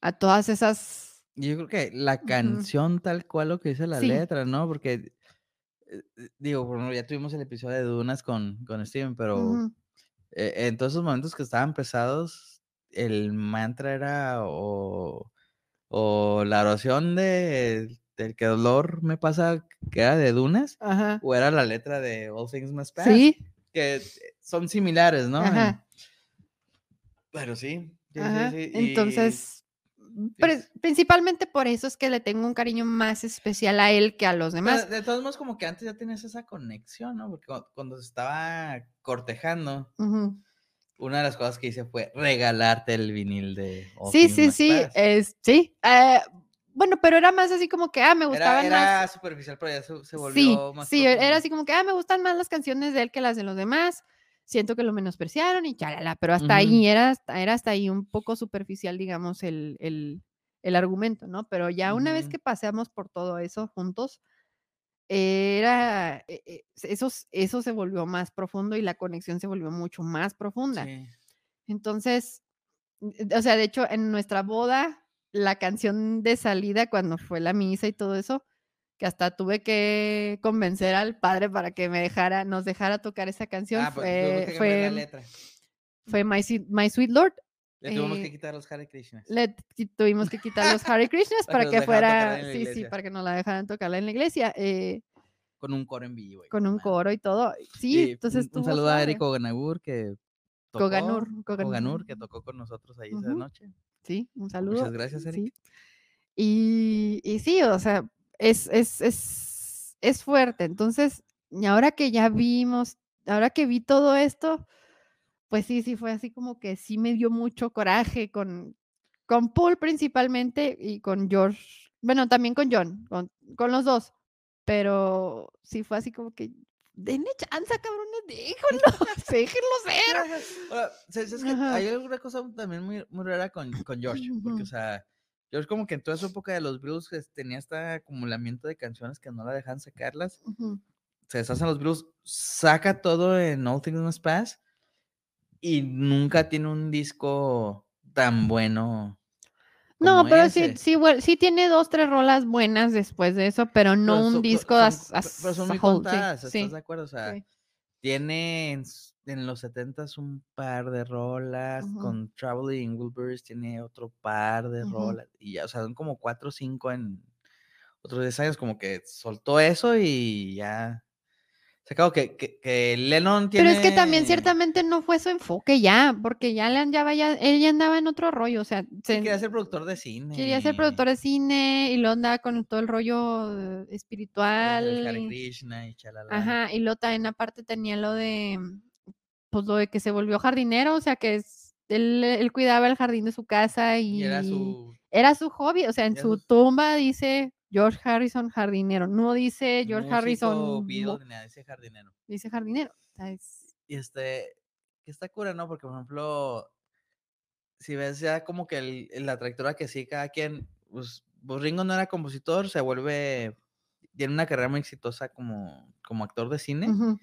a todas esas... Yo creo que la canción tal cual lo que dice la Sí. letra, ¿no? Porque, eh, eh, digo, bueno, ya tuvimos el episodio de Dunas con, con Steven, pero eh, en todos esos momentos que estaban pesados, el mantra era o, o la oración de, del que dolor me pasa, que era de Dunas, Ajá. o era la letra de All Things Must Pass, Sí, que son similares, ¿no? Ajá. pero sí. sí, sí, Ajá, sí, y- Entonces, es- principalmente por eso es que le tengo un cariño más especial a él que a los Pero demás. de todos modos, como que antes ya tenías esa conexión, ¿no? Porque cu- cuando se estaba cortejando, una de las cosas que hice fue regalarte el vinil de All Sí, Things sí, Must sí, Pass. es, sí. eh, bueno, pero era más así como que, ah, me Era, gustaban más. era superficial, pero ya se, se Sí, volvió más sí, era profundo. así como que, ah, me gustan más las canciones de él que las de los demás. Siento que lo menospreciaron y chalala, pero hasta ahí Ujú. era, hasta- era hasta ahí un poco superficial, digamos, el, el, el argumento, ¿no? Pero ya una vez Ujú. que pasamos por todo eso juntos, era, eh, eh, eso, eso se volvió más profundo y la conexión se volvió mucho más profunda. Sí. Entonces, o sea, de hecho, en nuestra boda, la canción de salida, cuando fue la misa y todo eso, que hasta tuve que convencer al padre para que me dejara, nos dejara tocar esa canción, Ah, pues fue, que cambiar la fue, letra. fue My, Sweet- My Sweet Lord. Le tuvimos eh, que quitar los Hare Krishnas. le tuvimos que quitar los Hare Krishnas Para para que que nos fuera, sí, sí, para que no la dejaran tocarla en la iglesia, eh, Con un coro en vivo. con un coro y todo. Sí, Y entonces un, un saludo a. Eric Oganur que tocó, Koganur, Koganur, Koganur. que tocó con nosotros ahí esa Ujú. noche. Sí, un saludo. Muchas gracias, Eric. sí. Y, y sí, o sea, es, es, es, es fuerte. Entonces, y ahora que ya vimos, ahora que vi todo esto, pues sí, sí, fue así como que sí me dio mucho coraje con, con Paul principalmente y con George, bueno, también con John, con, con los dos, pero sí fue así como que, denle chance, cabrones, déjenlos, déjenlos ser. Ahora, ¿sabes es que Ajá. hay alguna cosa también muy, muy rara con, con George? Porque, o sea, George como que en toda su época de los blues tenía este acumulamiento de canciones que no la dejan sacarlas. Se deshacen los blues, saca todo en All Things Must Pass y nunca tiene un disco tan bueno. No, pero sí, ese. sí, sí tiene dos, tres rolas buenas después de eso, pero no Pero un son- disco son- as, pero- as pero son muy whole, sí, contadas, sí, ¿estás de acuerdo? O sea, sí. tiene en, los 70s un par de rolas, Ujú. con Traveling Wilburys tiene otro par de rolas, y ya, o sea, son como cuatro o cinco en otros 10 años, como que soltó eso y ya. Se acabó que, que, que Lennon tiene. Pero es que también ciertamente no fue su enfoque ya, porque ya le andaba ya, él ya andaba en otro rollo, o sea, se- quería ser productor de cine. quería ser productor de cine y lo andaba con todo el rollo el espiritual. Hare y- Krishna y chalala. Ajá, y luego también aparte tenía lo de, pues lo de que se volvió jardinero, o sea que es- él, él cuidaba el jardín de su casa y, Y era su. era su hobby, o sea, en su sus- tumba dice George Harrison jardinero, no dice George músico, Harrison, Beatle, ese jardinero. dice jardinero. Y este, que está cura, ¿no? Porque, por ejemplo, si ves ya como que el- la trayectoria que sigue cada quien, pues, pues Ringo no era compositor, se vuelve, tiene una carrera muy exitosa como, como actor de cine. ujú.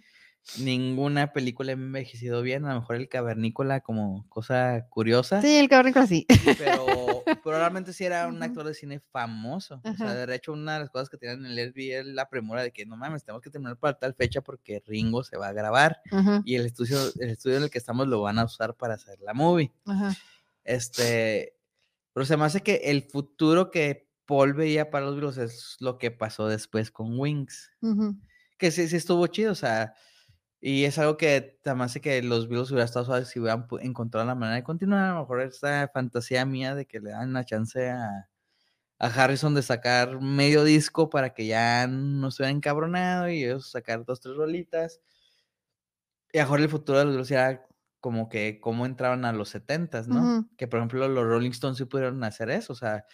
Ninguna película ha envejecido bien, a lo mejor el cavernícola como cosa curiosa, Sí, el cabrón sí. pero probablemente sí era un actor de cine famoso. O sea, de hecho, una de las cosas que tenían en el SB es la premura de que no mames, tenemos que terminar para tal fecha porque Ringo se va a grabar y el estudio, el estudio en el que estamos lo van a usar para hacer la movie. Este, pero se me hace que el futuro que Paul veía para los Beatles es lo que pasó después con Wings, que sí, sí estuvo chido, o sea, y es algo que se me hace que los Beatles hubieran estado suaves si hubieran encontrado la manera de continuar, a lo mejor esta fantasía mía de que le dan una chance a, a Harrison de sacar medio disco para que ya no estuviera encabronado y ellos sacar dos, tres rolitas. Y a lo mejor el futuro de los Beatles era como que cómo entraban a los 70s, ¿no? Que por ejemplo los Rolling Stones sí pudieron hacer eso, o sea,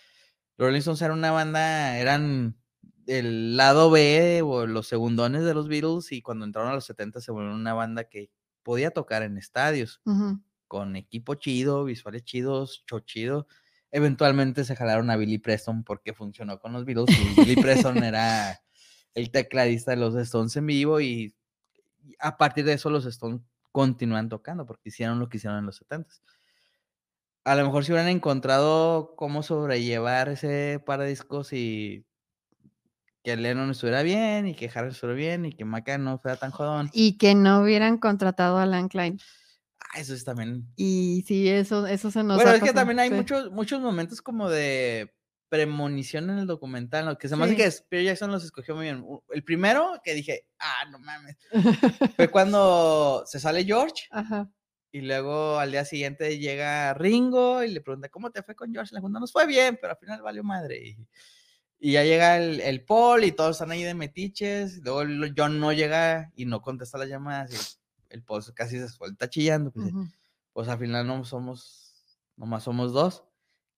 los Rolling Stones eran una banda, eran el lado B o los segundones de los Beatles y cuando entraron a los 70 se volvieron una banda que podía tocar en estadios con equipo chido, visuales chidos, show chido. Eventualmente se jalaron a Billy Preston porque funcionó con los Beatles y Billy Preston era el tecladista de los Stones en vivo y a partir de eso los Stones continúan tocando porque hicieron lo que hicieron en los 70s. A lo mejor si hubieran encontrado cómo sobrellevar ese par de discos y que Lennon estuviera bien y que Harrison estuviera bien y que Maca no fuera tan jodón. Y que no hubieran contratado a Alan Klein. Ah, eso es también. Y sí, eso, eso se nos Bueno, es que también hay sí. muchos, muchos momentos como de premonición en el documental, ¿no? que se me hace Sí. que Spear Jackson los escogió muy bien. El primero que dije, ah, no mames, fue cuando se sale George Ajá. y luego al día siguiente llega Ringo y le pregunta, ¿cómo te fue con George? Dijo, no nos fue bien, pero al final valió madre. Y, y ya llega el, el Paul y todos están ahí de metiches. Luego el John no llega y no contesta las llamadas y el Paul casi se suelta chillando. Pues, pues al final no somos, nomás somos dos,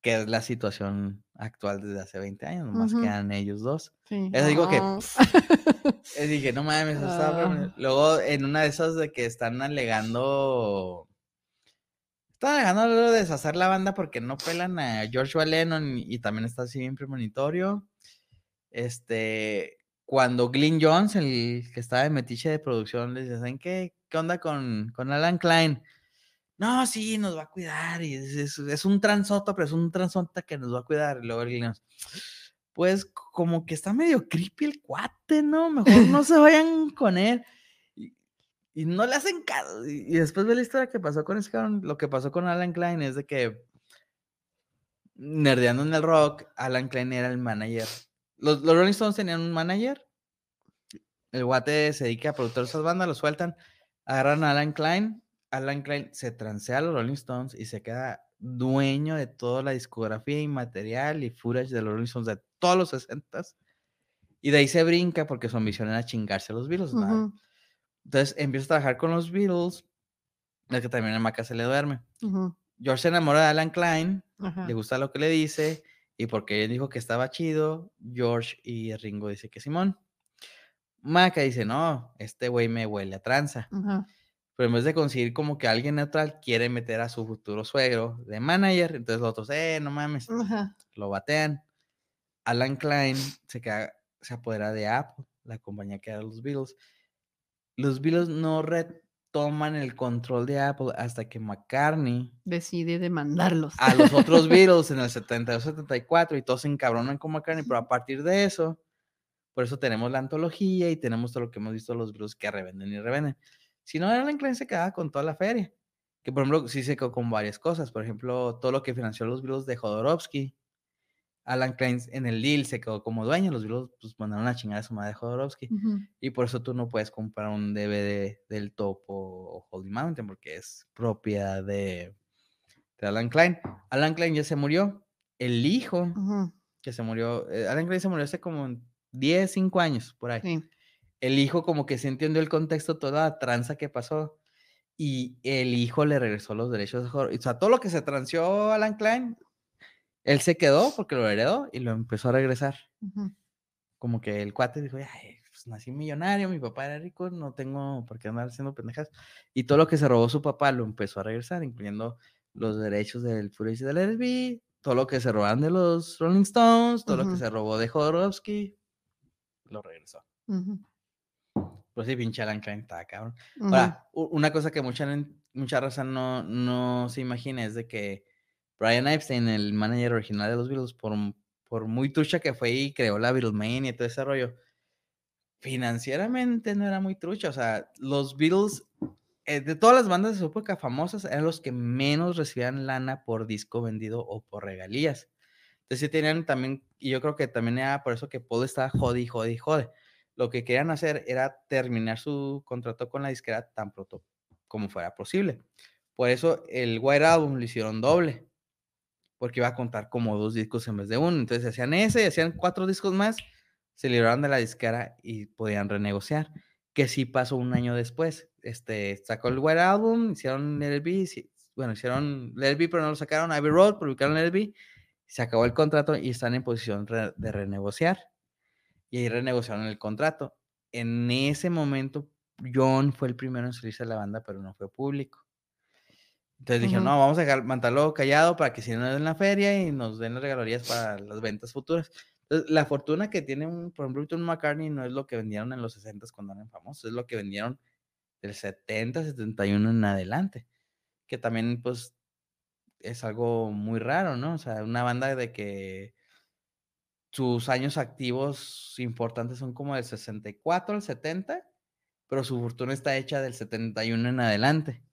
que es la situación actual desde hace 20 años, nomás Ujú. quedan ellos dos. Sí. Eso digo que- No. Dije, no mames, eso estaba premoni-". Ah. Luego en una de esas de que están alegando, están alegando algo de deshacer la banda porque no pelan a George Lennon y, también está así bien premonitorio. Este, cuando Glyn Jones, el que estaba de metiche de producción, les dice, ¿saben qué? ¿Qué onda con, con Alan Klein? No, sí, nos va a cuidar. Y es, un transoto, pero es un transota que nos va a cuidar. Y luego Glyn Jones, pues como que está medio creepy el cuate, ¿no? Mejor no se vayan con él. Y, no le hacen caso. Y, después ve la historia que pasó con ese cabrón. Lo que pasó con Alan Klein es de que, nerdeando en el rock, Alan Klein era el manager. Los, los Rolling Stones tenían un manager. El guate se dedica a producir esas bandas, lo sueltan. Agarran a Alan Klein. Alan Klein se transea a los Rolling Stones y se queda dueño de toda la discografía y material y footage de los Rolling Stones de todos los 60 Y de ahí se brinca porque su ambición era chingarse a los Beatles. Ujú, Entonces empieza a trabajar con los Beatles. Es que también a Maca se le duerme. ujú, George se enamora de Alan Klein, le gusta lo que le dice, y porque él dijo que estaba chido, George y Ringo dice que Simón. Maca dice, no, este güey me huele a tranza. Pero en vez de conseguir como que alguien neutral quiere meter a su futuro suegro de manager, entonces los otros, eh, no mames, lo batean. Alan Klein se, queda, se apodera de Apple, la compañía que era los Beatles. Los Beatles no retoman el control de Apple hasta que McCartney Decide demandarlos. a los otros Beatles en el 72, 74 y todos se encabronan con McCartney, pero a partir de eso, por eso tenemos la antología y tenemos todo lo que hemos visto los Beatles que revenden y revenden. Si no, Alan Klein se quedaba con toda la feria. Que por ejemplo, sí se quedó con varias cosas. Por ejemplo, todo lo que financió los Beatles de Jodorowsky. Alan Klein en el deal se quedó como dueño. Los Beatles pues, mandaron a chingar a su madre Jodorowsky. Y por eso tú no puedes comprar un DVD del Topo o Holy Mountain, porque es propiedad de, de Alan Klein. Alan Klein ya se murió. El hijo que se murió, eh, Alan Klein se murió hace como 10, 5 años, por ahí. Sí. El hijo como que se entendió el contexto, toda la tranza que pasó. Y el hijo le regresó los derechos O sea, todo lo que se transió Alan Klein, él se quedó porque lo heredó y lo empezó a regresar como que el cuate dijo, Ay, pues nací millonario, mi papá era rico, no tengo por qué andar haciendo pendejas. Y todo lo que se robó su papá lo empezó a regresar, incluyendo los derechos del footage del LSB, todo lo que se robaron de los Rolling Stones, todo lo que se robó de Jodorowsky, lo regresó. Pues sí, pinche Alan Klein está cabrón. Ahora, una cosa que mucha, mucha raza no, no se imagina es de que Brian Epstein, el manager original de los Beatles, por, por muy trucha que fue y creó la Beatlemania y todo ese rollo, financieramente no era muy trucha. O sea, los Beatles, eh, de todas las bandas de su época famosas, eran los que menos recibían lana por disco vendido o por regalías. Entonces sí tenían también, y yo creo que también era por eso que Paul estaba jode y jode y jode. Lo que querían hacer era terminar su contrato con la disquera tan pronto como fuera posible. Por eso el White Album lo hicieron doble, porque iba a contar como dos discos en vez de uno. Entonces hacían ese y hacían cuatro discos más, se libraron de la disquera y podían renegociar. Que sí pasó un año después. Este, sacó el White Album, hicieron LB, sí, bueno, hicieron LB, pero no lo sacaron, Abbey Road, publicaron LB, se acabó el contrato y están en posición de renegociar. Y ahí renegociaron el contrato. En ese momento, John fue el primero en salirse de la banda, pero no fue público. Entonces dijeron, no, vamos a dejar, mantenerlo callado para que si no nos den la feria y nos den las regalías para las ventas futuras. Entonces, la fortuna que tiene, un, por ejemplo, un McCartney no es lo que vendieron en los 60 cuando eran famosos, es lo que vendieron del 70, 71 en adelante. Que también, pues, es algo muy raro, ¿no? O sea, una banda de que sus años activos importantes son como del 64 al 70, pero su fortuna está hecha del 71 en adelante.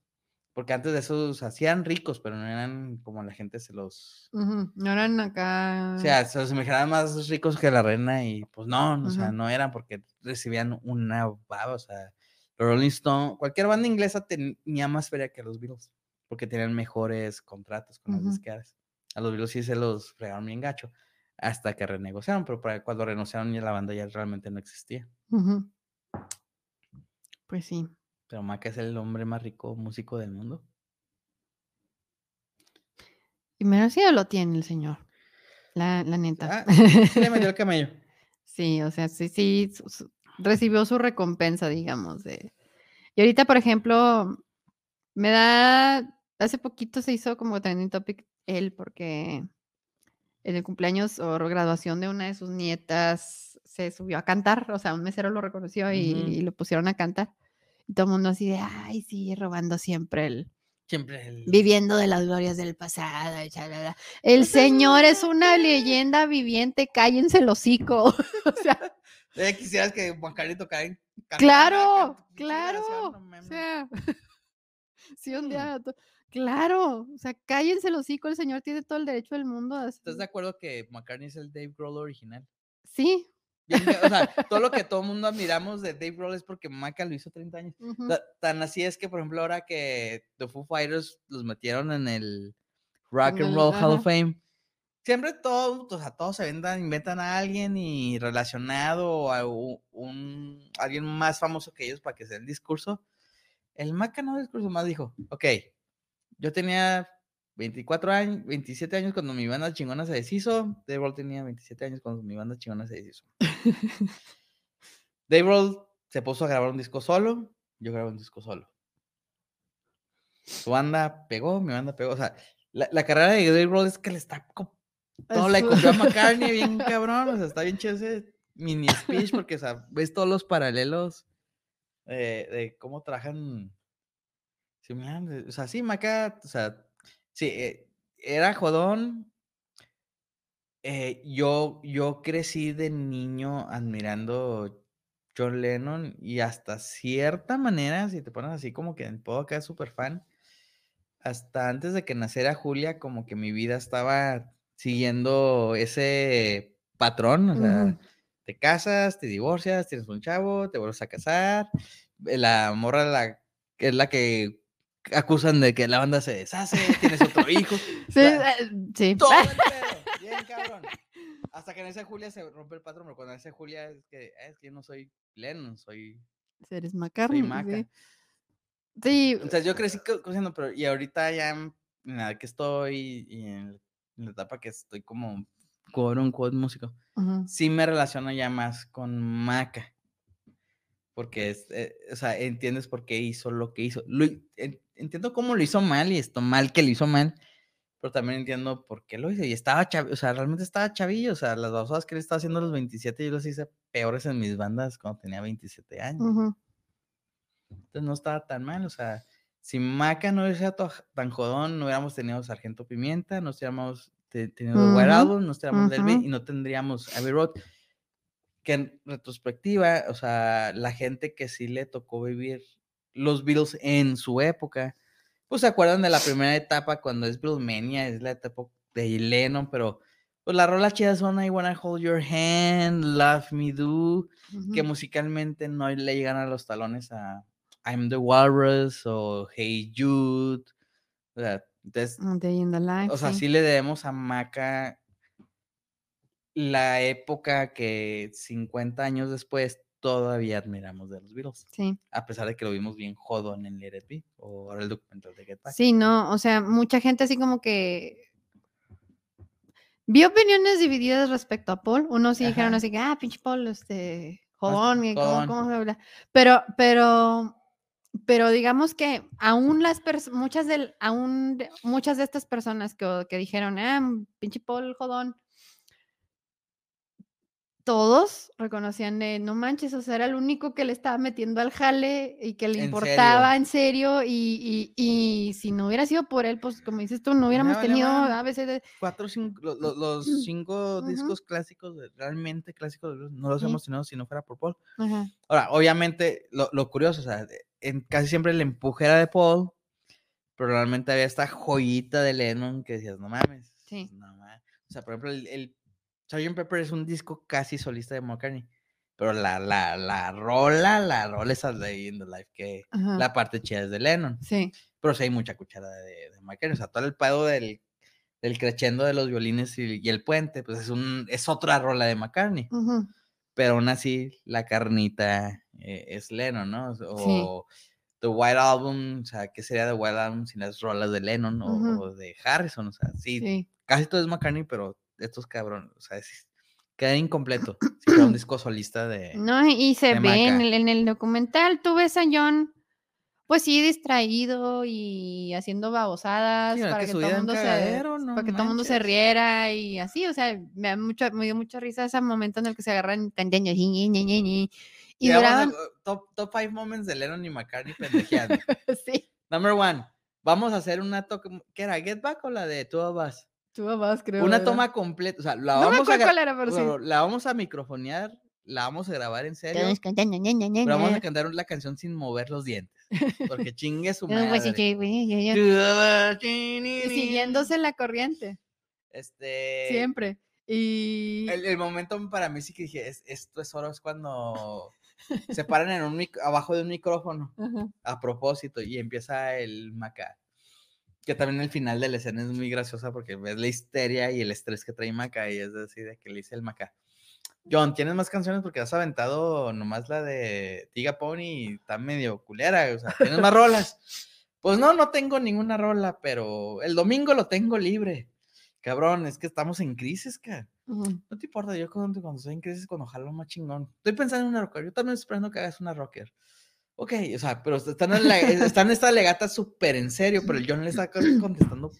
Porque antes de eso se hacían ricos, pero no eran como la gente se los... Ujú, No eran acá. O sea, se los imaginaban más ricos que la reina y pues no, o sea, no eran porque recibían una baba, o sea, los Rolling Stone, cualquier banda inglesa tenía más feria que los Beatles, porque tenían mejores contratos con las disqueras. A los Beatles sí se los fregaron bien gacho, hasta que renegociaron, pero para cuando renegociaron ya la banda ya realmente no existía. Pues sí. Pero Maca es el hombre más rico músico del mundo. Y merecido lo tiene el señor. La, la neta. Ah, sí le metió el camello. Sí, o sea, sí, sí, su- su- recibió su recompensa, digamos. De... Y ahorita, por ejemplo, me da, hace poquito se hizo como trending topic él, porque en el cumpleaños o graduación de una de sus nietas se subió a cantar, o sea, un mesero lo reconoció y, y lo pusieron a cantar. Y todo el mundo así de, ay, sí, robando siempre el, Siempre el... viviendo de las glorias del pasado. chalala. El señor es una leyenda viviente, cállense el hocico. o sea, Eh, quisieras que Juan Carlos tocara en- cantara, Claro, claro. no O sea, sí, un Mm. día. Claro, o sea, cállense los hocico, el señor tiene todo el derecho del mundo. a ¿Estás de acuerdo que McCartney es el Dave Grohl original? Sí. Bien o sea, todo lo que todo el mundo admiramos de Dave Grohl es porque Maca lo hizo 30 años. ujú, Ta- Tan así es que, por ejemplo, ahora que The Foo Fighters los metieron en el Rock and Roll Hall of. Fame, siempre todos, o sea, todos se inventan, inventan a alguien y relacionado a un, alguien más famoso que ellos para que sea el discurso. El Maca no discurso más dijo, ok, yo tenía 24 años, 27 años cuando mi banda chingona se deshizo, Dave Grohl tenía 27 años cuando mi banda chingona se deshizo. Dave Grohl se puso a grabar un disco solo, yo grabé un disco solo. Su banda pegó, mi banda pegó. O sea, la, la carrera de Dave Grohl es que le está. le Eso- copió a McCartney bien cabrón. O sea, está bien chido ese mini speech porque, o sea, ves todos los paralelos eh, de cómo trabajan. O sea, sí, Maca, o sea, sí, eh, era jodón. Eh, yo, yo crecí de niño admirando John Lennon y hasta cierta manera, si te pones así como que puedo acá súper fan, hasta antes de que naciera Julia, como que mi vida estaba siguiendo ese patrón, o sea, te casas, te divorcias, tienes un chavo, te vuelves a casar, eh, la morra la, es la que acusan de que la banda se deshace, tienes otro hijo, Sí, sea, eh, sí. todo el pedo, bien cabrón. Hasta que en ese Julia se rompe el patrón, pero cuando en ese Julia es que, "Ah, es que yo no soy Lennon, soy, Eres soy McCartney. Maca. Sí. Sí, Entonces yo crecí co- cociendo, pero y ahorita ya en la que estoy y en, la etapa que estoy como quote unquote músico, ujú, sí me relaciono ya más con Maca. Porque es, eh, o sea, entiendes por qué hizo lo que hizo. Lo en- entiendo cómo lo hizo mal y esto mal que lo hizo mal, pero también entiendo por qué lo hizo. Y estaba chavillo, o sea, realmente estaba chavillo. O sea, las babosadas que él estaba haciendo a los 27, yo los hice peores en mis bandas cuando tenía 27 años. ujú. Entonces no estaba tan mal, o sea, si Maca no hubiera tan jodón, no hubiéramos tenido Sargento Pimienta, no hubiéramos te- tenido Ujú, Album, no Del Rey ujú. y no tendríamos Abbey Road. Que en retrospectiva, o sea, la gente que sí le tocó vivir los Beatles en su época, pues se acuerdan de la primera etapa cuando es Beatlemania, es la etapa de Lennon, pero pues las rolas chidas son I Wanna Hold Your Hand, Love Me Do, que musicalmente no le llegan a los talones a I'm the Walrus o Hey Jude. O sea, entonces, A Day in the Life. o sea, sí le debemos a Maca la época que 50 años después todavía admiramos de los Beatles, Sí. a pesar de que lo vimos bien jodón en Let It Be, o ahora el documental de Get Back. Sí, no, o sea, mucha gente así como que vi opiniones divididas respecto a Paul. Unos sí dijeron así que, ah, pinche Paul, este, jodón, cómo, cómo se habla. Pero, pero, pero digamos que aún las muchas del, aún de- muchas de estas personas que, que dijeron, ah, pinche Paul, jodón. Todos reconocían de no manches, o sea, era el único que le estaba metiendo al jale y que le En importaba serio. en serio. Y, y- y si no hubiera sido por él, pues como dices tú, no hubiéramos tenido a veces Cuatro, cinco, lo- lo- los, cinco Ujú. discos clásicos, realmente clásicos, no los Sí. hemos tenido si no fuera por Paul. Ahora, obviamente, lo, lo curioso, o sea, en, casi siempre el empuje era de Paul, pero realmente había esta joyita de Lennon que decías, no mames. Sí. No mames. O sea, por ejemplo, el, el Sgt. Pepper es un disco casi solista de McCartney, pero la, la, la rola, la rola esa de In the Life, que ajá, la parte chida es de Lennon, Sí, pero sí hay mucha cuchara de, de McCartney, o sea, todo el pedo del, del crescendo de los violines y, y el puente, pues es, un, es otra rola de McCartney ujú, pero aún así la carnita eh, es Lennon, ¿no? O The White Album, o sea, ¿qué sería The White Album sin las rolas de Lennon o, o de Harrison? O sea, sí, sí. casi todo es McCartney, pero estos cabrones, o sea, es- queda incompleto si fuera un disco solista de... No, y se ve en el, en el documental, tú ves a John, pues sí, distraído y haciendo babosadas Sí, ¿verdad para que que, todo el mundo se, cagadero? No para que todo mundo se riera y así, o sea, me, da mucha, me dio mucha risa ese momento en el que se agarran candeños y, y duraban, eh, top, top five moments de Lennon y McCartney pendejeando. sí, Number one, vamos a hacer una toque, ¿qué era? ¿Get Back o la de Two of Us? Creo. Una toma completa, o sea, la No me vamos a cuál era, pero sí. bueno, la vamos a microfonear la vamos a grabar en serio. Todos cantando, ña, ña, ña, Pero vamos a cantar la canción sin mover los dientes. Porque chingue su madre. Y siguiéndose la corriente, Este. siempre. Y El, el momento para mí sí que dije, es- esto es oro, es cuando se paran en un abajo de un micrófono Ajá. a propósito y empieza el Maca. Que también el final de la escena es muy graciosa porque ves la histeria y el estrés que trae Maca y es así de que le dice el Maca. John, ¿tienes más canciones? Porque has aventado nomás la de Tiga Pony y está medio culera, o sea, ¿tienes más rolas? Pues no, no tengo ninguna rola, pero el domingo lo tengo libre. Cabrón, es que estamos en crisis, cara. No te importa, yo cuando, cuando estoy en crisis, cuando jalo más chingón. Estoy pensando en una rocker. Yo también estoy esperando que hagas una rocker. Ok, o sea, pero están en, la, están en esta legata súper en serio, pero el John le está con- contestando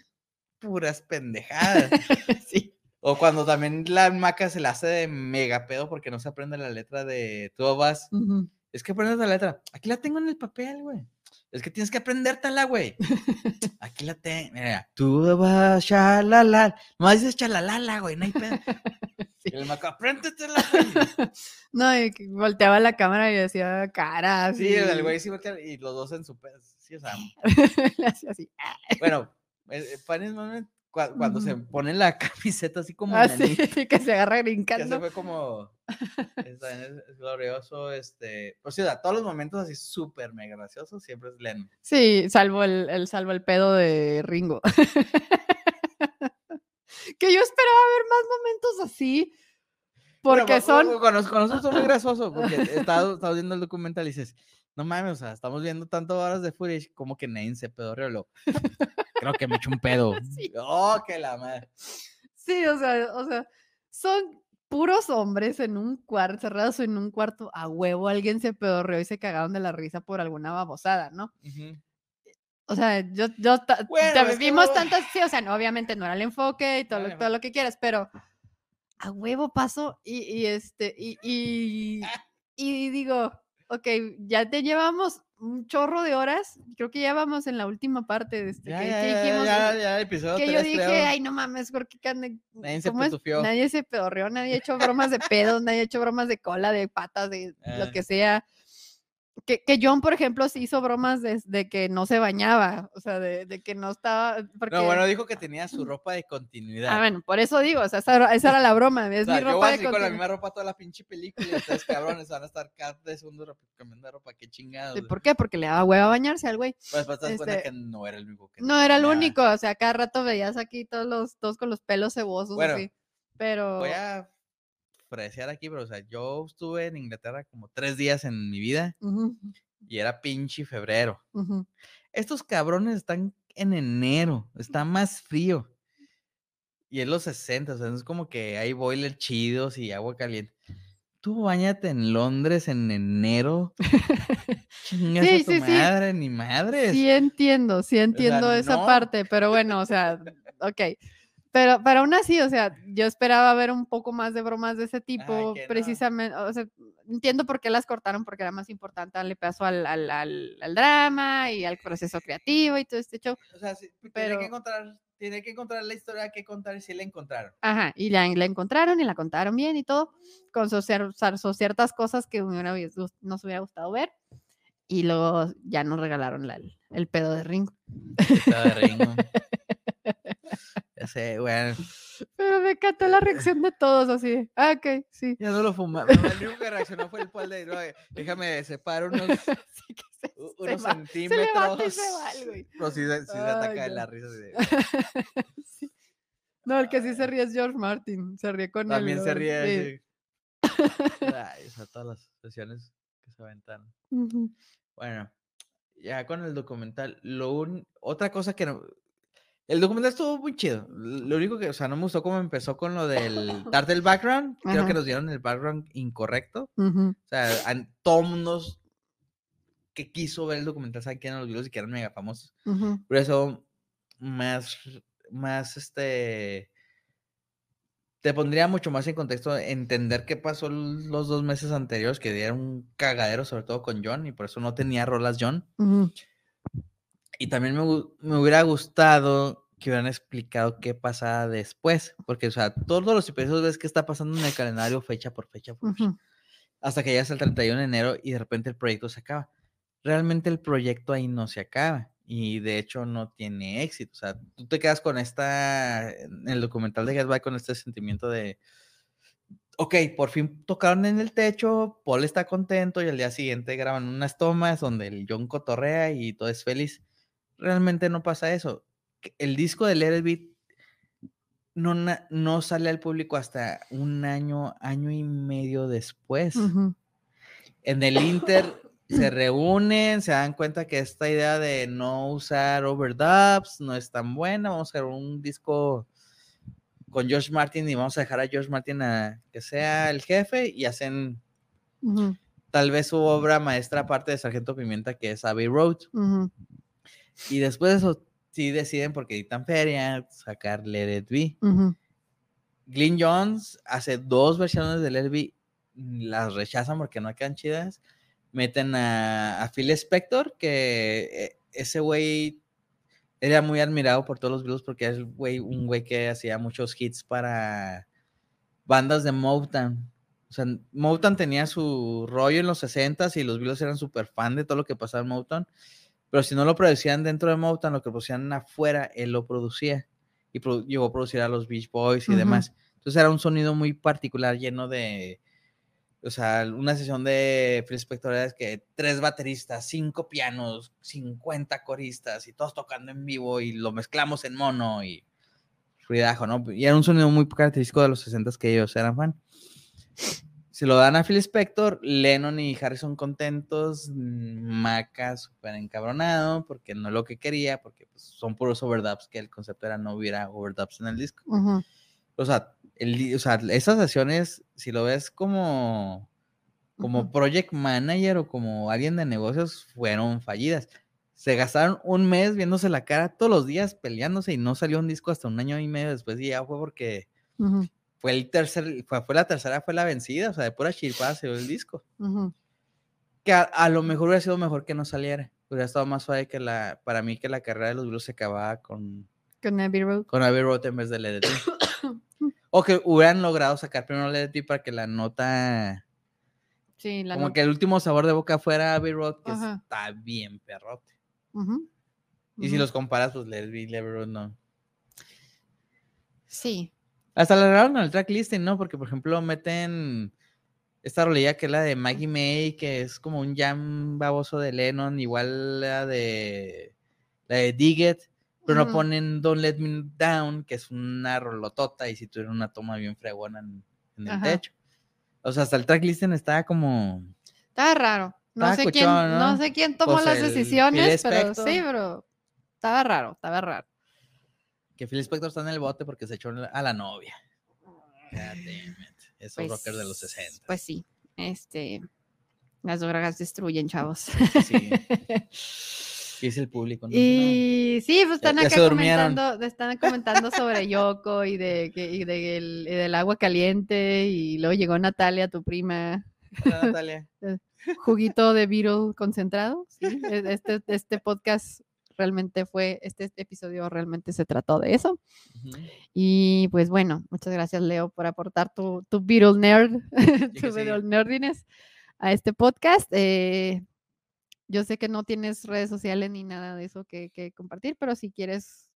puras pendejadas. Sí. O cuando también la maca se la hace de mega pedo porque no se aprende la letra de tú vas. Ujú. Es que aprendes la letra. Aquí la tengo en el papel, güey. Es que tienes que aprendértela, güey. Aquí la tengo. Mira, tú vas, chalala. Nomás dices chalalala, güey, no hay pedo. Sí. El maca, apréndetela. No, y volteaba la cámara y decía cara. Sí, el güey sí voltea y los dos en su pedo. Sí, o sea, Le hacía así. ah, bueno, eh, eh, Panis Moment, cua- cuando se pone la camiseta así como Así, nanita, que se agarra que se brincando. fue como es, es- es glorioso, este, pues sí, o sea, todos los momentos así súper mega graciosos siempre es Len. Sí, salvo el, el- salvo el pedo de Ringo. Que yo esperaba ver más momentos así. Porque son. Con, nos- con nosotros son muy graciosos, porque estaba, estaba viendo el documental y dices, no mames, o sea, estamos viendo tantas horas de footage como que nadie se pedorreó. lo- Creo que me eché un pedo. Sí. Oh, que la madre. Sí, o sea, o sea, son puros hombres en un cuarto, cerrados en un cuarto, a huevo, alguien se pedorreó y se cagaron de la risa por alguna babosada, ¿no? Ujú. O sea, yo, yo Bueno, que vimos tantas, sí, o sea, no, obviamente no era el enfoque y todo, lo, todo lo que quieras, pero a huevo paso y, y este, y, y, y digo, ok, ya te llevamos un chorro de horas, creo que ya vamos en la última parte de este, Ya, que, ya, que ya, dijimos, ya, ya, episodio que yo dije, creo. ay, no mames, porque Nadie se petufió. Nadie se pedorreó, nadie ha hecho bromas de pedos, nadie ha hecho bromas de cola, de patas, de lo Ah. que sea. Que, que John, por ejemplo, sí hizo bromas de, de que no se bañaba, o sea, de, de que no estaba. Porque, No, bueno, dijo que tenía su ropa de continuidad. ah, bueno, por eso digo, o sea, esa, era- esa era la broma, es O sea, mi yo voy ropa a de seguir con la misma ropa toda la pinche película y ustedes cabrones van a estar cada tres segundos de ropa, qué chingados. ¿Y güey. ¿Por qué? Porque le daba hueva bañarse al güey. Pues, pues te das cuenta este, que no era el único que No era el único, o sea, cada rato veías aquí todos los, todos con los pelos cebosos Bueno, así. Pero. Voy a fresear aquí, pero o sea, yo estuve en Inglaterra como tres días en mi vida Ujú, y era pinche febrero. ujú. Estos cabrones están en enero, está más frío. Y es los 60, o sea, es como que hay boiler chidos y agua caliente. Tú bañate en Londres en enero. Chingas Sí, a tu sí, sí. madre, ni madres. Sí entiendo, sí entiendo esa no. parte, pero bueno, o sea, ok. Pero, pero aún así, o sea, yo esperaba ver un poco más de bromas de ese tipo, no. precisamente, o sea, entiendo por qué las cortaron, porque era más importante darle paso al, al, al- al drama y al proceso creativo y todo este show. O sea, sí, tiene Pero- que encontrar, tiene que encontrar la historia que contar y si la encontraron. Ajá, y la, la encontraron y la contaron bien y todo, con sus, sus ciertas cosas que hubiera nos hubiera gustado ver. Y luego ya nos regalaron la- el, el pedo de Ringo. Estaba de Ringo. Ya sé, bueno. Pero me encantó la reacción de todos así. Ah, ok, sí. Ya no lo fumaba. El único que reaccionó fue el Paul de no, eh, déjame separar unos, Sí que se- u- se unos centímetros. Se levanta y se va el güey. Pero sí, sí se ataca de no. la risa. Sí. No, el que sí se ríe es George Martin. Se ríe con También el. se ríe. Ay, o sea, todas las sesiones que se aventaron. Ujú. Bueno, ya con el documental, lo un- otra cosa que no... El documental estuvo muy chido. Lo único que, o sea, no me gustó cómo empezó con lo del dar del background. Creo Ajá. que nos dieron el background incorrecto. O sea, a todo mundo que quiso ver el documental sabe que eran los videos y que eran mega famosos. Por eso, más, más este. Te pondría mucho más en contexto entender qué pasó los dos meses anteriores, que era un cagadero, sobre todo con John, y por eso no tenía rolas John. Y también me, me hubiera gustado que hubieran explicado qué pasaba después, porque, o sea, todos los episodios ves qué está pasando en el calendario fecha por fecha. por fecha. Hasta que llegas el 31 de enero y de repente el proyecto se acaba. Realmente el proyecto ahí no se acaba y de hecho no tiene éxito. O sea, tú te quedas con esta, en el documental de Get Back, con este sentimiento de, ok, por fin tocaron en el techo, Paul está contento y al día siguiente graban unas tomas donde el John cotorrea y todo es feliz. Realmente no pasa eso. El disco de Let It Be no, no sale al público hasta un año, año y medio después. En el Inter se reúnen, se dan cuenta que esta idea de no usar overdubs no es tan buena, vamos a hacer un disco con George Martin y vamos a dejar a George Martin a que sea el jefe y hacen tal vez su obra maestra aparte de Sargento Pimienta que es Abbey Road. Y después de eso sí deciden porque editan feria sacar Let It Be. Glyn Jones hace dos versiones de Let It Be, las rechazan porque no quedan chidas. Meten a, Phil Spector, que eh, ese güey era muy admirado por todos los Beatles porque es güey, un güey que hacía muchos hits para bandas de Motown. O sea, Motown tenía su rollo en los 60s y los Beatles eran súper fan de todo lo que pasaba en Motown. Pero si no lo producían dentro de Motown, lo que producían afuera, él lo producía. Y llegó a producir a los Beach Boys y demás. Entonces era un sonido muy particular, lleno de, o sea, una sesión de Phil Spector es que tres bateristas, cinco pianos, 50 coristas y todos tocando en vivo y lo mezclamos en mono y ruidajo, ¿no? Y era un sonido muy característico de los 60 que ellos eran fan. Se lo dan a Phil Spector, Lennon y Harrison contentos, Maca súper encabronado porque no es lo que quería, porque pues, son puros overdubs, que el concepto era no hubiera overdubs en el disco. O sea, el, o sea, esas sesiones, si lo ves como, como project manager o como alguien de negocios, fueron fallidas. Se gastaron un mes viéndose la cara todos los días peleándose y no salió un disco hasta un año y medio después y ya fue porque fue el tercer, fue, fue, la tercera, fue la vencida, o sea, de pura chirpada salió el disco. Que a, lo mejor hubiera sido mejor que no saliera. Hubiera estado más suave que la, para mí que la carrera de los Blues se acababa con... Con Abbey Road. Con Abbey Road en vez de Led o que hubieran logrado sacar primero Led para que la nota... Sí, la Como que el último sabor de boca fuera Abbey Road, que está bien perrote. Y si los comparas, pues Led Led Road no. Sí, hasta la agarraron al tracklisting, ¿no? Porque, por ejemplo, meten esta rolilla que es la de Maggie May, que es como un jam baboso de Lennon, igual la de la de Dig pero no ponen Don't Let Me Down, que es una rolotota, y si tuvieron una toma bien fregona en, el techo. O sea, hasta el tracklisting estaba como. Estaba raro. No sé quién, ¿no? sé quién tomó pues las decisiones, pero sí, pero estaba raro, estaba raro que Phil Spector está en el bote porque se echó a la novia. Esos pues, rockers de los 60. Pues sí, este, las drogas destruyen, chavos. Sí. es el público. Y sí, pues están acá comentando, están comentando sobre Yoko y de, y de y del agua caliente y luego llegó Natalia, tu prima. Natalia. Juguito de Beatle concentrado. ¿sí? E, este, este podcast realmente fue, este episodio realmente se trató de eso. Y pues bueno, muchas gracias Leo por aportar tu, tu Beatle Nerd, tu Beatle Nerdiness a este podcast. Eh, yo sé que no tienes redes sociales ni nada de eso que, compartir, pero si quieres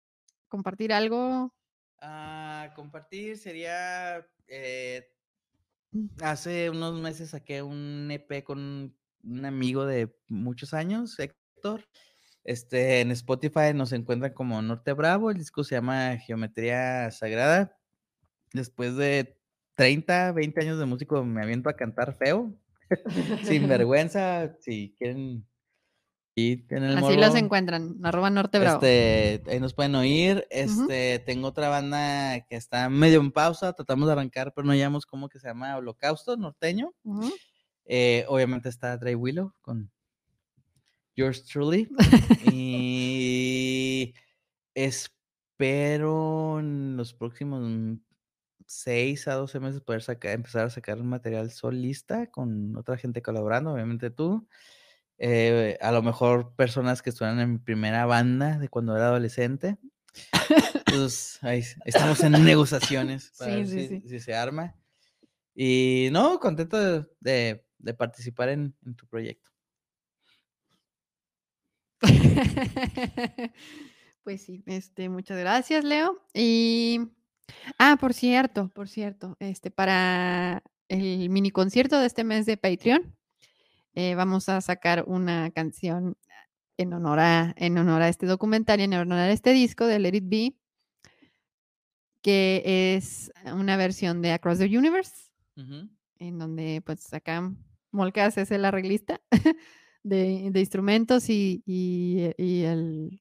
compartir algo. Ah, compartir sería, eh, hace unos meses saqué un EP con un amigo de muchos años, Héctor, este, en Spotify nos encuentran como Norte Bravo, el disco se llama Geometría Sagrada. Después de 30, 20 años de músico me aviento a cantar feo, sin vergüenza, si quieren y tienen Así los encuentran, arroba Norte Bravo. Este, ahí nos pueden oír. Este, tengo otra banda que está medio en pausa, tratamos de arrancar, pero no llamamos cómo que se llama Holocausto Norteño. Eh, obviamente está Dre Willow con yours truly. y espero en los próximos seis a 12 meses poder sacar, empezar a sacar material solista con otra gente colaborando, obviamente tú. Eh, a lo mejor personas que estuvieran en mi primera banda de cuando era adolescente. Entonces, ahí estamos en negociaciones para ver si, se arma. Y no, contento de, de participar en, en tu proyecto. Pues sí, este, muchas gracias, Leo. Y, ah, por cierto, por cierto, este, para el mini concierto de este mes de Patreon, eh, vamos a sacar una canción en honor a, en honor a este documental y en honor a este disco de Let It Be, que es una versión de Across the Universe, en donde pues acá Molcas es el arreglista de, de instrumentos y, y- y el,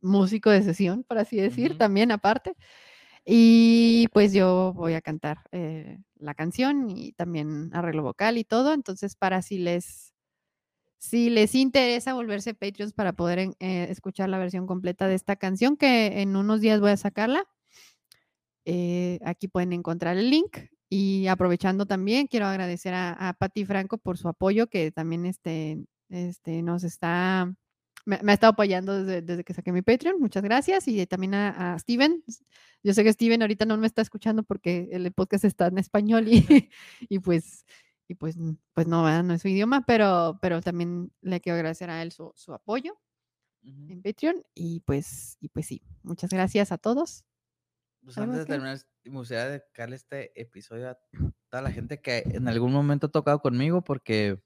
músico de sesión, por así decir, también aparte. Y pues yo voy a cantar eh, la canción y también arreglo vocal y todo. Entonces, para si les, si les interesa volverse Patreons para poder eh, escuchar la versión completa de esta canción, que en unos días voy a sacarla, eh, aquí pueden encontrar el link. Y aprovechando también, quiero agradecer a, a Patti Franco por su apoyo, que también este, este, nos está, me, me ha estado apoyando desde, desde que saqué mi Patreon. Muchas gracias. Y también a, a Steven. Yo sé que Steven ahorita no me está escuchando porque el podcast está en español y, y pues, y pues, pues no, ¿verdad? no es su idioma, pero, pero también le quiero agradecer a él su, su apoyo Ujú. en Patreon. Y pues, y pues sí, muchas gracias a todos. Pues ¿Algo antes de que? terminar, me gustaría dedicarle este episodio a toda la gente que en algún momento ha tocado conmigo, porque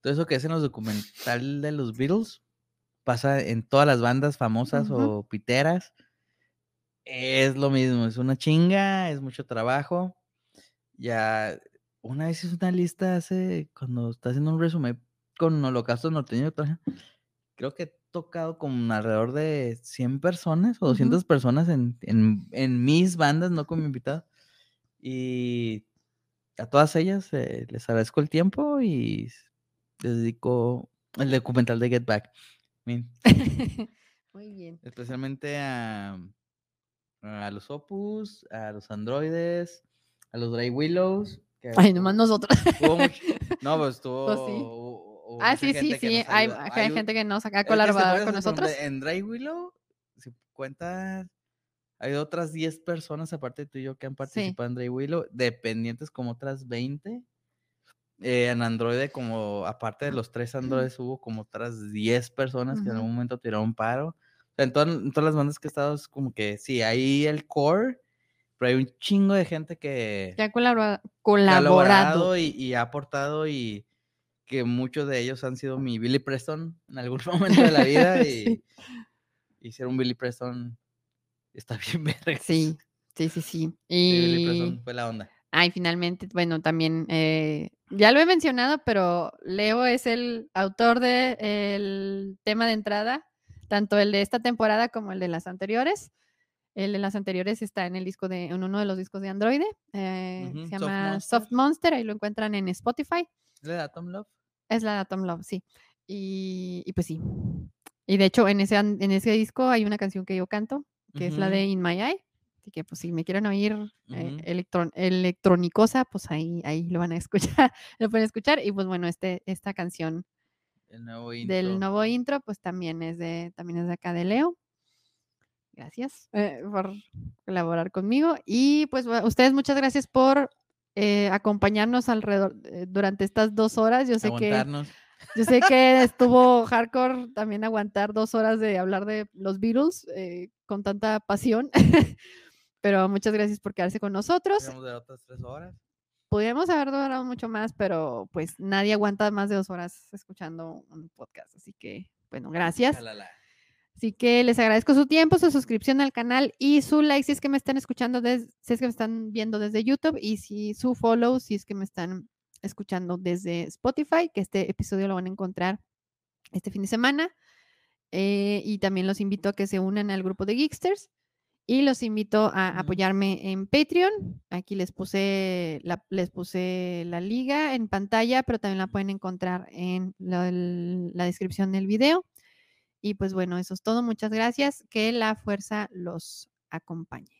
todo eso que es en los documental de los Beatles pasa en todas las bandas famosas o piteras. Es lo mismo, es una chinga, es mucho trabajo. Ya, una vez hice una lista hace, cuando está haciendo un resumen con Holocausto Norteño, creo que tocado con alrededor de 100 personas o Ujú. 200 personas en, en, en mis bandas, no como invitado. Y a todas ellas eh, les agradezco el tiempo y les dedico el documental de Get Back. Muy bien. Especialmente a, a los Opus, a los androides, a los Dry Willows. que Ay, nomás nosotros. mucho- no, pues estuvo. Pues sí. Hubo Ah, sí, sí, sí. Hay, hay Hay gente que nos se colaborado con nosotros. En Dry Willow, si cuentas, hay otras 10 personas aparte de tú y yo que han participado en Dry Willow, dependientes como otras 20. Eh, en Android, como aparte de los tres Androides, hubo como otras 10 personas que en algún momento tiraron paro. O sea, en, todas- en todas las bandas que he estado, es como que sí, hay el core, pero hay un chingo de gente que, Que ha colaborado. logrado y, y ha aportado y que muchos de ellos han sido mi Billy Preston en algún momento de la vida y, Sí. y ser un Billy Preston está bien verga. Sí, sí, sí, sí. Sí, Billy Y, Preston fue la onda. ay, finalmente, bueno, también, eh, ya lo he mencionado, pero Leo es el autor del tema de entrada, tanto el de esta temporada como el de las anteriores. El de las anteriores está en el disco de, en uno de los discos de Android. eh, se Soft llama Monster. Soft Monster, ahí lo encuentran en Spotify. ¿Es la de Atom Love? Es la de Atom Love, sí. Y, y pues sí. Y de hecho, en ese, en ese disco hay una canción que yo canto, que es la de In My Eye. Así que, pues, si me quieren oír eh, Ujú. electron- electronicosa, pues ahí, ahí lo van a escuchar, lo pueden escuchar. Y pues bueno, este, esta canción nuevo del nuevo intro, pues también es de, también es de acá de Leo. Gracias eh, por colaborar conmigo. Y pues a ustedes muchas gracias por eh, acompañarnos alrededor eh, durante estas dos horas. Yo sé que yo sé que estuvo hardcore también aguantar dos horas de hablar de los Beatles eh, con tanta pasión, pero muchas gracias por quedarse con nosotros. De otras tres horas. Podríamos haber durado mucho más, pero pues nadie aguanta más de dos horas escuchando un podcast, así que bueno, gracias. Así que les agradezco su tiempo, su suscripción al canal y su like si es que me están escuchando, des- si es que me están viendo desde YouTube y si su follow si es que me están escuchando desde Spotify, que este episodio lo van a encontrar este fin de semana. Eh, y también los invito a que se unan al grupo de Geeksters y los invito a apoyarme en Patreon. Aquí les puse la, les puse la liga en pantalla, pero también la pueden encontrar en la descripción del video. Y pues bueno, eso es todo. Muchas gracias. Que la fuerza los acompañe.